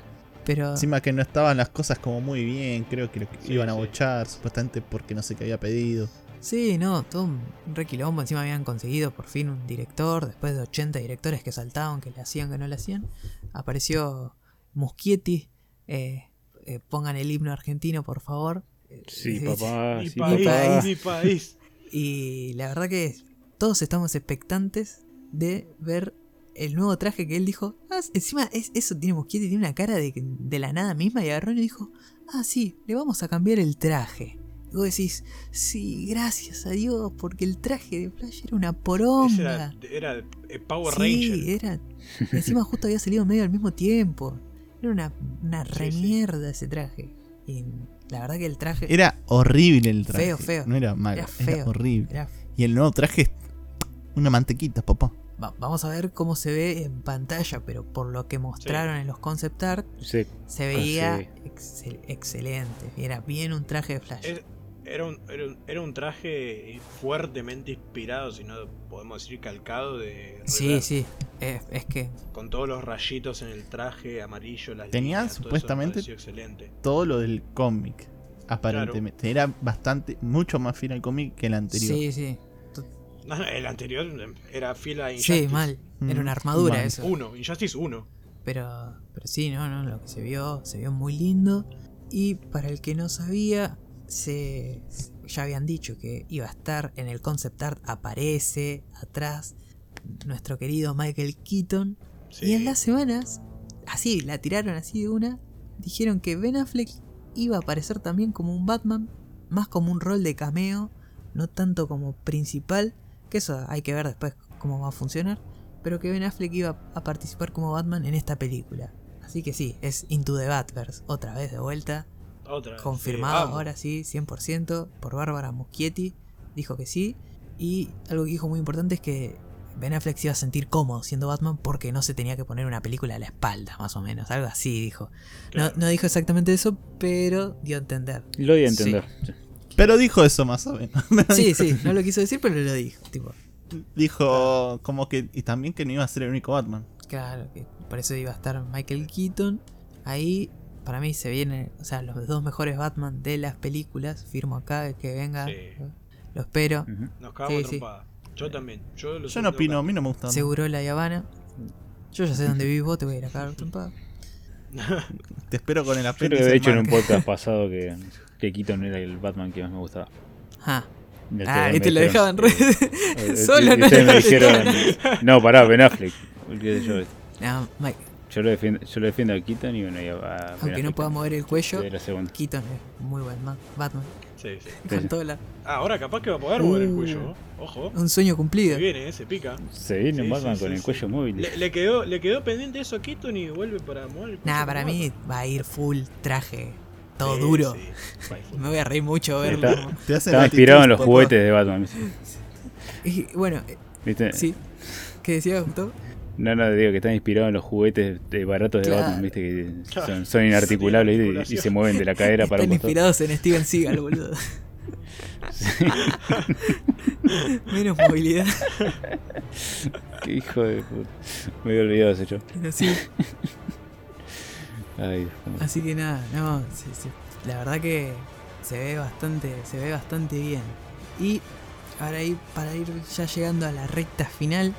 S1: Pero
S3: Encima que no estaban las cosas como muy bien, creo que lo
S4: Sí,
S3: iban a
S4: sí.
S3: bochar, supuestamente porque no sé qué había pedido.
S1: sí, no, todo un re quilombo. Encima habían conseguido por fin un director. Después de 80 directores que saltaban, que le hacían, que no le hacían. Apareció Muschietti. eh, eh, pongan el himno argentino, por favor.
S2: Sí,
S1: Sí,
S2: papá,
S4: mi
S2: sí,
S4: país,
S2: papá.
S4: mi país.
S1: Y la verdad que todos estamos expectantes de ver el nuevo traje que él dijo. Ah, encima es, eso tiene Muschietti, tiene una cara de, de la nada misma y agarró y dijo, ah, sí, le vamos a cambiar el traje. Y vos decís, sí, gracias a Dios, porque el traje de Flash era una poronga.
S4: era, era eh, Power
S1: sí,
S4: Ranger.
S1: era. Encima justo había salido medio al mismo tiempo. Era una, una
S4: Sí, sí.
S1: remierda ese traje. Y la verdad que el traje
S3: Era horrible el traje.
S1: Feo, feo.
S3: No era malo,
S1: Era
S3: horrible.
S1: era
S3: Y el nuevo traje es una mantequita, papá.
S1: Va- vamos a ver cómo se ve en pantalla, pero por lo que mostraron en los concept art,
S2: Sí,
S1: se veía
S2: sí.
S1: excel- excelente. Era bien un traje de Flash.
S4: Es- Era un, era, un, era un traje fuertemente inspirado, si no podemos decir calcado de
S1: sí, sí. Es, es que
S4: Con todos los rayitos en el traje, amarillo, las
S3: Tenían
S4: líneas, todo eso me
S3: supuestamente-
S4: pareció excelente.
S3: Todo lo del cómic, aparentemente. Era bastante, mucho más fiel al cómic que el anterior.
S1: sí, sí.
S4: No, no, el anterior era fiel a Injustice.
S1: Sí, mal. Era
S3: Mm,
S1: una armadura
S3: mal.
S1: eso.
S4: Uno, Injustice 1.
S1: Pero, pero sí, no, no, lo que se vio, se vio muy lindo. Y para el que no sabía, se ya habían dicho que iba a estar en el concept art, aparece atrás nuestro querido Michael Keaton.
S4: Sí.
S1: Y en las semanas, así, la tiraron así de una, dijeron que Ben Affleck iba a aparecer también como un Batman, más como un rol de cameo, no tanto como principal, que eso hay que ver después cómo va a funcionar, pero que Ben Affleck iba a participar como Batman en esta película. Así que sí, es Into the Batverse, otra vez de vuelta,
S4: Otra. vez,
S1: confirmado
S4: sí,
S1: ahora sí, 100% por Bárbara Muschietti, dijo que sí, y algo que dijo muy importante es que Ben Affleck se iba a sentir cómodo siendo Batman porque no se tenía que poner una película a la espalda, más o menos, algo así dijo. No,
S4: Claro.
S1: no dijo exactamente eso, pero dio a entender.
S2: lo di a entender. Sí.
S3: Pero dijo eso más o menos.
S1: Sí, sí, no lo quiso decir, pero lo dijo. Tipo,
S3: Dijo como que. Y también que no iba a ser el único Batman.
S1: claro, que por eso iba a estar Michael Keaton. Ahí, para mí, se vienen, o sea, los dos mejores Batman de las películas. Firmo acá que venga,
S4: Sí.
S1: lo espero.
S4: Nos cagamos
S1: Sí, sí.
S4: trompada. Yo también. Yo, lo
S3: Yo no opino, a mí no me gusta.
S1: Seguro la Habana. Yo ya sé dónde vivís vos, te voy a ir a cagar trompada.
S3: Te espero con el
S2: Yo creo
S3: apéndice.
S2: que había dicho en un podcast pasado que, que Keaton era el Batman que más me gustaba.
S1: Ah, ah y te lo
S2: dijeron
S1: dejaban re...
S2: que- eh,
S1: Solo
S2: y
S1: no
S2: me
S1: le
S2: dijeron, no, pará, Ben Affleck. Olvídate yo,
S1: No, Mike,
S2: yo lo defiendo, yo lo defiendo a Keaton y bueno, y a, Ben
S1: aunque no pueda mover el cuello. Keaton es muy buen ma- Batman.
S4: Sí, sí.
S1: Con toda la-
S4: Ah, ahora capaz que va a poder mover el
S1: Uh.
S4: cuello. ¿no? Ojo.
S1: Un sueño
S4: Se
S1: cumplido.
S4: viene, eh, se pica.
S2: Se viene un
S4: Sí,
S2: Batman
S4: sí,
S2: con
S4: sí,
S2: el
S4: sí.
S2: cuello móvil.
S4: Le, le quedó, le quedó pendiente eso a Keaton y vuelve para mover el cuello
S1: Nah, para mí
S4: Batman.
S1: va a ir full traje, todo
S4: Sí,
S1: duro.
S4: sí.
S1: Me voy a reír mucho verlo.
S2: Está-
S3: Te
S2: Estaba inspirado en los
S3: poco-
S2: juguetes de Batman.
S1: Y bueno, eh,
S2: ¿Viste?
S1: sí. ¿Qué decía Gustavo?
S2: No, no, digo que están inspirados en los juguetes de baratos de. Batman, viste que son, son inarticulables y, se mueven de la cadera para
S1: Están inspirados en Steven Seagal, boludo. Menos movilidad.
S2: Qué hijo de puta. Me había olvidado ese yo.
S1: Pero sí.
S2: Ay.
S1: Así que nada, no, la verdad que se ve bastante, se ve bastante bien. Y ahora ahí, para ir ya llegando a la recta final,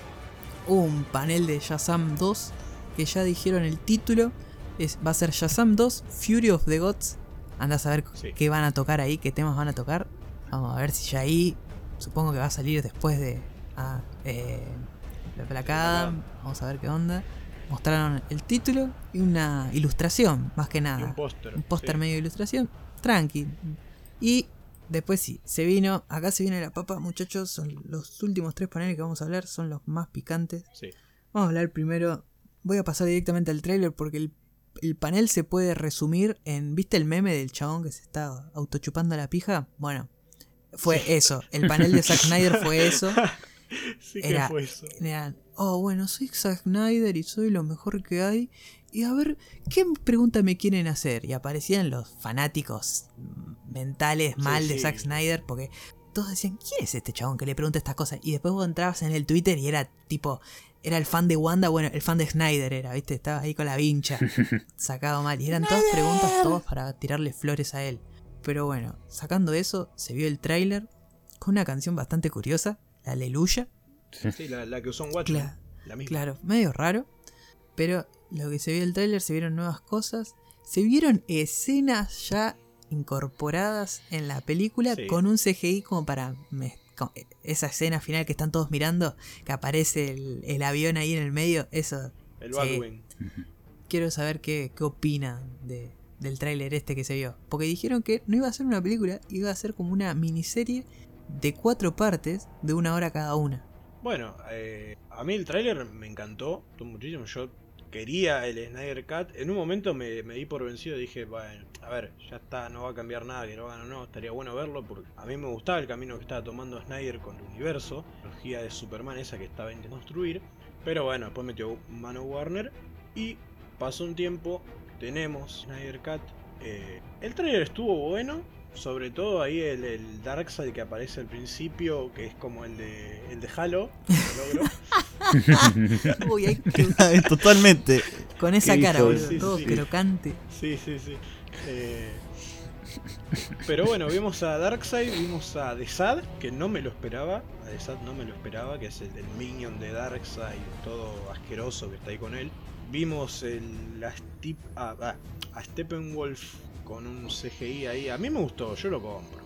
S1: hubo un panel de Shazam 2 que ya dijeron el título. Es, va a ser Shazam 2 Fury of the Gods. Anda a saber
S4: Sí.
S1: qué van a tocar ahí, qué temas van a tocar. Vamos a ver si ya ahí, supongo que va a salir después de ah, eh, la placada. Vamos a ver qué onda. Mostraron el título y una ilustración, más que
S4: Y
S1: nada.
S4: un póster.
S1: Un póster
S4: sí.
S1: medio de ilustración. Tranqui. Y después sí, se vino. Acá se viene la papa, muchachos. Son los últimos tres paneles que vamos a hablar. Son los más picantes.
S4: Sí.
S1: Vamos a hablar primero. Voy a pasar directamente al trailer porque el, el panel se puede resumir en. ¿Viste el meme del chabón que se está autochupando la pija? Bueno, fue eso. El panel de Zack Snyder fue eso.
S4: Sí que
S1: Era-
S4: fue eso.
S1: Eran, oh, bueno, soy Zack Snyder y soy lo mejor que hay. Y a ver, ¿qué pregunta me quieren hacer? Y aparecían los fanáticos mentales
S4: Sí,
S1: mal de
S4: sí.
S1: Zack Snyder porque todos decían, ¿quién es este chabón que le pregunta estas cosas? Y después vos entrabas en el Twitter y era tipo, era el fan de Wanda, bueno, el fan de Snyder era, ¿viste? Estaba ahí con la vincha, sacado mal. Y eran todas preguntas, todos para tirarle flores a él. Pero bueno, sacando eso, se vio el tráiler con una canción bastante curiosa, la Aleluya.
S4: Sí, la, la que usó en Watchmen.
S1: Claro.
S4: La misma.
S1: Claro, medio raro. Pero lo que se vio el tráiler, se vieron nuevas cosas. Se vieron escenas ya incorporadas en la película
S4: Sí.
S1: con un CGI como para me- esa escena final que están todos mirando, que aparece el, el avión ahí en el medio, eso.
S4: El
S1: Sí. Quiero saber qué, qué opinan de, del tráiler este que se vio. Porque dijeron que no iba a ser una película, iba a ser como una miniserie de cuatro partes de una hora cada una.
S4: Bueno, eh, a mí el tráiler me encantó, muchísimo. Yo quería el Snyder Cut. En un momento me, me di por vencido y dije, bueno, a ver, ya está, no va a cambiar nada, que no hagan o no, estaría bueno verlo porque a mí me gustaba el camino que estaba tomando Snyder con el universo, la tecnología de Superman esa que estaba intentando construir. Pero bueno, después metió mano Warner y pasó un tiempo, tenemos Snyder Cut. Eh, el tráiler estuvo bueno, sobre todo ahí el, el Darkseid que aparece al principio, que es como el de, el de Halo, logro.
S1: Uy, hay que-
S3: Totalmente.
S1: con esa cara, boludo,
S4: Sí,
S1: todo
S4: sí.
S1: crocante.
S4: Sí, sí, sí. Eh, pero bueno, vimos a Darkseid, vimos a Desad, que no me lo esperaba. A Desad no me lo esperaba, que es el, el minion de Darkseid, todo asqueroso que está ahí con él. Vimos el, la Step- ah, ah, a Steppenwolf con un CGI ahí. A mí me gustó, yo lo compro.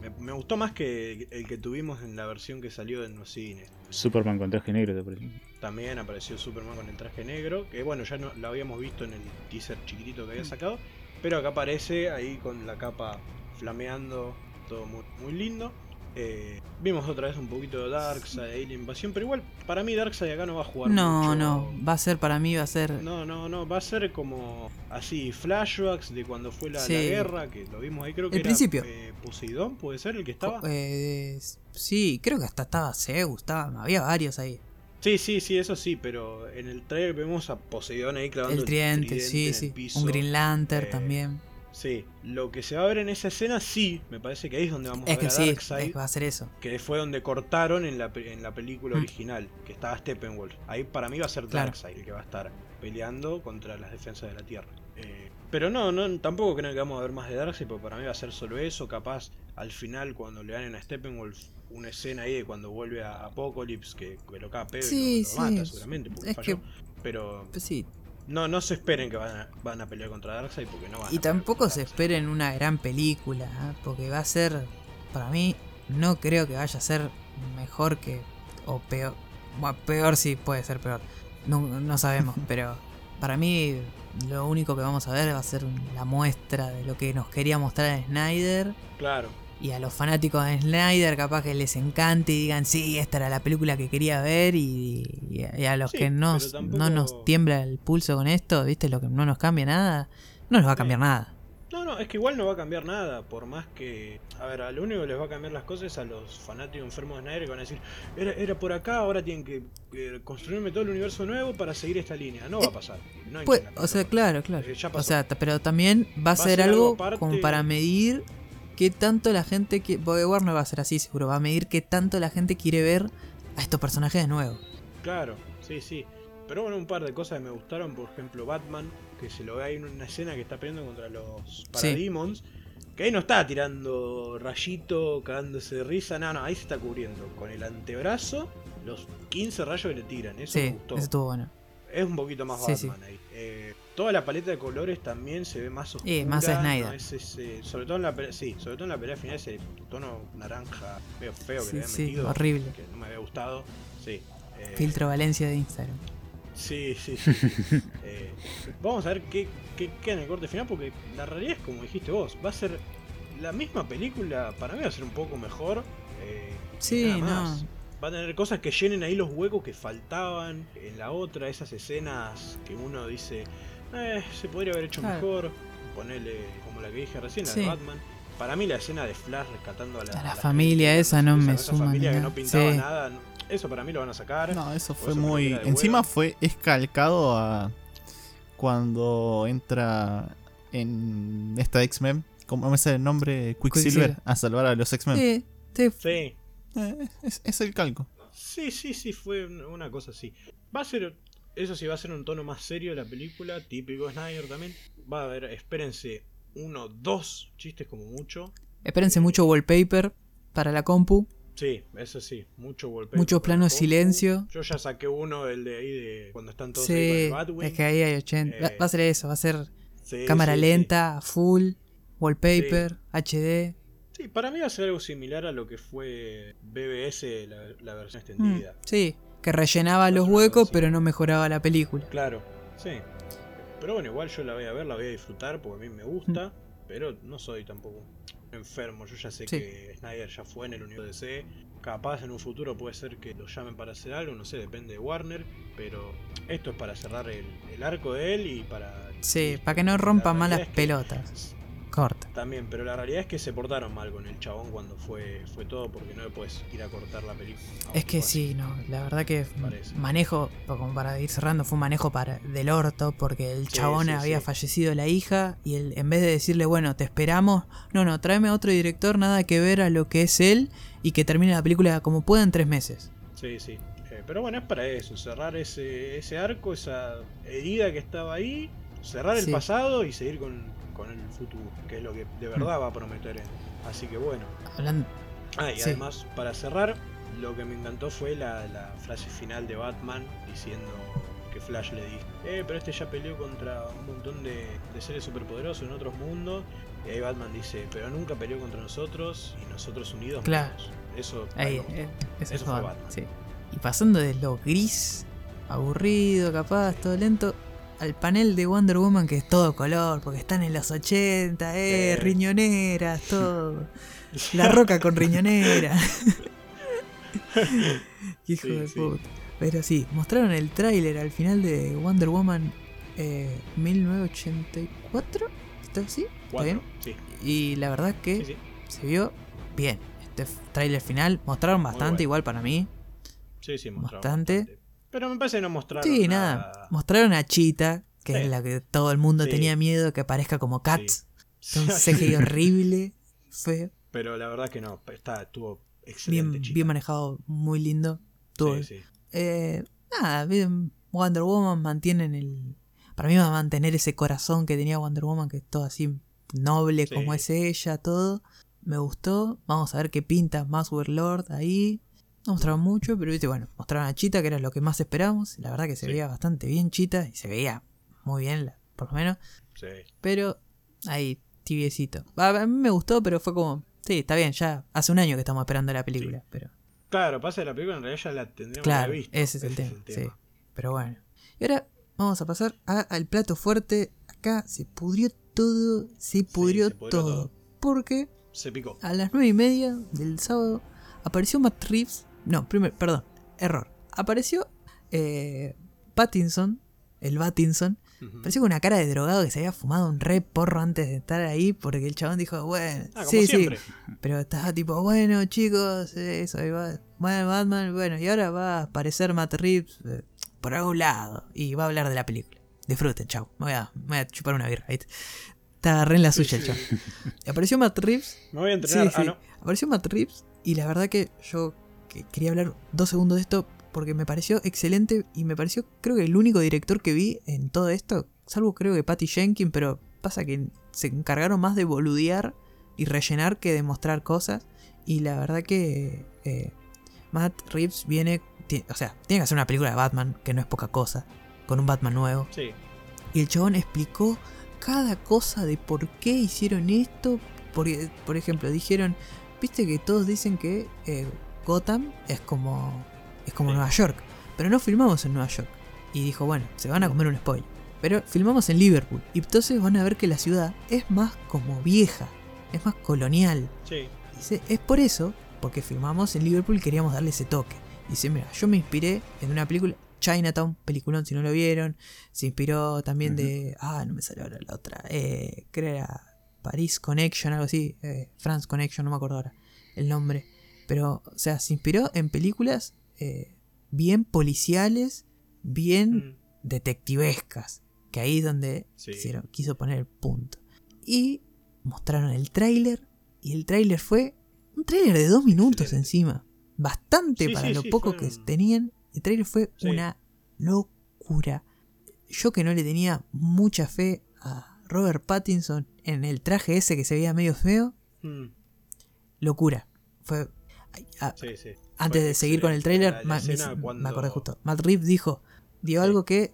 S4: Me, me gustó más que el que tuvimos en la versión que salió en los cines.
S2: Superman con traje negro, te parece.
S4: También apareció Superman con el traje negro, que bueno, ya no, lo habíamos visto en el teaser chiquitito que había sacado, pero acá aparece ahí con la capa flameando, todo muy, muy lindo. Eh, vimos otra vez un poquito de Darkseid, Alien Invasión, pero igual para mí Darkseid acá no va a jugar
S1: No,
S4: mucho.
S1: no, va a ser para mí, va a ser...
S4: No, no, no, va a ser como así, flashbacks de cuando fue la, guerra, que lo vimos ahí, creo que
S1: El
S4: era
S1: principio.
S4: eh, Poseidón, puede ser el que estaba.
S1: Eh, sí, creo que hasta estaba Zeus, estaba, había varios ahí.
S4: Sí, sí, sí, eso sí, pero en el trailer vemos a Poseidón ahí clavando
S1: El tridente, sí,
S4: en el
S1: sí.
S4: piso.
S1: Un Green Lantern
S4: Eh,
S1: también.
S4: Sí, lo que se va a ver en esa escena, sí, me parece que ahí es donde vamos
S1: Es
S4: a ver
S1: que
S4: a
S1: sí,
S4: Darkseid,
S1: es- va a ser eso.
S4: que fue donde cortaron en la, en la película
S1: Mm.
S4: original, que estaba Steppenwolf. Ahí para mí va a ser
S1: Claro.
S4: Darkseid el que va a estar peleando contra las defensas de la Tierra. Eh, pero no, no, tampoco creo que vamos a ver más de Darkseid, porque para mí va a ser solo eso. Capaz al final, cuando le ganen a Steppenwolf, una escena ahí de cuando vuelve a Apocalypse, que, que lo
S1: Sí,
S4: y lo, lo mata seguramente, porque
S1: Es
S4: falló.
S1: que-
S4: Pero
S1: Pues sí,
S4: no, no se esperen que van a, van a pelear contra Darkseid, porque no van
S1: y
S4: a
S1: tampoco se esperen una gran película, ¿eh? porque va a ser, para mí, no creo que vaya a ser mejor que, o peor, bueno, peor sí puede ser peor, no, no sabemos, pero para mí lo único que vamos a ver va a ser la muestra de lo que nos quería mostrar Snyder.
S4: Claro.
S1: Y a los fanáticos de Snyder capaz que les encante y digan, sí, esta era la película que quería ver. Y, y a- y a los
S4: Sí,
S1: que no,
S4: tampoco-
S1: no nos tiembla el pulso con esto, ¿viste? Lo que no nos cambia nada, no nos va a cambiar nada.
S4: No, no, es que igual no va a cambiar nada, por más que... A ver, a lo único que les va a cambiar las cosas es a los fanáticos enfermos de Snyder que van a decir, era, era por acá, ahora tienen que eh, construirme todo el universo nuevo para seguir esta línea. No va a pasar. No hay
S1: Pues, o sea, claro, claro.
S4: Eh, ya
S1: O sea, pero también va a ser
S4: ser algo
S1: como para medir qué tanto la gente que porque Warner va a ser así seguro, va a medir qué tanto la gente quiere ver a estos personajes de nuevo.
S4: Claro, sí, sí. Pero bueno, un par de cosas que me gustaron, por ejemplo, Batman, que se lo ve ahí en una escena que está peleando contra los Parademons. Que ahí no está tirando rayito, cagándose de risa, no, no, ahí se está cubriendo con el antebrazo los 15 rayos que le tiran. Eso me gustó.
S1: eso estuvo bueno.
S4: Es un poquito más
S1: sí.
S4: Batman ahí. Eh, toda la paleta de colores también se ve más oscura.
S1: Eh, más Snyder.
S4: no es ese- sobre todo en la pelea, sí, sobre todo en la pelea final ese tono naranja medio feo que
S1: Sí,
S4: le habían
S1: sí,
S4: metido.
S1: horrible.
S4: Que no me había gustado. Sí. eh,
S1: Filtro Valencia de Instagram.
S4: Sí, sí, sí. sí. Eh, vamos a ver qué, qué queda en el corte final, porque la realidad es como dijiste vos, va a ser la misma película, para mí va a ser un poco mejor. eh,
S1: Sí,
S4: nada
S1: no.
S4: más. Va a tener cosas que llenen ahí los huecos que faltaban en la otra, esas escenas que uno dice, eh, se podría haber hecho
S1: Claro.
S4: mejor. Ponerle como la que dije recién, la
S1: Sí.
S4: de Batman. Para mí la escena de Flash rescatando a la,
S1: A la
S4: a
S1: familia
S4: gente,
S1: esa no me
S4: esa
S1: suma
S4: familia que
S1: nada.
S4: no pintaba
S1: Sí.
S4: nada, eso para mí lo van a sacar.
S3: No, eso fue
S4: eso
S3: muy. Encima
S4: huevo.
S3: fue escalcado a. Cuando entra en esta X-Men. ¿Cómo me sale el nombre? Quicksilver.
S1: Quicksilver.
S3: A salvar a los X-Men.
S1: Sí, sí,
S4: Sí,
S3: Eh, es, es el calco.
S4: Sí, sí, sí, fue un- una cosa así. Va a ser, eso sí, va a ser un tono más serio la película, típico Snyder también. Va a haber, espérense, uno, dos chistes como mucho.
S1: Espérense mucho wallpaper para la compu.
S4: Sí, eso sí, mucho golpe.
S1: Muchos planos silencio.
S4: Yo ya saqué uno, el de ahí de cuando están todos
S1: Sí,
S4: ahí con el Batwing.
S1: es que ahí hay 80. Va-
S4: Eh,
S1: Va a ser eso, va a ser
S4: Sí,
S1: cámara
S4: sí,
S1: lenta, full, wallpaper, HD.
S4: Sí, para mí va a ser algo similar a lo que fue BBS, la, la versión
S1: Mm,
S4: extendida.
S1: sí, que rellenaba los huecos, pero no mejoraba la película.
S4: Claro, sí. Pero bueno, igual yo la voy a ver, la voy a disfrutar porque a mí me gusta, pero no soy tampoco enfermo. Yo ya sé
S1: Mm. Sí.
S4: que Snyder ya fue en el universo DC. Capaz en un futuro puede ser que lo llamen para hacer algo, no sé, depende de Warner. Pero esto es para cerrar el, el arco de él y para.
S1: Sí, para que no rompa malas pelotas. Corta.
S4: También, pero la realidad es que se portaron mal con el chabón cuando fue, fue todo, porque no le puedes ir a cortar la película.
S1: Es que sí, no, la verdad que
S4: Parece.
S1: manejo, como para ir cerrando, fue un manejo para, del orto, porque el
S4: Sí,
S1: chabón
S4: sí,
S1: había
S4: sí.
S1: fallecido la hija, y él, en vez de decirle, bueno, te esperamos, no, no, tráeme a otro director, nada que ver a lo que es él, y que termine la película como pueda en tres meses.
S4: Sí, sí. Eh, pero bueno, es para eso, cerrar ese, ese arco, esa herida que estaba ahí, cerrar el pasado y seguir con, con el futuro, que es lo que de verdad va a prometer él. Así que bueno.
S1: Hablando,
S4: Ah, y
S1: Sí.
S4: además, para cerrar, lo que me encantó fue la, la frase final de Batman diciendo que Flash le dijo, eh, pero este ya peleó contra un montón de, de seres superpoderosos en otros mundos. Y ahí Batman dice, pero nunca peleó contra nosotros y nosotros unidos.
S1: Claro.
S4: podemos". Eso,
S1: ahí, eh, ese
S4: Eso
S1: fue
S4: fue
S1: Batman,
S4: Batman.
S1: sí. Y pasando de lo gris, aburrido, capaz, todo lento, al panel de Wonder Woman que es todo color, porque están en los 80, eh, riñoneras, todo. La roca con riñonera. Hijo
S4: Sí,
S1: de
S4: sí.
S1: puta. Pero sí, mostraron el tráiler al final de Wonder Woman eh, 1984. ¿Está así? ¿Está bien?
S4: sí,
S1: Y la verdad que se vio bien. Este tráiler final mostraron bastante
S4: bueno.
S1: igual para mí.
S4: Sí, sí, mostraron
S1: Bastante.
S4: Pero me parece que no mostraron
S1: Sí,
S4: nada.
S1: nada. Mostraron a Cheetah, que
S4: Sí.
S1: es la que todo el mundo
S4: Sí.
S1: tenía miedo que aparezca como Cats.
S4: Sí.
S1: Un CGI horrible, feo.
S4: Pero la verdad que no, está, estuvo excelente.
S1: bien manejado, muy lindo. Estuvo-. Eh, nada, bien, Wonder Woman mantienen el. Para mí va a mantener ese corazón que tenía Wonder Woman, que es todo así noble como es ella, todo. Me gustó. Vamos a ver qué pinta Maswell Lord ahí. No mostraron mucho, pero viste, bueno, mostraron a Chita, que era lo que más esperábamos. La verdad que se
S4: Sí.
S1: veía bastante bien Chita, y se veía muy bien, por lo menos.
S4: sí.
S1: Pero ahí, tibiecito. A mí me gustó, pero fue como. Sí, está bien, ya hace un año que estamos esperando la película, pero.
S4: Claro, pasa que la película en realidad ya la tendríamos
S1: Claro,
S4: visto.
S1: ese es el tema, sí. Pero bueno. Y ahora vamos a pasar a- al plato fuerte. Acá se pudrió todo, se pudrió,
S4: se pudrió
S1: todo.
S4: todo.
S1: Porque
S4: Se picó.
S1: a las nueve y media del sábado apareció Matt Reeves. No, primero, perdón, error. Apareció eh, Pattinson, el Pattinson. Apareció con una cara de drogado que se había fumado un re porro antes de estar ahí. Porque el chabón dijo, bueno,
S4: Ah, como
S1: sí,
S4: siempre.
S1: sí. Pero estaba tipo, bueno, chicos, eso, ahí va. Bueno, Batman, bueno, y ahora va a aparecer Matt Reeves eh, por algún lado y va a hablar de la película. Disfruten, chau. Me voy a, me voy a chupar una birra. ¿viste? Está re en la suya el. Apareció Matt Reeves.
S4: Me voy a entrenar.
S1: Sí,
S4: Ah,
S1: sí.
S4: no.
S1: Apareció Matt Reeves y la verdad que yo que- quería hablar dos segundos de esto porque me pareció excelente y me pareció creo que el único director que vi en todo esto, salvo creo que Patty Jenkins, pero pasa que se encargaron más de boludear y rellenar que de mostrar cosas y la verdad que eh, Matt Reeves viene, o sea, tiene que hacer una película de Batman, que no es poca cosa, con un Batman nuevo.
S4: Sí.
S1: Y el chabón explicó cada cosa de por qué hicieron esto. Porque, por ejemplo, dijeron, viste que todos dicen que eh, Gotham es como, es como
S4: Sí.
S1: Nueva York. Pero no filmamos en Nueva York. Y dijo, bueno, se van a comer un spoiler. Pero filmamos en Liverpool. Y entonces van a ver que la ciudad es más como vieja. Es más colonial.
S4: Sí.
S1: Dice, es por eso, porque filmamos en Liverpool y queríamos darle ese toque. Dice, mira, yo me inspiré en una película, Chinatown, peliculón si no lo vieron. Se inspiró también de, ah, no me salió ahora la otra, eh, creo que era Paris Connection, algo así, eh, France Connection, no me acuerdo ahora el nombre. Pero, o sea, se inspiró en películas eh, bien policiales, bien
S4: Mm,
S1: detectivescas. Que ahí es donde
S4: Sí.
S1: quisieron- quiso poner el punto. Y mostraron el tráiler. Y el tráiler fue un tráiler de dos minutos
S4: Excelente.
S1: encima. Bastante
S4: Sí,
S1: para
S4: sí,
S1: lo poco que
S4: un-
S1: tenían. El tráiler fue una locura. Yo que no le tenía mucha fe a Robert Pattinson en el traje ese que se veía medio feo.
S4: mm,
S1: Locura. Fue... ay, a-
S4: Sí, sí.
S1: antes de seguir con el
S4: La- la
S1: ma- me, acordé justo. Matt Reeves dijo, dio algo que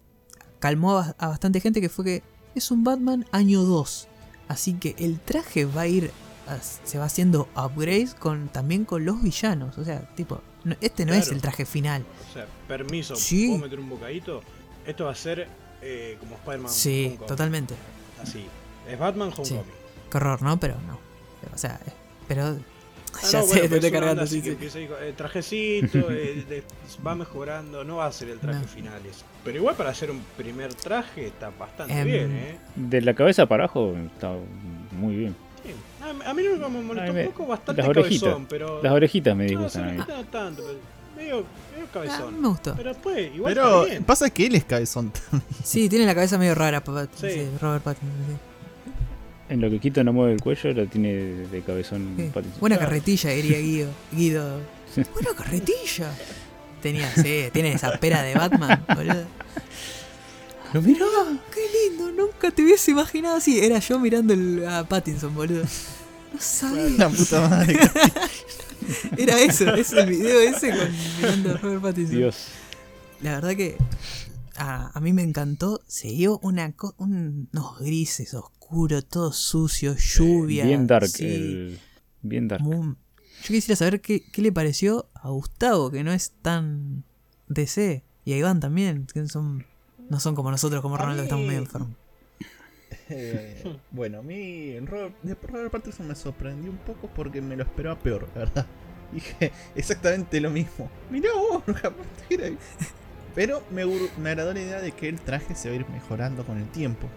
S1: calmó a, a bastante gente que fue que es un Batman año 2. Así que el traje va a ir, a- se va haciendo upgrades con, también con los villanos. O sea, tipo, no- este no es el traje final.
S4: O sea, permiso. ¿puedo meter un bocadito? Esto va a ser eh, como Spider-Man.
S1: Sí,
S4: Homecoming.
S1: totalmente.
S4: Así. Es Batman. Homecoming.
S1: Qué horror, ¿no? Pero no. O sea, eh, pero...
S4: Ah,
S1: ya
S4: no,
S1: sé,
S4: bueno,
S1: te cargando,
S4: así que empieza ahí con el trajecito, eh, de- va mejorando, no va a ser el traje
S1: No.
S4: final ese. Pero igual para hacer un primer traje está bastante
S1: Em,
S4: bien, ¿eh?
S2: De la cabeza para abajo está muy bien.
S4: Sí. A, a mí no me molestó un poco, bastante
S2: las orejitas.
S4: cabezón, pero...
S2: Las orejitas me
S4: no,
S2: disgustan a
S4: sí,
S2: mí.
S4: no tanto, pero medio, medio
S1: Ah,
S4: cabezón.
S1: me gustó.
S4: Pero después, igual
S3: Pero
S4: está bien.
S3: pasa que él es cabezón.
S1: Sí, tiene la cabeza medio rara, papá.
S4: Sí.
S1: Sí, Robert Pattinson. sí.
S2: En lo que Quito no mueve el cuello, lo tiene de, cabezón
S1: Sí. Buena carretilla, diría Guido. Guido. Buena carretilla. Tenía, sí, tiene esa pera de Batman, boludo.
S2: Lo miró.
S1: Qué lindo, nunca te hubiese imaginado así. Era yo mirando el- a Pattinson, boludo. No sabía.
S3: La puta madre.
S1: Era eso, es el video ese con mirando a Robert Pattinson.
S2: Dios.
S1: La verdad que a, a mí me encantó. Se dio una co- unos grises oscuros, todo sucio, lluvia.
S2: Bien dark.
S1: sí,
S2: el- bien dark.
S1: muy- Yo quisiera saber qué, qué le pareció a Gustavo, que no es tan DC. Y a Iván también, que son, no son como nosotros, como Ronaldo, que estamos medio enfermos.
S3: Eh, bueno, a mí Robert, de Robert Pattinson me sorprendió un poco porque me lo esperaba peor, la verdad. Dije exactamente lo mismo. Mirá vos. Pero me, me agradó la idea de que el traje se va a ir mejorando con el tiempo.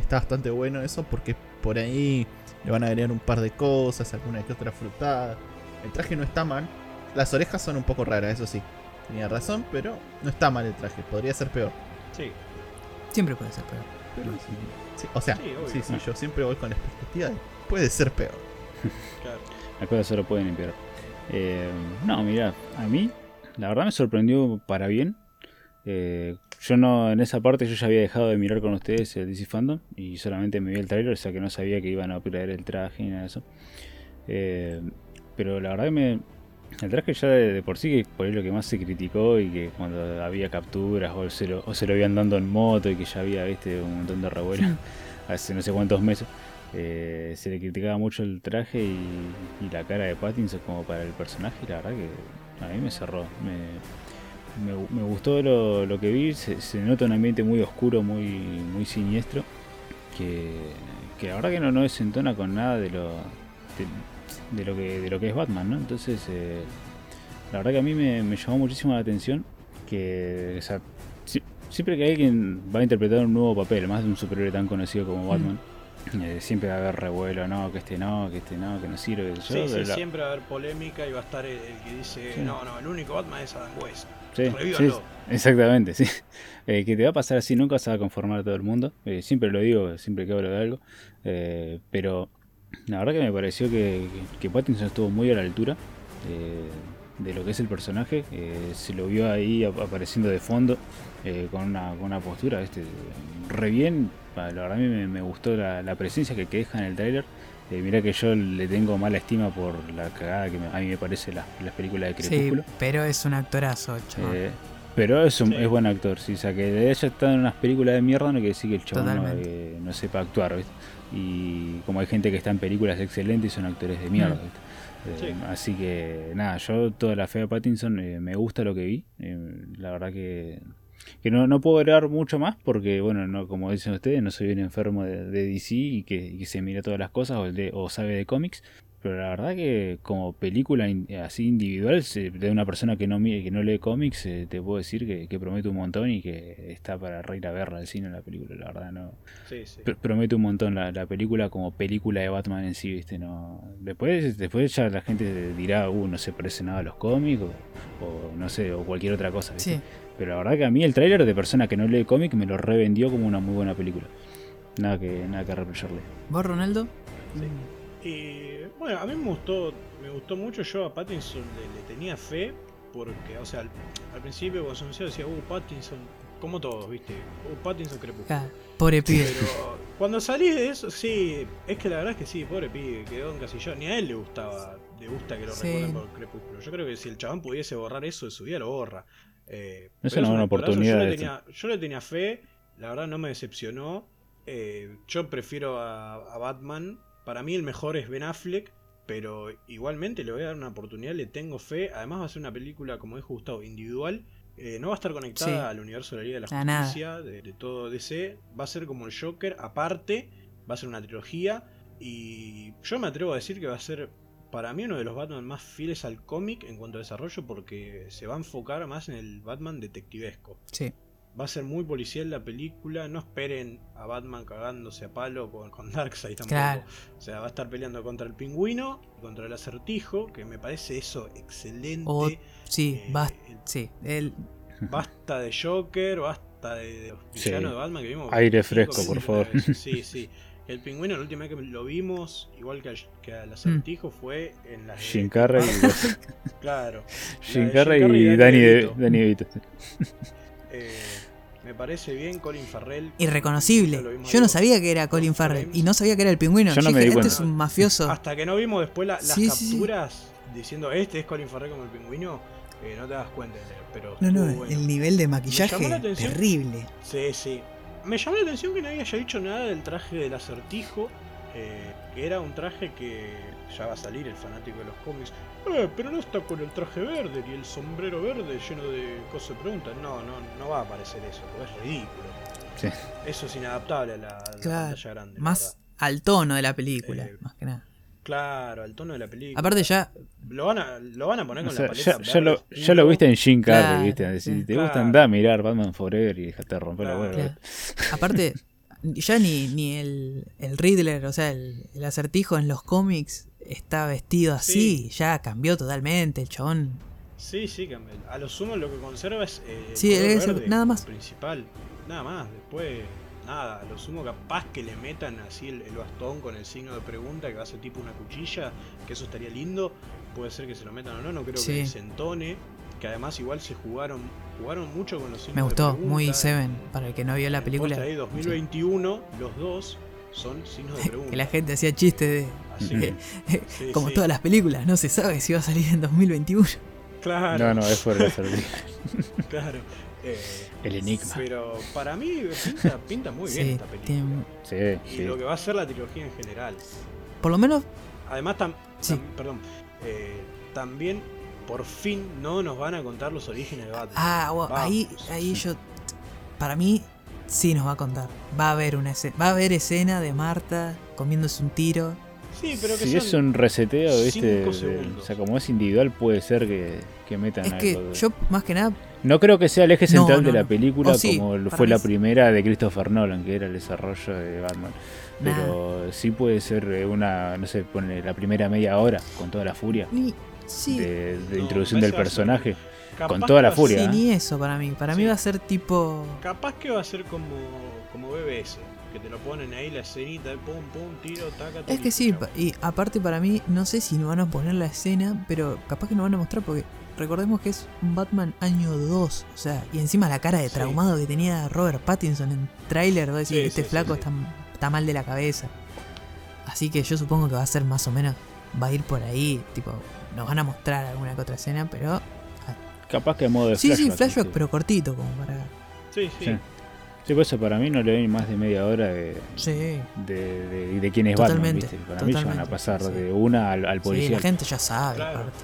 S3: Está bastante bueno eso porque por ahí le van a agregar un par de cosas, alguna que otra frutada. El traje no está mal. Las orejas son un poco raras, eso sí. Tenía razón, pero no está mal el traje. Podría ser peor.
S4: Sí.
S1: Siempre puede ser peor.
S3: Pero sí, sí, o sea,
S4: Sí, obvio.
S3: sí, sí, yo siempre voy con la expectativa de puede ser peor.
S4: Claro.
S2: Las cosas solo pueden empeorar. Eh, no, mira, a mí la verdad me sorprendió para bien. Eh, yo no, en esa parte yo ya había dejado de mirar con ustedes el DC Fandom y solamente me vi el trailer, o sea que no sabía que iban a operar el traje ni nada de eso. Eh, pero la verdad que me, el traje ya de, de por sí, que por ahí lo que más se criticó y que cuando había capturas o se lo, o se lo habían dando en moto y que ya había viste un montón de revuelo hace no sé cuántos meses. Eh, se le criticaba mucho el traje y, y la cara de Pattinson como para el personaje y la verdad que a mí me cerró. Me, me, me gustó lo, lo que vi, se, se nota un ambiente muy oscuro, muy, muy siniestro, que, que la verdad que no, no desentona con nada de lo, de, de lo, que, de lo que es Batman, ¿no? Entonces, eh, la verdad que a mí me, me llamó muchísimo la atención que o sea, si- siempre que alguien va a interpretar un nuevo papel, más de un superhéroe tan conocido como Batman, eh, siempre va a haber revuelo, no, que este no, que este no, que no sirve. que
S4: Sí,
S2: yo,
S4: sí,
S2: la-
S4: siempre va a haber polémica y va a estar el, el que dice,
S2: Sí.
S4: no, no, el único Batman es Adam West.
S2: Sí, sí, exactamente, sí. Eh, que te va a pasar así, nunca se va a conformar todo el mundo. Eh, siempre lo digo, siempre que hablo de algo. Eh, pero la verdad que me pareció que, que, Pattinson estuvo muy a la altura de lo que es el personaje. Se lo vio ahí ap- apareciendo de fondo con, una, con una postura este, re bien. La verdad a mí me, me gustó la, la presencia que, que deja en el tráiler. Eh, mirá que yo le tengo mala estima por la cagada que me- a mí me parece las, las películas de
S1: Sí,
S2: Crepúsculo.
S1: pero es un actorazo, chaval.
S2: Eh, pero es, un,
S4: Sí.
S2: es buen actor, sí. O sea, que de haya estado en unas películas de mierda no quiere decir que el chabón no, eh, no sepa actuar, ¿viste? Y como hay gente que está en películas excelentes y son actores de mierda,
S1: Mm.
S2: ¿viste? Eh,
S4: Sí.
S2: Así que, nada, yo toda la fe a Pattinson eh, me gusta lo que vi. Eh, la verdad que, que no, no puedo agregar mucho más porque, bueno, no como dicen ustedes, no soy un enfermo de, de DC y que, y que se mira todas las cosas o, el de, o sabe de cómics. Pero la verdad que como película in- así individual se- de una persona que no que no lee cómics, eh, te puedo decir que, que promete un montón y que está para reír a verla al cine la película, la verdad no.
S4: Sí, sí.
S2: Pr- promete un montón la, la película como película de Batman en sí, viste, no. Después, después ya la gente dirá, uh, no se parece nada a los cómics, o, o no sé, o cualquier otra cosa, ¿viste?
S1: Sí,
S2: Pero la verdad que a mí el tráiler de persona que no lee cómic me lo revendió como una muy buena película. Nada que, nada que reprocharle.
S1: ¿Vos, Ronaldo?
S4: Y bueno, a mí me gustó, me gustó mucho. Yo a Pattinson le, le tenía fe. Porque, o sea, al, al principio cuando se anunció decía, uh, Pattinson, como todos, viste, uh, Pattinson crepúsculo.
S1: Ah, pobre pibe.
S4: Pero cuando salí de eso, sí, es que la verdad es que sí, pobre pibe, quedó encasillado. Ni a él le gustaba, le gusta que lo
S1: Sí.
S4: recuerden por Crepúsculo. Yo creo que si el chabón pudiese borrar eso de su vida, lo borra. Eh,
S2: Es una buena oportunidad
S4: Yo le, tenía, yo le tenía fe, la verdad no me decepcionó. Eh, yo prefiero a, a Batman. Para mí el mejor es Ben Affleck. Pero igualmente le voy a dar una oportunidad, le tengo fe. Además va a ser una película, como dijo Gustavo, individual. Eh, no va a estar conectada
S1: Sí.
S4: al universo de la Liga de la. Justicia, de, de todo DC. Va a ser como el Joker, aparte. Va a ser una trilogía. Y yo me atrevo a decir que va a ser, para mí, uno de los Batman más fieles al cómic en cuanto a desarrollo. Porque se va a enfocar más en el Batman detectivesco.
S1: Sí.
S4: Va a ser muy policial la película. No esperen a Batman cagándose a palo con, con Darkseid tampoco.
S1: Claro.
S4: O sea, va a estar peleando contra el pingüino, contra el acertijo, que me parece eso excelente.
S1: O- Sí,
S4: Eh,
S1: basta.
S4: el-
S1: Sí, el,
S4: Basta de Joker, basta de, de los
S2: Sí.
S4: villanos de Batman que vimos.
S2: Aire
S4: 25
S2: fresco, por favor.
S4: Sí, sí. El pingüino, la última vez que lo vimos, igual que al, que al acertijo, fue en la.
S2: Jim Carrey,
S4: Claro.
S2: Jim
S4: de
S2: Carrey
S4: Jim Carrey
S2: y
S4: y
S2: Danny
S4: Danny
S2: De-
S4: DeVito.
S2: Danny DeVito. sí.
S4: Eh, me parece bien Colin Farrell.
S1: irreconocible. Yo no sabía que era Colin Farrell
S4: Frames.
S1: y no sabía que era el pingüino.
S2: Yo no
S1: Yo
S2: me
S1: dije,
S2: di
S1: este
S2: cuenta.
S1: es un mafioso.
S4: Hasta que no vimos después la- las
S1: Sí, sí, sí.
S4: capturas diciendo este es Colin Farrell como el pingüino, eh, no te das cuenta. Pero
S1: No, no,
S4: bueno.
S1: el nivel de maquillaje terrible.
S4: Sí, sí. Me llamó la atención que nadie haya dicho nada del traje del acertijo. eh, que era un traje que ya va a salir el fanático de los cómics. "Eh, pero no está con el traje verde y el sombrero verde lleno de cosas de preguntas. No, no, no va a aparecer eso, porque es ridículo.
S2: Sí.
S4: Eso es inadaptable a la, a la
S1: Claro,
S4: pantalla grande.
S1: Más
S4: verdad.
S1: al tono de la película,
S4: Eh,
S1: más que nada.
S4: Claro, al tono de la película.
S1: Aparte ya,
S4: Lo van a, lo van a poner
S2: O
S4: con
S2: sea,
S4: la paleta
S2: ya, ya lo, ya lo viste en Jim Carrey,
S1: Claro,
S2: ¿viste? Si
S1: sí.
S2: te gusta
S4: Claro.
S2: andar a mirar Batman Forever y dejate de romper
S4: Claro.
S2: la hueá.
S1: claro. aparte, ya ni, ni el, el Riddler, o sea, el, el acertijo en los cómics está vestido así, ya cambió totalmente, el chabón.
S4: Sí, sí, que a lo sumo lo que conserva es. Eh, el
S1: Sí,
S4: color
S1: es-
S4: verde
S1: nada más.
S4: Principal. Nada más. Después, nada. A lo sumo, capaz que le metan así el, el bastón con el signo de pregunta, que va a ser tipo una cuchilla. Que eso estaría lindo. Puede ser que se lo metan o no. No creo
S1: Sí.
S4: que se entone. Que además, igual se jugaron jugaron mucho con los signos
S1: Me
S4: de
S1: gustó,
S4: pregunta.
S1: muy Seven, para el que no vio la película.
S4: ahí 2021, los dos son signos de pregunta.
S1: Que la gente hacía chistes de,
S4: sí,
S1: como
S4: sí.
S1: todas las películas, no se sabe si va a salir en 2021.
S4: Claro,
S2: No, no, es por el acertijo.
S4: claro. Eh,
S2: El enigma.
S4: Pero para mí pinta, pinta muy bien
S1: Sí,
S4: esta película.
S1: tiene-
S2: Sí,
S4: Y
S2: sí.
S4: lo que va a ser la trilogía en general.
S1: por lo menos,
S4: Además, tam-
S1: Sí.
S4: tam- perdón, eh, también por fin no nos van a contar los orígenes de Batman.
S1: ah, bueno, ahí, ahí yo, para mí, sí nos va a contar. Va a haber una escena, va a haber escena de Marta comiéndose un tiro.
S4: Sí, pero que
S2: si es un reseteo, ¿viste? de- o sea, como es individual, puede ser que, que metan
S1: Es
S2: algo.
S1: que
S2: de-
S1: yo, más que nada,
S2: No creo que sea el eje
S1: No,
S2: central
S1: no,
S2: de la
S1: no.
S2: película
S1: O sí,
S2: como fue la
S1: sí.
S2: primera de Christopher Nolan, que era el desarrollo de Batman.
S1: Nah.
S2: Pero sí puede ser eh, una, no sé, pone la primera media hora con toda la furia
S1: ni, sí,
S2: de, de
S4: No,
S2: introducción del personaje. con toda la furia,
S1: sí,
S2: ¿eh?
S1: ni eso para mí. Para mí va a ser tipo...
S4: Capaz que va a ser como, como BBS, que te lo ponen ahí la escenita, de pum, pum, tiro, taca,
S1: Es que sí, y aparte para mí, no sé si nos van a poner la escena, pero capaz que nos van a mostrar porque recordemos que es un Batman año 2, o sea, y encima la cara de
S4: Sí.
S1: traumado que tenía Robert Pattinson en tráiler, vos decís,
S4: Sí,
S1: este
S4: sí, sí,
S1: flaco
S4: sí.
S1: Está, está mal de la cabeza. Así que yo supongo que va a ser más o menos, va a ir por ahí, tipo, nos van a mostrar alguna que otra escena, pero...
S2: Capaz que en modo de
S1: Sí,
S2: flashback.
S1: sí, flashback,
S2: ¿viste?
S1: pero cortito, como para...
S4: Sí, sí.
S2: Sí. Sí, por eso para mí no le doy más de media hora de,
S1: Sí,
S2: de, de- de quién es Batman,
S1: Totalmente,
S2: ¿viste? Para mí ya van a
S1: totalmente,
S2: pasar
S1: sí.
S2: de una al, al
S1: sí,
S2: policía.
S1: la gente ya sabe,
S4: Claro.
S1: aparte.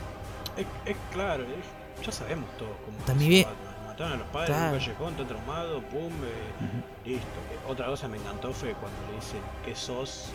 S4: Es, es claro, es- ya sabemos todos cómo
S1: También vi-
S4: Batman. Mataron a los padres
S1: Claro.
S4: en un callejón, está traumado, pum, eh, listo. Eh, Otra cosa me encantó fue cuando le dicen ¿qué sos?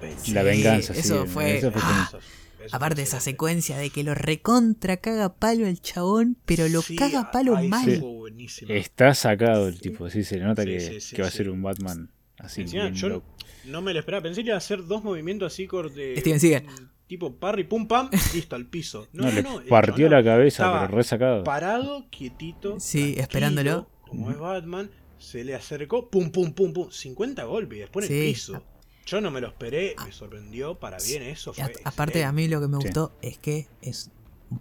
S4: Benji.
S2: La
S1: Sí,
S2: venganza, sí,
S1: eso fue-
S2: eso fue
S1: ah.
S4: Eso- eso
S1: Aparte de esa secuencia de que lo recontra caga palo el chabón, pero lo
S4: Sí,
S1: caga palo mal.
S4: sí.
S2: Está sacado el tipo, sí, se le nota
S4: Sí,
S2: que,
S4: sí, sí,
S2: que va a
S4: sí.
S2: ser un Batman así.
S4: Encima, yo no me lo esperaba. Pensé que iba a hacer dos movimientos así corte.
S1: Steven Seagal.
S4: Tipo parry, pum, pam, listo, al piso. No,
S2: No,
S4: no,
S2: le
S4: no,
S2: partió la cabeza,
S4: estaba
S2: pero resacado.
S4: Parado, quietito.
S1: Sí, esperándolo.
S4: Como es Batman, se le acercó, pum, pum, pum, pum. 50 golpes y después en el piso. Yo no me lo esperé, me sorprendió para bien eso.
S1: A- aparte, a mí lo que me
S2: Sí.
S1: gustó es que es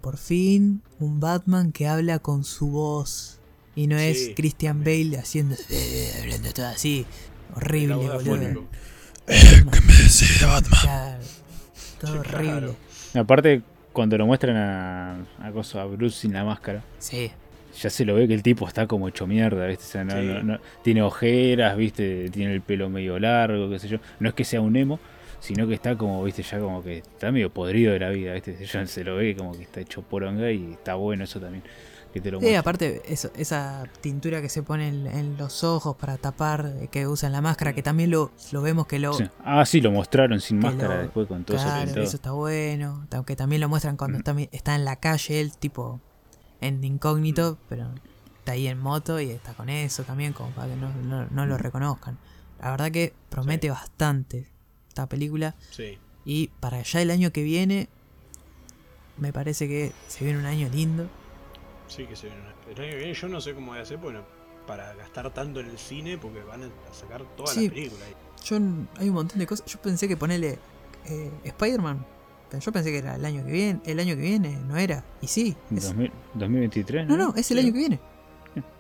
S1: por fin un Batman que habla con su voz. Y no es. Christian Bale haciendo. hablando todo así. Horrible,
S4: El audio
S1: boludo.
S4: afónico.
S1: Claro, todo
S4: Sí,
S1: horrible.
S4: claro.
S2: Aparte, cuando lo muestran a, a, coso, a Bruce sin la máscara,
S1: Sí,
S2: ya se lo ve que el tipo está como hecho mierda, ¿viste? O sea, no-
S4: Sí.
S2: no- no- tiene ojeras, ¿viste? Tiene el pelo medio largo, qué sé yo. No es que sea un emo, sino que está como, ¿viste? Ya como que está medio podrido de la vida, ¿viste? Ya se lo ve como que está hecho poronga y está bueno eso también. Que te lo muestre.
S1: aparte, eso, esa tintura que se pone en, en los ojos para tapar, eh, que usan la máscara, que también lo, lo vemos que lo.
S2: Sí. Ah, sí, lo mostraron sin máscara
S1: lo-
S2: después con todo eso
S1: claro,
S2: pintado.
S1: eso está bueno. Aunque también lo muestran cuando
S2: Mm.
S1: está, en la calle, él tipo en incógnito,
S2: Mm.
S1: pero está ahí en moto y está con eso también, como para que no, no- no lo
S2: Mm.
S1: reconozcan. La verdad que promete
S4: Sí.
S1: bastante esta película.
S4: Sí.
S1: Y para ya el año que viene, me parece que se viene un año lindo.
S4: Sí, que se viene. El año que viene yo no sé cómo voy a hacer bueno, para gastar tanto en el cine porque van a sacar todas
S1: Sí.
S4: las películas. ahí.
S1: Yo hay un montón de cosas. Yo pensé que ponerle eh, Spider-Man. Yo pensé que era el año que viene. El año que viene no era. Y sí. es-
S2: 2000 2023,
S1: no, no, es el
S4: Sí.
S1: año que viene.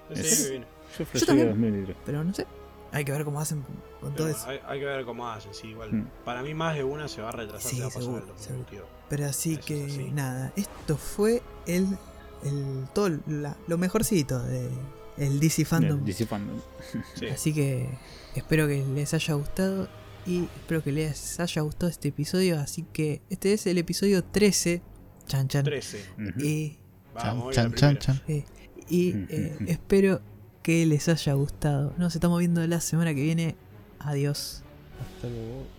S4: Es el año que viene.
S2: Yo flasheé
S1: también.
S2: 2023.
S1: Pero no sé. Hay que ver cómo hacen con todo eso.
S4: hay, hay que ver cómo hacen, sí, igual.
S2: Mm.
S4: Para mí más de una se va a retrasar,
S1: Sí,
S4: se va a pasar
S1: seguro,
S4: al 2022.
S1: Pero así
S4: Eso
S1: que
S4: así.
S1: nada. Esto fue el. El todo la- lo mejorcito de el DC Fandom.
S2: DC Fandom.
S4: Sí.
S1: Así que espero que les haya gustado y espero que les haya gustado este episodio. Así que este es el episodio 13. Chan chan.
S4: 13.
S2: Ujú.
S1: Y,
S4: Vamos,
S3: Chan, chan, chan.
S1: eh, y eh, espero que les haya gustado. Nos estamos viendo la semana que viene. Adiós.
S3: Hasta luego.